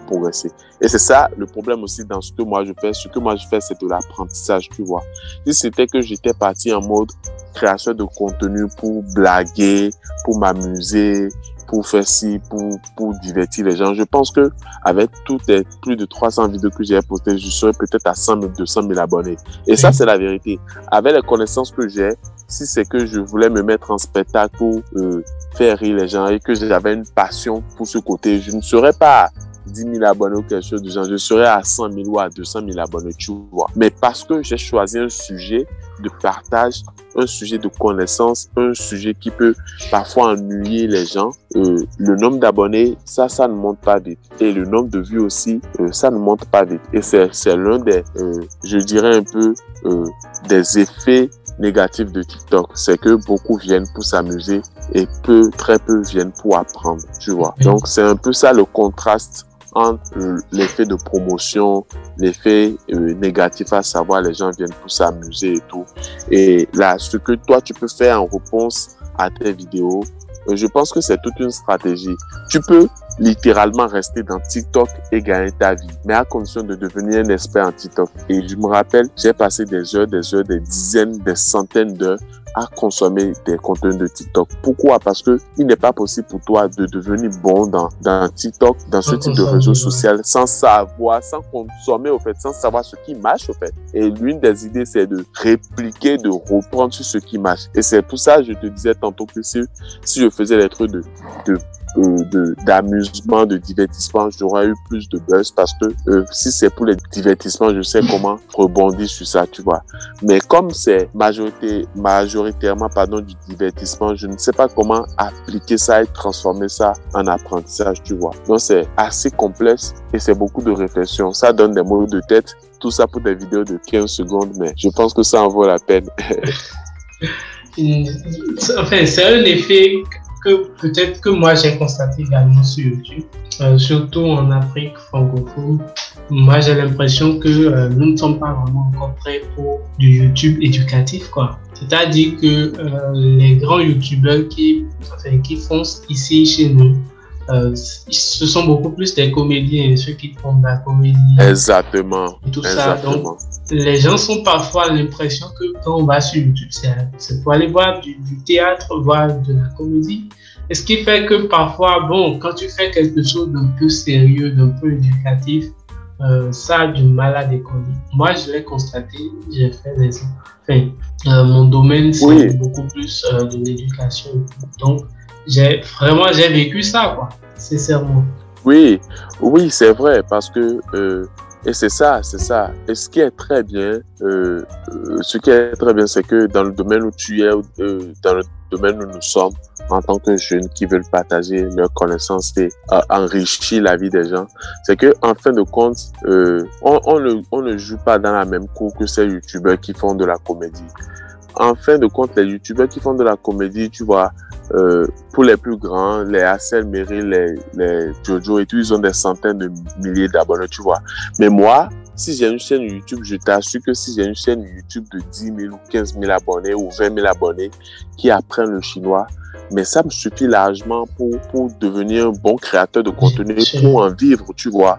progresser. Et c'est ça le problème aussi dans ce que moi je fais. Ce que moi je fais, c'est de l'apprentissage, tu vois. Si c'était que j'étais parti en mode création de contenu pour blaguer, pour m'amuser, pour faire ci, pour, pour divertir les gens. Je pense que avec toutes les plus de 300 vidéos que j'ai postées, je serais peut-être à 100 000, 200 000 abonnés. Et ça, c'est la vérité. Avec les connaissances que j'ai, si c'est que je voulais me mettre en spectacle pour euh, faire rire les gens et que j'avais une passion pour ce côté, je ne serais pas 10 000 abonnés ou quelque chose du genre, je serais à 100 000 ou à 200 000 abonnés, tu vois. Mais parce que j'ai choisi un sujet de partage, un sujet de connaissance, un sujet qui peut parfois ennuyer les gens, euh, le nombre d'abonnés, ça, ça ne monte pas vite. Et le nombre de vues aussi, euh, ça ne monte pas vite. Et c'est l'un des, euh, je dirais un peu, euh, des effets négatifs de TikTok. C'est que beaucoup viennent pour s'amuser et peu, très peu viennent pour apprendre, tu vois. Donc, c'est un peu ça le contraste entre l'effet de promotion, l'effet euh, négatif, à savoir les gens viennent pour s'amuser et tout. Et là, ce que toi, tu peux faire en réponse à tes vidéos, euh, je pense que c'est toute une stratégie. Tu peux littéralement rester dans TikTok et gagner ta vie, mais à condition de devenir un expert en TikTok. Et je me rappelle, j'ai passé des heures, des heures, des dizaines, des centaines d'heures à consommer des contenus de TikTok. Pourquoi? Parce que il n'est pas possible pour toi de devenir bon dans, dans TikTok, dans ce type de réseau social, sans savoir, sans consommer, au fait, sans savoir ce qui marche, au fait. Et l'une des idées, c'est de répliquer, de reprendre sur ce qui marche. Et c'est pour ça, je te disais tantôt que si, si je faisais les trucs de, de d'amusement, de, divertissement, j'aurais eu plus de buzz parce que euh, si c'est pour les divertissements, je sais comment rebondir sur ça, tu vois. Mais comme c'est majorité, majoritairement pardon, du divertissement, je ne sais pas comment appliquer ça et transformer ça en apprentissage, tu vois. Donc c'est assez complexe et c'est beaucoup de réflexion. Ça donne des mots de tête, tout ça pour des vidéos de 15 secondes, mais je pense que ça en vaut la peine. enfin, c'est un effet que peut-être que moi j'ai constaté également sur YouTube, euh, surtout en Afrique francophone. Moi j'ai l'impression que euh, nous ne sommes pas vraiment encore prêts pour du YouTube éducatif, quoi. C'est-à-dire que euh, les grands YouTubeurs qui, enfin, qui font ici chez nous, euh, ce sont beaucoup plus des comédiens, ceux qui font de la comédie. Exactement. tout ça. Donc, les gens sont parfois l'impression que quand on va sur YouTube, c'est pour aller voir du, théâtre, voir de la comédie. Et ce qui fait que parfois, bon, quand tu fais quelque chose d'un peu sérieux, d'un peu éducatif, euh, ça a du mal à décoller. Moi, je l'ai constaté, j'ai fait des... Enfin, euh, mon domaine, c'est beaucoup plus de l'éducation. Donc, j'ai vraiment j'ai vécu ça quoi sincèrement oui oui c'est vrai parce que euh, et c'est ça c'est ça et ce qui est très bien euh, euh, ce qui est très bien c'est que dans le domaine où tu es dans le domaine où nous sommes en tant que jeunes qui veulent partager leurs connaissances et enrichir la vie des gens, c'est que en fin de compte, on, ne, on ne joue pas dans la même cour que ces youtubeurs qui font de la comédie. En fin de compte, les youtubeurs qui font de la comédie, tu vois, euh, pour les plus grands, les Hassel, Meryl, les, les Jojo et tout, ils ont des centaines de milliers d'abonnés, tu vois. Mais moi, si j'ai une chaîne YouTube, je t'assure que si j'ai une chaîne YouTube de 10 000 ou 15 000 abonnés ou 20 000 abonnés qui apprennent le chinois, mais ça me suffit largement pour, pour devenir un bon créateur de contenu, pour en vivre, tu vois.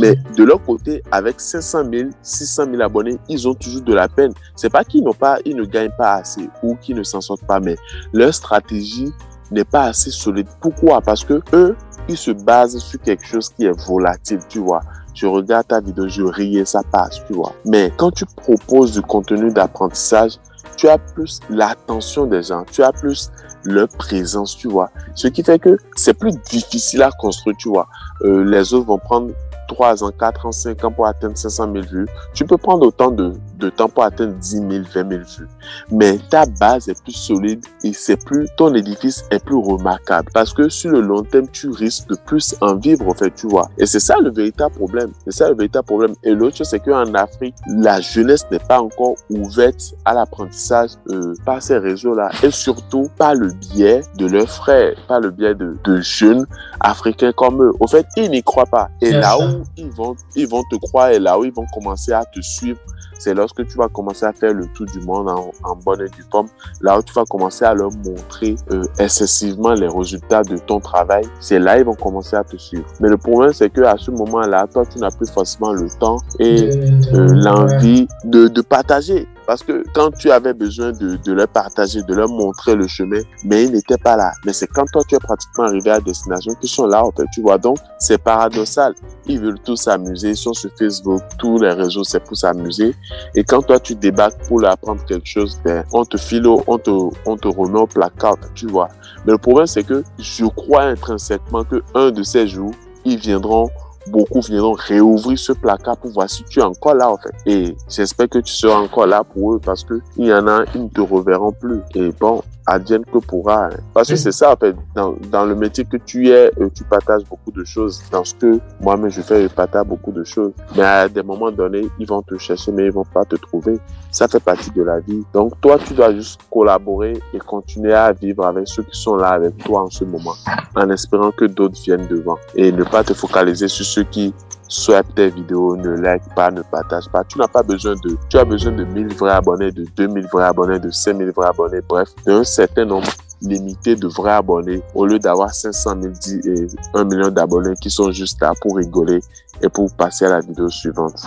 Mais de leur côté, avec 500 000, 600 000 abonnés, ils ont toujours de la peine. C'est pas qu'ils n'ont pas, ils ne gagnent pas assez ou qu'ils ne s'en sortent pas, mais leur stratégie n'est pas assez solide. Pourquoi? Parce que eux, ils se basent sur quelque chose qui est volatile, tu vois. Je regarde ta vidéo, je et ça passe, tu vois. Mais quand tu proposes du contenu d'apprentissage, tu as plus l'attention des gens, tu as plus leur présence, tu vois. Ce qui fait que c'est plus difficile à construire, tu vois. Euh, les autres vont prendre 3 ans, 4 ans, 5 ans pour atteindre 500 000 vues. Tu peux prendre autant de, de temps pour atteindre 10 000, 20 000 vues. Mais ta base est plus solide et c'est plus, ton édifice est plus remarquable. Parce que sur le long terme, tu risques de plus en vivre, en fait, tu vois. Et c'est ça le véritable problème. C'est ça le véritable problème. Et l'autre chose, c'est qu'en Afrique, la jeunesse n'est pas encore ouverte à l'apprentissage euh, par ces réseaux-là. Et surtout, par le biais de leurs frères, par le biais de, de jeunes africains comme eux. Au fait, ils n'y croient pas. Et là où ils vont, ils vont te croire et là où ils vont commencer à te suivre, c'est lorsque tu vas commencer à faire le tour du monde en, bonne et due forme, là où tu vas commencer à leur montrer euh, excessivement les résultats de ton travail, c'est là ils vont commencer à te suivre. Mais le problème, c'est que à ce moment-là, toi, tu n'as plus forcément le temps et euh, l'envie de, de partager. Parce que quand tu avais besoin de, leur partager, de leur montrer le chemin, mais ils n'étaient pas là. Mais c'est quand toi, tu es pratiquement arrivé à destination qu'ils sont là. Tu vois, donc, c'est paradoxal. Ils veulent tous s'amuser. Ils sont sur Facebook, tous les réseaux, c'est pour s'amuser. Et quand toi, tu débarques pour leur apprendre quelque chose, ben, on te file, on te, on te remet au placard, tu vois. Mais le problème, c'est que je crois intrinsèquement que un de ces jours, ils viendront beaucoup viendront réouvrir ce placard pour voir si tu es encore là, en fait. Et j'espère que tu seras encore là pour eux parce que il y en a, ils ne te reverront plus. Et bon, advienne que pourra. Hein. Parce que c'est ça, en fait, dans, dans, le métier que tu es, euh, tu partages beaucoup de choses. Dans ce que moi-même je fais, je partage beaucoup de choses. Mais à des moments donnés, ils vont te chercher, mais ils vont pas te trouver. Ça fait partie de la vie. Donc, toi, tu dois juste collaborer et continuer à vivre avec ceux qui sont là avec toi en ce moment, en espérant que d'autres viennent devant et ne pas te focaliser sur ceux qui souhaitent tes vidéos, ne like pas, ne partage pas. Tu n'as pas besoin de, tu as besoin de 1000 vrais abonnés, de 2000 vrais abonnés, de 5000 vrais abonnés, bref, d'un certain nombre limité de vrais abonnés au lieu d'avoir 500 000 et 1 million d'abonnés qui sont juste là pour rigoler et pour passer à la vidéo suivante.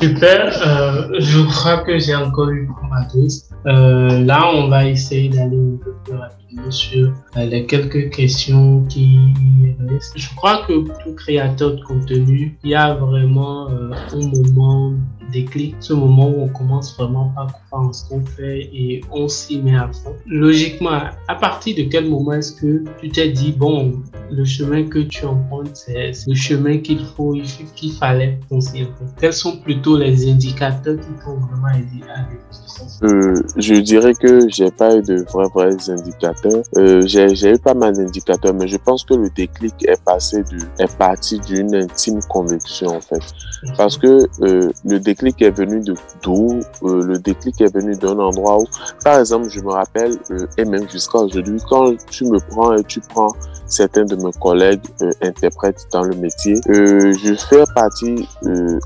Super, euh, je crois que j'ai encore une tous. Euh, là, on va essayer d'aller un peu plus sur euh, les quelques questions qui restent. Je crois que tout créateur de contenu, il y a vraiment euh, un moment déclic, ce moment où on commence vraiment croire en ce qu'on fait et on s'y met à fond. Logiquement, à partir de quel moment est-ce que tu t'es dit, bon, le chemin que tu empruntes, c'est le chemin qu'il faut, qu'il fallait penser Quels sont plutôt les indicateurs qui t'ont vraiment aidé à euh, Je dirais que j'ai pas eu de vrais, vrais indicateurs. Euh, j'ai eu pas mal d'indicateurs, mais je pense que le déclic est passé du, est parti d'une intime conviction, en fait. Parce que euh, le déclic est venu de d'où euh, Le déclic est venu d'un endroit où, par exemple, je me rappelle, euh, et même jusqu'à aujourd'hui, quand tu me prends et tu prends certains de mes collègues euh, interprètes dans le métier, je fais partie,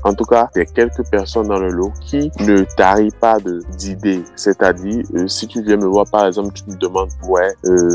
en tout cas, des quelques personnes dans le lot qui ne tarient pas d'idées. C'est-à-dire, si tu viens me voir, par exemple, tu me demandes, ouais,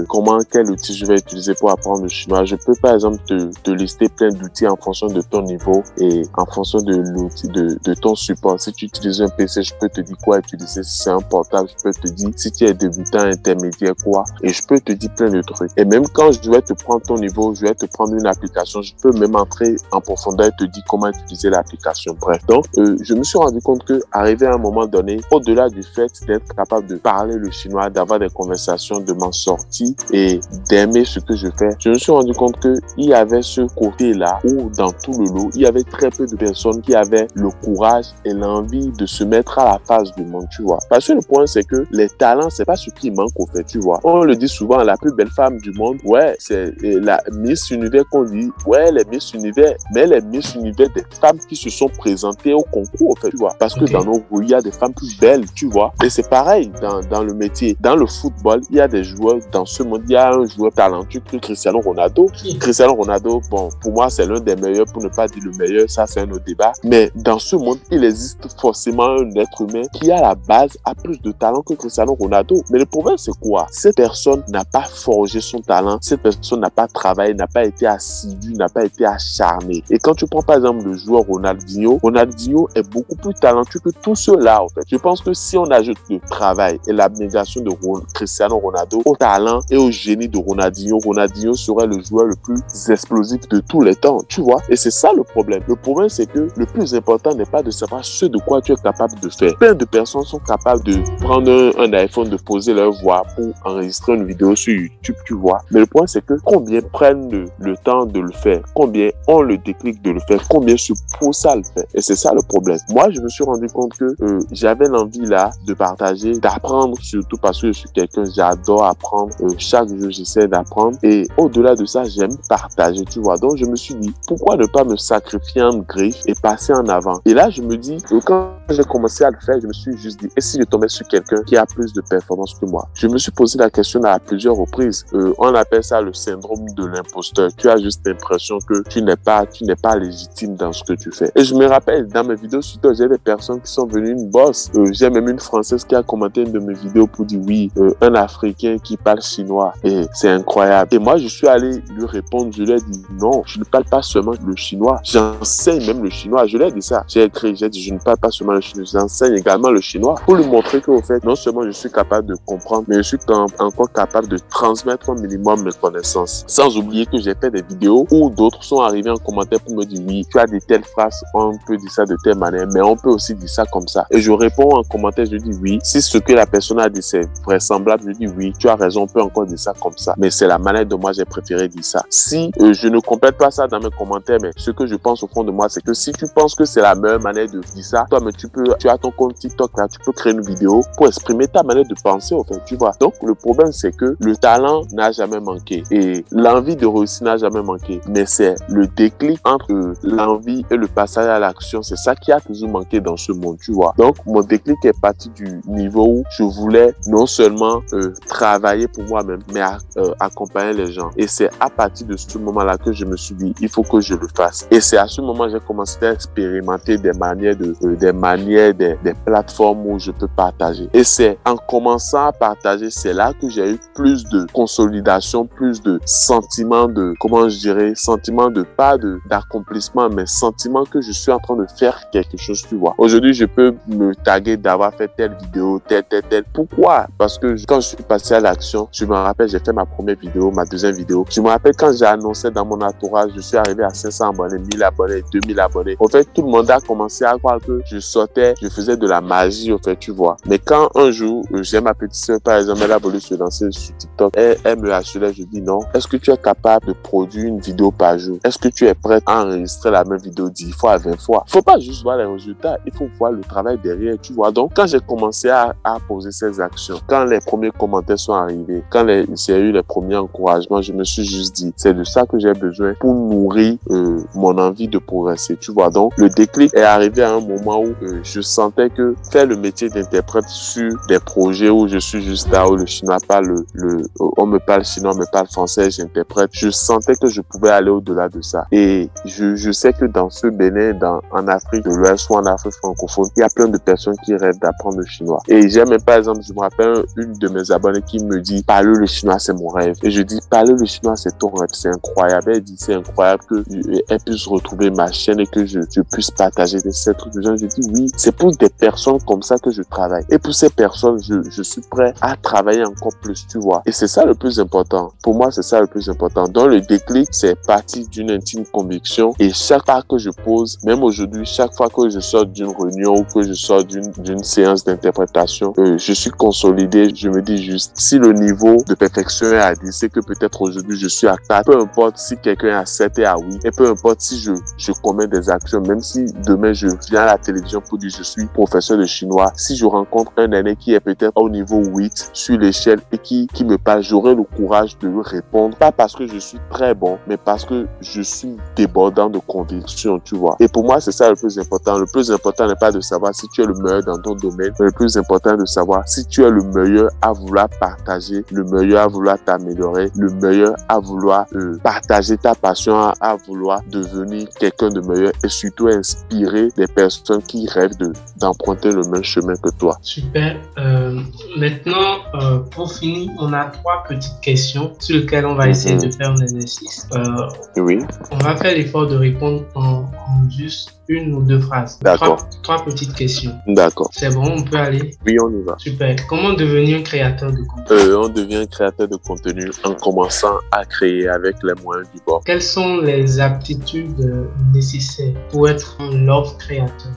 comment, quel outil je vais utiliser pour apprendre le chinois, je peux, par exemple, te, te lister plein d'outils en fonction de ton niveau et en fonction de l'outil, de, de ton support. Si tu utilises un PC, je peux te dire quoi utiliser. Si c'est un portable, je peux te dire si tu es débutant, intermédiaire, quoi. Et je peux te dire plein de trucs. Et même quand je vais te prendre ton niveau, je vais te prendre une application, je peux même entrer en profondeur et te dire comment utiliser l'application. Bref. Donc, euh, je me suis rendu compte que arrivé à un moment donné, au-delà du fait d'être capable de parler le chinois, d'avoir des conversations, de m'en sortir et d'aimer ce que je fais, je me suis rendu compte que il y avait ce côté-là où dans tout le lot, il y avait très peu de personnes qui avaient le courage et l'envie de se mettre à la face du monde, tu vois. Parce que le point, c'est que les talents, c'est pas ce qui manque au fait, tu vois. On le dit souvent, la plus belle femme du monde, ouais, c'est la Miss Univers qu'on dit, ouais, les Miss Univers, mais les Miss Univers des femmes qui se sont présentées au concours, au fait, tu vois. Parce que dans nos rues, il y a des femmes plus belles, tu vois. Et c'est pareil dans, dans le métier. Dans le football, il y a des joueurs, dans ce monde, il y a un joueur talentueux que Cristiano Ronaldo. Cristiano Ronaldo, bon, pour moi, c'est l'un des meilleurs, pour ne pas dire le meilleur, ça c'est un autre débat. Mais dans ce monde, il existe forcément un être humain qui, à la base, a plus de talent que Cristiano Ronaldo. Mais le problème, c'est quoi? Cette personne n'a pas forgé son talent, cette personne n'a pas travaillé, n'a pas été assidu, n'a pas été acharné. Et quand tu prends par exemple le joueur Ronaldinho, Ronaldinho est beaucoup plus talentueux que tous ceux-là, en fait. Je pense que si on ajoute le travail et l'abnégation de Cristiano Ronaldo au talent et au génie de Ronaldinho, Ronaldinho serait le joueur le plus explosif de tous les temps, tu vois. Et c'est ça le problème. Le problème, c'est que le plus important n'est pas de savoir ce de quoi tu es capable de faire. Plein de personnes sont capables de prendre un, iPhone, de poser leur voix pour enregistrer une vidéo sur YouTube, tu vois. Mais le point, c'est que combien prennent le, temps de le faire? Combien ont le déclic de le faire? Combien se poussent à le faire? Et c'est ça le problème. Moi, je me suis rendu compte que euh, j'avais l'envie là de partager, d'apprendre surtout parce que je suis quelqu'un, j'adore apprendre. Euh, chaque jour, j'essaie d'apprendre. Et au-delà de ça, j'aime partager, tu vois. Donc, je me suis dit, pourquoi ne pas me sacrifier en griffe et passer en avant? Et là, je me dis quand j'ai commencé à le faire, je me suis juste dit, et si je tombais sur quelqu'un qui a plus de performance que moi? Je me suis posé la question à plusieurs reprises. Euh, on appelle ça le syndrome de l'imposteur. Tu as juste l'impression que tu n'es pas, tu n'es pas légitime dans ce que tu fais. Et je me rappelle, dans mes vidéos sur j'ai des personnes qui sont venues une bosse. Euh, j'ai même une Française qui a commenté une de mes vidéos pour dire oui, euh, un Africain qui parle chinois. Et c'est incroyable. Et moi, je suis allé lui répondre. Je lui ai dit non, je ne parle pas seulement le chinois. J'enseigne même le chinois. Je lui ai dit ça. J'ai écrit, j'ai dit je ne parle pas seulement le chinois, j'enseigne également le chinois pour lui montrer que, au fait, non seulement je suis capable de comprendre, mais je suis encore capable de transmettre au minimum mes connaissances. Sans oublier que j'ai fait des vidéos où d'autres sont arrivés en commentaire pour me dire, oui, tu as des telles phrases, on peut dire ça de telle manière, mais on peut aussi dire ça comme ça. Et je réponds en commentaire, je dis oui. Si ce que la personne a dit, c'est vraisemblable, je dis oui, tu as raison, on peut encore dire ça comme ça. Mais c'est la manière dont moi j'ai préféré dire ça. Si euh, je ne complète pas ça dans mes commentaires, mais ce que je pense au fond de moi, c'est que si tu penses que c'est la meilleure manière de dire ça, toi, mais tu peux, tu as ton compte TikTok là, tu peux créer une vidéo pour exprimer ta manière de penser, en fait, tu vois. Donc, le problème, c'est que le talent n'a jamais manqué et l'envie de réussir n'a jamais manqué. Mais c'est le déclic entre l'envie et le passage à l'action, c'est ça qui a toujours manqué dans ce monde, tu vois. Donc, mon déclic est parti du niveau où je voulais non seulement euh, travailler pour moi-même, mais euh, accompagner les gens. Et c'est à partir de ce moment-là que je me suis dit, il faut que je le fasse. Et c'est à ce moment que j'ai commencé à expérimenter des manières de, euh, des manières, des, des plateformes où je peux partager. Et c'est en commençant à partager, c'est là que j'ai eu plus de consolidation, plus de sentiment de, comment je dirais, sentiment de pas de d'accomplissement, mais sentiment que je suis en train de faire quelque chose, tu vois. Aujourd'hui, je peux me taguer d'avoir fait telle vidéo, telle, telle, telle. Pourquoi? Parce que quand je suis passé à l'action, je me rappelle, j'ai fait ma première vidéo, ma deuxième vidéo. Je me rappelle quand j'ai annoncé dans mon entourage, je suis arrivé à 500 abonnés, 1000 abonnés, 2000 abonnés. En fait, tout le monde a commencé à croire que je sortais, je faisais de la magie, au fait, tu vois. Mais quand un jour, j'ai ma petite soeur, par exemple, elle a voulu se lancer sur TikTok, elle, elle me assurait, je dis non. Est-ce que tu es capable de produire une vidéo par jour? Est-ce que tu es prêt à enregistrer la même vidéo 10 fois à 20 fois? Faut pas juste voir les résultats, il faut voir le travail derrière, tu vois. Donc, quand j'ai commencé à, à poser ces actions, quand les premiers commentaires sont arrivés, quand j'ai eu les premiers encouragements, je me suis juste dit, c'est de ça que j'ai besoin pour nourrir euh, mon envie de progresser, tu vois. Donc, le déclic est arrivé à un moment où euh, je sentais que faire le métier d'interprète sur des projets où je suis juste là, où le chinois parle, le, on me parle chinois, on me parle français, j'interprète, je sentais que je pouvais aller au-delà de ça. Et je, je sais que dans ce Bénin, dans, en Afrique de l'Ouest ou en Afrique francophone, il y a plein de personnes qui rêvent d'apprendre le chinois. Et j'ai même, par exemple, je me rappelle une de mes abonnés qui me dit, parler le chinois, c'est mon rêve. Et je dis, parler le chinois, c'est ton rêve, c'est incroyable. Elle dit, c'est incroyable qu'elle puisse retrouver ma chaîne et que je, je puisse partager ces trucs. Je dis, oui, c'est pour des personnes comme ça que je travaille. Et pour ces personnes, je, je suis prêt à travailler encore plus, tu vois. Et c'est ça le plus important. Pour moi, c'est ça le plus important. Donc, le déclic, c'est parti d'une intime conviction. Et chaque pas que je pose, même aujourd'hui, chaque fois que je sors d'une réunion ou que je sors d'une séance d'interprétation, euh, je suis consolidé. Je me dis juste, si le niveau de perfection est à 10, c'est que peut-être aujourd'hui je suis à 4. Peu importe si quelqu'un est à 7 et à 8. Et peu importe si je, je commets des actions, même si demain je viens à la télévision pour dire je suis professeur de chinois, si je rencontre un aîné qui est peut-être au niveau 8 sur l'échelle et qui, qui me parle, j'aurai le courage de lui répondre. Pas parce que je suis très bon, mais parce que je suis débordant de conviction, tu vois. Et pour moi, c'est ça le plus important. Le plus important n'est pas de savoir si tu es le meilleur dans ton domaine, mais le plus important de savoir si tu es le meilleur à vouloir partager, le meilleur à vouloir t'améliorer, le meilleur à vouloir euh, partager ta passion, à, à vouloir devenir quelqu'un de meilleur et surtout inspirer des personnes qui rêvent de, d'emprunter le même chemin que toi. Super. Euh, maintenant, euh, pour finir, on a trois petites questions sur lesquelles on va essayer Mhm. de faire un exercice. Euh, Oui, on va faire l'effort de répondre en, en juste une ou deux phrases. D'accord. Trois, trois petites questions. d'accord. C'est bon, on peut aller? Oui, on y va. Super. Comment devenir créateur de contenu? Euh, on devient créateur de contenu en commençant à créer avec les moyens du bord. Quelles sont les aptitudes nécessaires pour être un love créateur?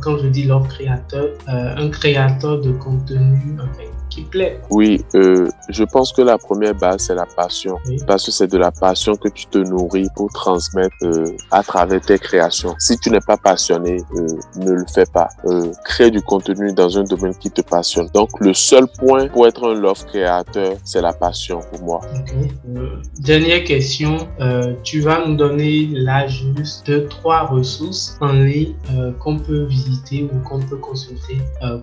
Quand je dis love créateur, euh, un créateur de contenu qui plaît. Oui, euh, je pense que la première base, c'est la passion. Oui. Parce que c'est de la passion que tu te nourris pour transmettre euh, à travers tes créations. Si tu n'es pas passionné, euh, ne le fais pas. Crée du contenu dans un domaine qui te passionne. Donc, le seul point pour être un love créateur, c'est la passion pour moi. Dernière question. Tu vas nous donner la juste de trois ressources en ligne qu'on peut visiter ou qu'on peut consulter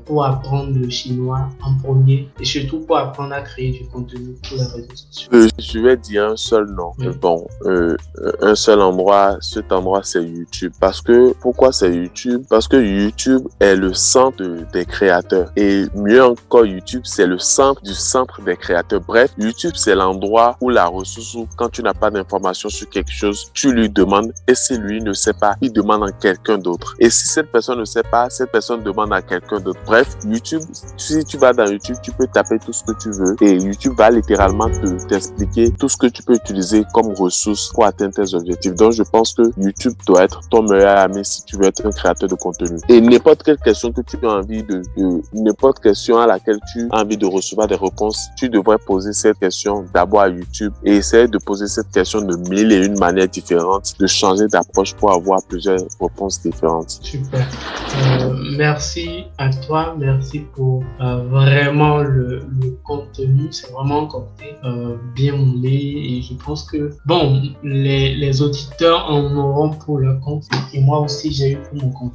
pour apprendre le chinois en premier et surtout pour apprendre à créer du contenu sur les réseaux sociaux. Euh, je vais dire un seul nom. Oui. Euh, Bon, euh, un seul endroit, cet endroit c'est YouTube. Parce que, pourquoi c'est YouTube? Parce que YouTube est le centre de- des créateurs. Et mieux encore, YouTube c'est le centre du centre des créateurs. Bref, YouTube c'est l'endroit où la ressource, où quand tu n'as pas d'informations sur quelque chose, tu lui demandes et si lui ne sait pas, il demande à quelqu'un d'autre. Et si cette personne ne sait pas, cette personne demande à quelqu'un d'autre. Bref, YouTube, si tu vas dans YouTube, tu peux taper tout ce que tu veux et YouTube va littéralement te t'expliquer tout ce que tu peux utiliser comme ressource pour atteindre tes objectifs. Donc, je pense que YouTube doit être ton meilleur ami si tu veux être un créateur de contenu. Et n'importe quelle question que tu as envie de, de- n'importe question à laquelle tu as envie de recevoir des réponses, tu devrais poser cette question d'abord à YouTube et essayer de poser cette question de mille et une manières différentes, de changer d'approche pour avoir plusieurs réponses différentes. Super. Euh, merci à toi. Merci pour euh, vraiment le, contenu. C'est vraiment un contenu euh, bien moulé. Et je pense que, bon, les, les auditeurs en auront pour leur compte. Et moi aussi, j'ai eu pour mon compte.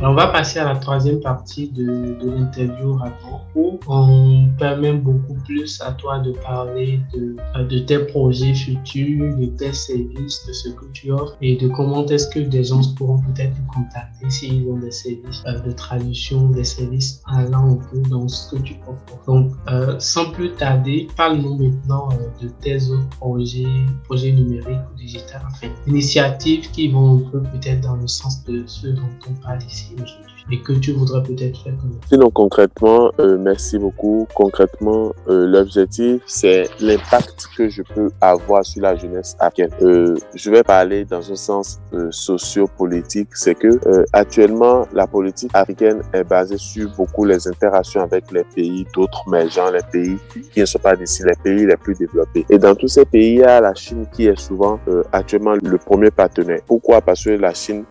On va passer à la troisième partie de, de l'interview rapport où on permet beaucoup plus à toi de parler de, euh, de tes projets futurs, de tes services, de ce que tu offres et de comment est-ce que des gens pourront peut-être te contacter s'ils ont des services euh, de traduction, des services allant un peu dans ce que tu offres. Donc, euh, sans plus tarder, parle-nous maintenant euh, de tes autres projets, projets numériques ou digitales, enfin, initiatives qui vont un peu peut-être dans le sens de ce dont on parle ici. Ici aujourd'hui et que tu voudrais peut-être faire comme Sinon, concrètement, euh, merci beaucoup. Concrètement, euh, l'objectif, c'est l'impact que je peux avoir sur la jeunesse africaine. Euh, je vais parler dans un sens euh, socio-politique. C'est que euh, actuellement, la politique africaine est basée sur beaucoup les interactions avec les pays d'autres émergents, les pays qui ne sont pas d'ici, les pays les plus développés. Et dans tous ces pays, il y a la Chine qui est souvent euh, actuellement le premier partenaire. Pourquoi? Parce que la Chine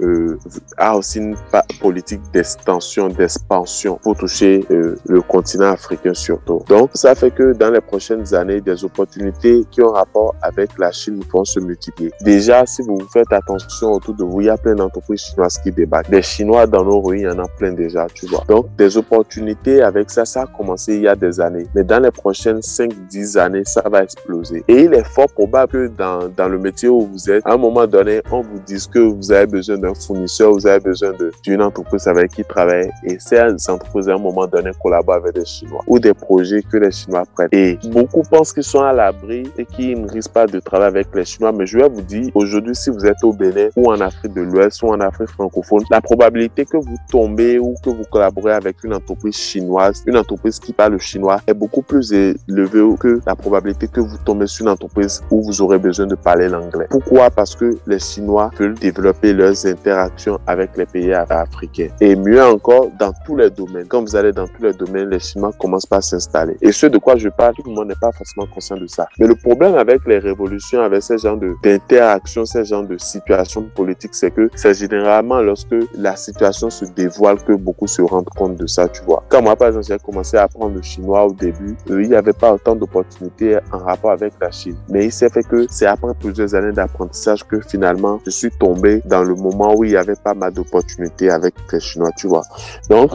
a aussi une politique d'extension, d'expansion pour toucher euh, le continent africain surtout. Donc, ça fait que dans les prochaines années, des opportunités qui ont rapport avec la Chine vont se multiplier. Déjà, si vous faites attention autour de vous, il y a plein d'entreprises chinoises qui débattent. Des Chinois dans nos rues, il y en a plein déjà, tu vois. Donc, des opportunités avec ça, ça a commencé il y a des années. Mais dans les prochaines 5-10 années, ça va exploser. Et il est fort probable que dans, dans le métier où vous êtes, à un moment donné, on vous dise que vous avez besoin d'un fournisseur, vous avez besoin d'une entreprise avec qui travailler. Et ces entreprises, à un moment donné, collaborent avec des Chinois ou des projets que les Chinois prennent. Et beaucoup pensent qu'ils sont à l'abri et qu'ils ne risquent pas de travailler avec les Chinois. Mais je vais vous dire, aujourd'hui, si vous êtes au Bénin ou en Afrique de l'Ouest ou en Afrique francophone, la probabilité que vous tombez ou que vous collaborez avec une entreprise chinoise, une entreprise qui parle chinois, est beaucoup plus élevée que la probabilité que vous tombez sur une entreprise où vous aurez besoin de parler l'anglais. Pourquoi? Parce que les Chinois veulent développer leurs interactions avec les pays africains. Et mieux encore, dans tous les domaines. Quand vous allez dans tous les domaines, les Chinois commencent par s'installer. Et ce de quoi je parle, tout le monde n'est pas forcément conscient de ça. Mais le problème avec les révolutions, avec ces genres d'interactions, ces genres de situations politiques, c'est que c'est généralement lorsque la situation se dévoile que beaucoup se rendent compte de ça, tu vois. Quand moi, par exemple, j'ai commencé à apprendre le chinois au début, euh, il n'y avait pas autant d'opportunités en rapport avec la Chine. Mais il s'est fait que c'est après plusieurs années d'apprentissage que finalement, je suis tombé dans le moment où il y avait pas mal d'opportunités avec les Chinois, tu vois. Donc,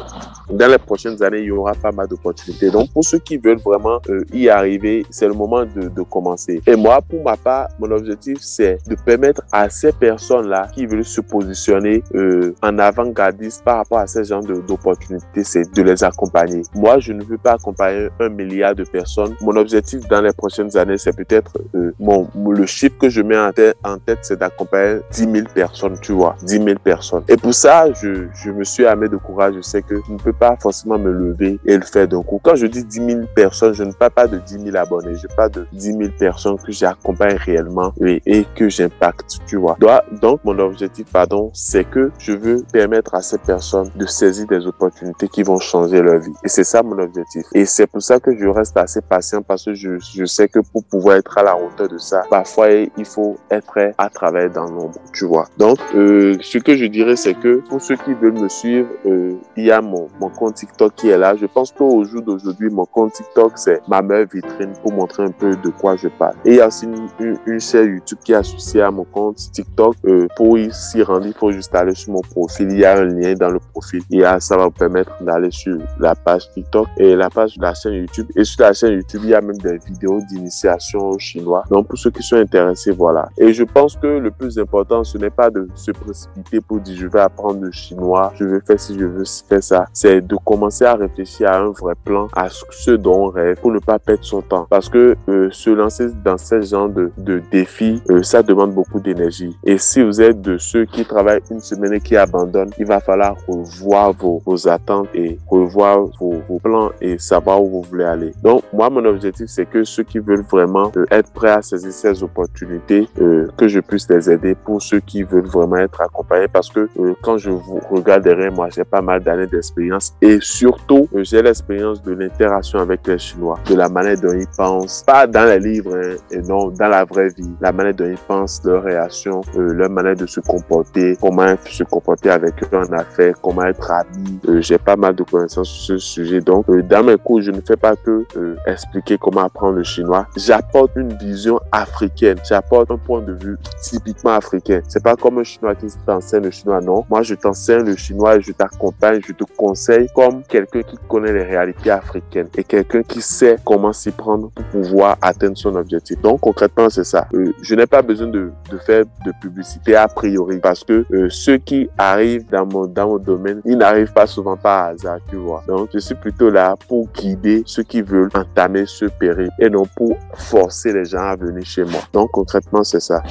dans les prochaines années, il y aura pas mal d'opportunités. Donc, pour ceux qui veulent vraiment euh, y arriver, c'est le moment de, de, commencer. Et moi, pour ma part, mon objectif, c'est de permettre à ces personnes-là qui veulent se positionner euh, en avant-gardiste par rapport à ces genres d'opportunités, c'est de les accompagner. Moi, je ne veux pas accompagner un milliard de personnes. Mon objectif dans les prochaines années, c'est peut-être euh, mon le chiffre que je mets en tête, en tête c'est d'accompagner 10 000 personnes, tu vois, 10 000 personnes. Et pour ça, je, je me suis armé de courage. Je sais que je ne peux pas forcément me lever et le faire d'un coup. Quand je dis 10 000 personnes, je ne parle pas de 10 000 abonnés. Je parle de 10 000 personnes que j'accompagne réellement et, que j'impacte, tu vois. Donc, mon objectif, pardon, c'est que je veux permettre à ces personnes de saisir des opportunités qui vont changer leur vie. Et c'est ça mon objectif. Et c'est pour ça que je reste assez patient parce que je, je sais que pour pouvoir être à la hauteur de ça, parfois il faut être prêt à travailler dans l'ombre, tu vois. Donc, euh, ce que je dirais, c'est que pour ceux qui veulent me suivre, euh, il y a mon, mon compte TikTok qui est là. Je pense qu'au jour d'aujourd'hui, mon compte TikTok, c'est ma meilleure vitrine pour montrer un peu de quoi je parle. Et il y a aussi une, chaîne YouTube qui est associée à mon compte TikTok. Euh, pour s'y rendre, il faut juste aller sur mon profil. Il y a un lien dans le profil. Et ça va vous permettre d'aller sur la page TikTok et la page de la chaîne YouTube. Et sur la chaîne YouTube, il y a même des vidéos d'initiation chinois. Donc, pour ceux qui sont intéressés, voilà. Et je pense que le plus important, ce n'est pas de se précipiter pour dire je vais apprendre le chinois, je vais faire si je veux faire ça. C'est de commencer à réfléchir à un vrai plan, à ce dont on rêve pour ne pas perdre son temps. Parce que euh, se lancer dans ce genre de, de défis, euh, ça demande beaucoup d'énergie. Et si vous êtes de ceux qui travaillent une semaine et qui abandonnent, il va falloir revoir vos, vos attentes et revoir vos, vos, plans et savoir où vous voulez aller. Donc, moi, mon objectif, c'est que ceux qui veulent vraiment euh, être prêts à saisir ces opportunités, euh, que je puisse les aider pour ceux qui veulent vraiment être accompagnés parce que euh, quand je vous regarde derrière moi, j'ai pas mal d'années d'expérience et surtout, j'ai l'expérience de l'interaction avec les Chinois, de la manière dont ils pensent, pas dans les livres, hein, et non dans la vraie vie, la manière dont ils pensent, leur réaction, leur manière de se comporter, comment se comporter avec eux en affaires, comment être ami. j'ai pas mal de connaissances sur ce sujet. Donc, dans mes cours, je ne fais pas que expliquer comment apprendre le chinois. J'apporte une vision africaine. J'apporte un point de vue typiquement africain. C'est pas comme un chinois qui t'enseigne le chinois, non. Moi, je t'enseigne le chinois je t'accompagne, je te conseille comme quelqu'un qui connaît les réalités africaines et quelqu'un qui sait comment s'y prendre pour pouvoir atteindre son objectif. Donc concrètement, c'est ça. Euh, je n'ai pas besoin de, faire de publicité a priori parce que euh, ceux qui arrivent dans mon, dans mon domaine, ils n'arrivent pas souvent par hasard, tu vois. Donc je suis plutôt là pour guider ceux qui veulent entamer ce périple et non pour forcer les gens à venir chez moi. Donc concrètement, c'est ça.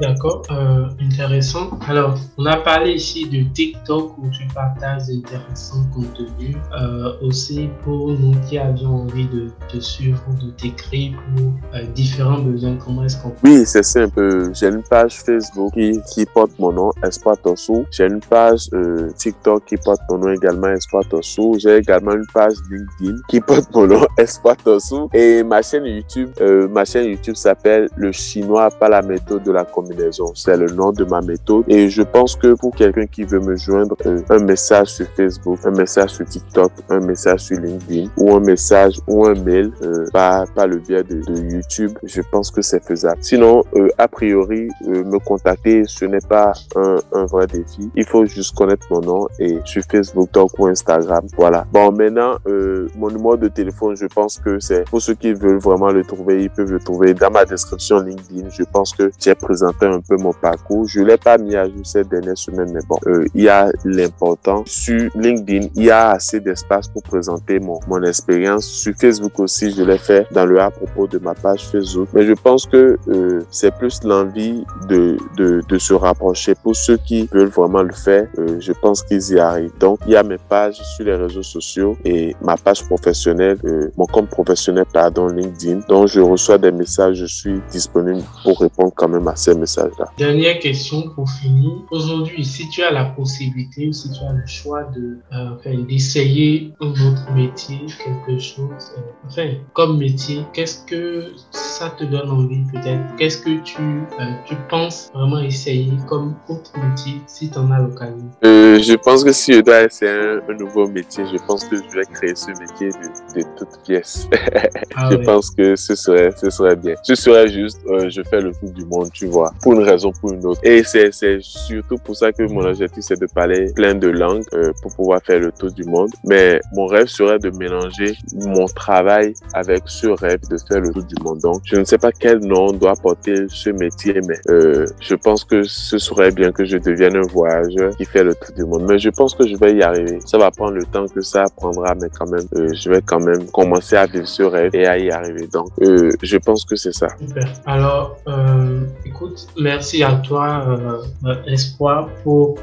D'accord, euh, intéressant. Alors, on a parlé ici de TikTok où tu partages intéressants contenus. Euh, aussi pour nous qui avions envie de te suivre, de t'écrire pour euh, différents besoins, comment est-ce qu'on. Oui, c'est simple. J'ai une page Facebook qui, porte mon nom, Espoir Tossou. J'ai une page euh, TikTok qui porte mon nom également, Espoir Tossou. J'ai également une page LinkedIn qui porte mon nom, Espoir Tossou. Et ma chaîne YouTube, euh, ma chaîne YouTube s'appelle Le Chinois pas la méthode de la combinaison. C'est le nom de ma méthode. Et je pense que pour quelqu'un qui veut me joindre, un message sur Facebook, un message sur TikTok, un message sur LinkedIn ou un message ou un mail euh, par, par le biais de, YouTube, je pense que c'est faisable. Sinon, euh, a priori, euh, me contacter, ce n'est pas un, un, vrai défi. Il faut juste connaître mon nom et sur Facebook, TikTok ou Instagram. Voilà. Bon, maintenant, mon numéro de téléphone, je pense que c'est pour ceux qui veulent vraiment le trouver, ils peuvent le trouver dans ma description LinkedIn. Je pense que j'ai présenté un peu mon parcours. Je l'ai pas mis à jour cette dernière semaine, mais bon, il y a l'important. Sur LinkedIn, il y a assez d'espace pour présenter mon, mon expérience. Sur Facebook aussi, je l'ai fait dans le à propos de ma page Facebook. Mais je pense que euh, c'est plus l'envie de, de, de, se rapprocher. Pour ceux qui veulent vraiment le faire, euh, je pense qu'ils y arrivent. Donc, il y a mes pages sur les réseaux sociaux et ma page professionnelle, euh, mon compte professionnel, pardon, LinkedIn. Donc, je reçois des messages. Je suis disponible pour répondre quand même à ces messages-là. Dernière question pour finir. Aujourd'hui, si tu as la possibilité si tu as le choix de, enfin, d'essayer un autre métier, quelque chose, euh, enfin, comme métier, qu'est-ce que ça te donne envie peut-être? Qu'est-ce que tu, euh, tu penses vraiment essayer comme autre métier si tu en as l'occasion? Je pense que si je dois essayer un, un, nouveau métier, je pense que je vais créer ce métier de, de toute pièce. ah, je ouais. pense que ce serait, ce serait bien. Ce serait juste, je fais le tour du monde, tu vois, pour une raison, pour une autre. Et c'est surtout pour ça que mon objectif, c'est de parler plein de langues euh, pour pouvoir faire le du monde. Mais mon rêve serait de mélanger mon travail avec ce rêve de faire le tour du monde. Donc, je ne sais pas quel nom doit porter ce métier, mais euh, je pense que ce serait bien que je devienne un voyageur qui fait le tour du monde. Mais je pense que je vais y arriver. Ça va prendre le temps que ça prendra, mais quand même, euh, je vais quand même commencer à vivre ce rêve et à y arriver. Donc, euh, je pense que c'est ça. Super. Alors, écoute, merci à toi, Espoir, pour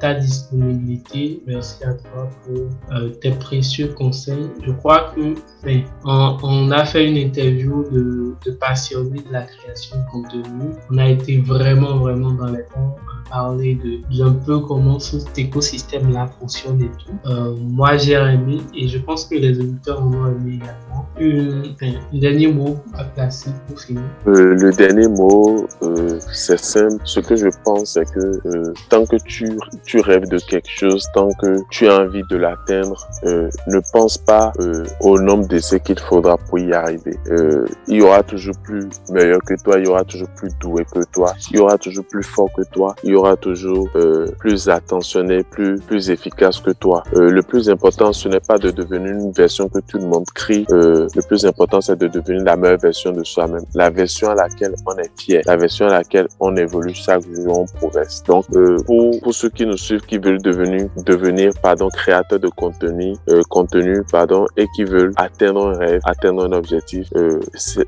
ta disponibilité. Merci à toi pour tes précieux conseils. Je crois que ben, on, a fait une interview de, de passionnés de la création de contenu. On a été vraiment, vraiment dans les bons parler de un peu comment cet écosystème-là fonctionne et tout. Euh, moi, j'ai aimé et je pense que les auditeurs ont aimé également. Un dernier mot à placer pour finir. Euh, le dernier mot, euh, c'est simple. Ce que je pense, c'est que euh, tant que tu, tu rêves de quelque chose, tant que tu as envie de l'atteindre, euh, ne pense pas euh, au nombre d'essais qu'il faudra pour y arriver. il y aura toujours plus meilleur que toi, il y aura toujours plus doué que toi, il y aura toujours plus fort que toi, il y aura toujours euh, plus attentionné, plus plus efficace que toi. Euh, le plus important, ce n'est pas de devenir une version que tout le monde crie. Euh, le plus important, c'est de devenir la meilleure version de soi-même, la version à laquelle on est fier, la version à laquelle on évolue chaque jour, on progresse. Donc, pour pour ceux qui nous suivent, qui veulent devenir devenir pardon créateurs de contenu, contenu pardon, et qui veulent atteindre un rêve, atteindre un objectif,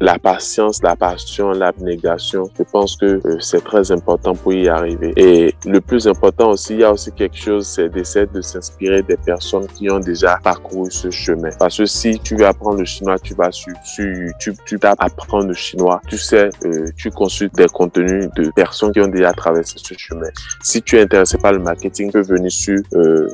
la patience, la passion, l'abnégation, je pense que c'est très important pour y arriver. Et le plus important aussi, il y a aussi quelque chose, c'est d'essayer de s'inspirer des personnes qui ont déjà parcouru ce chemin. Parce que si tu veux apprendre le chinois, tu vas sur, YouTube, tu vas apprendre le chinois. Tu sais, euh, tu consultes des contenus de personnes qui ont déjà traversé ce chemin. Si tu es intéressé par le marketing, tu peux venir sur euh,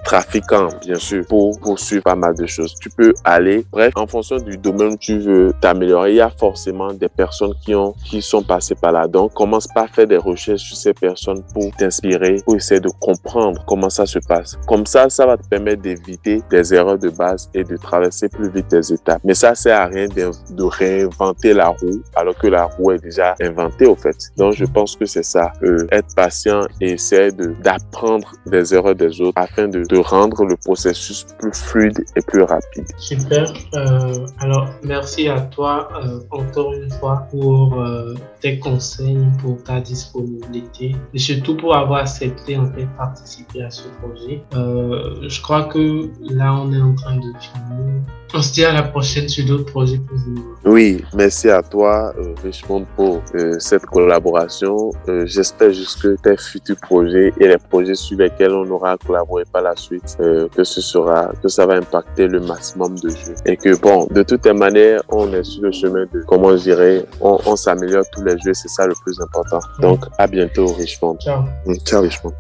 Bien sûr, pour poursuivre pas mal de choses. Tu peux aller, bref, en fonction du domaine où tu veux t'améliorer, il y a forcément des personnes qui ont, qui sont passées par là. Donc, commence pas à faire des recherches sur ces personnes pour t'inspirer, pour essayer de comprendre comment ça se passe. Comme ça, ça va te permettre d'éviter des erreurs de base et de traverser plus vite des étapes. Mais ça, sert à rien de réinventer la roue alors que la roue est déjà inventée au fait. Donc je pense que c'est ça, euh, être patient et essayer d'apprendre des erreurs des autres afin de, de, rendre le processus plus fluide et plus rapide. Super. Euh, alors merci à toi euh, encore une fois pour euh, tes conseils, pour ta disponibilité et surtout pour avoir accepté en fait participer à ce projet. Je crois que là on est en train de finir. On se dit à la prochaine sur d'autres projets plus Oui, merci à toi Richmond pour cette collaboration. J'espère juste que tes futurs projets et les projets sur lesquels on aura collaboré par la suite, euh, que ce sera, que ça va impacter le maximum de jeux et que bon, de toutes les manières, on est sur le chemin de, comment je dirais, on, on s'améliore tous les jeux, c'est ça le plus important. Donc à bientôt Richmond. Ciao. Ciao Richmond.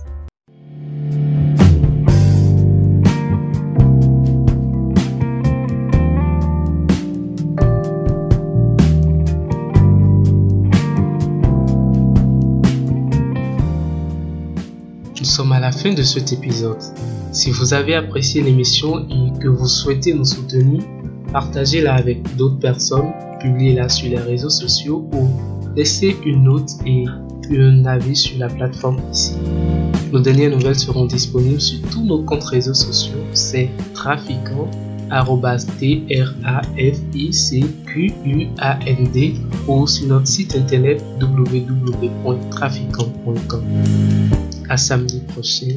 Nous sommes à la fin de cet épisode. Si vous avez apprécié l'émission et que vous souhaitez nous soutenir, partagez-la avec d'autres personnes, publiez-la sur les réseaux sociaux ou laissez une note et un avis sur la plateforme ici. Nos dernières nouvelles seront disponibles sur tous nos comptes réseaux sociaux. C'est trafiquant t r a f i c q u a n d ou sur notre site internet www.trafiquant.com. À samedi prochain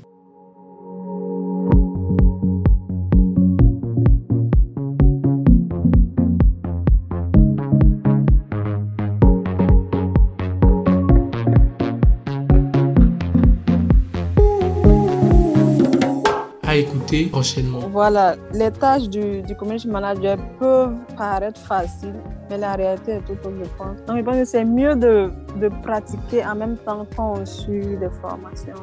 Voilà, les tâches du, du community manager peuvent paraître faciles, mais la réalité est tout autre, je pense. Donc, je pense que c'est mieux de, de pratiquer en même temps qu'on suit des formations.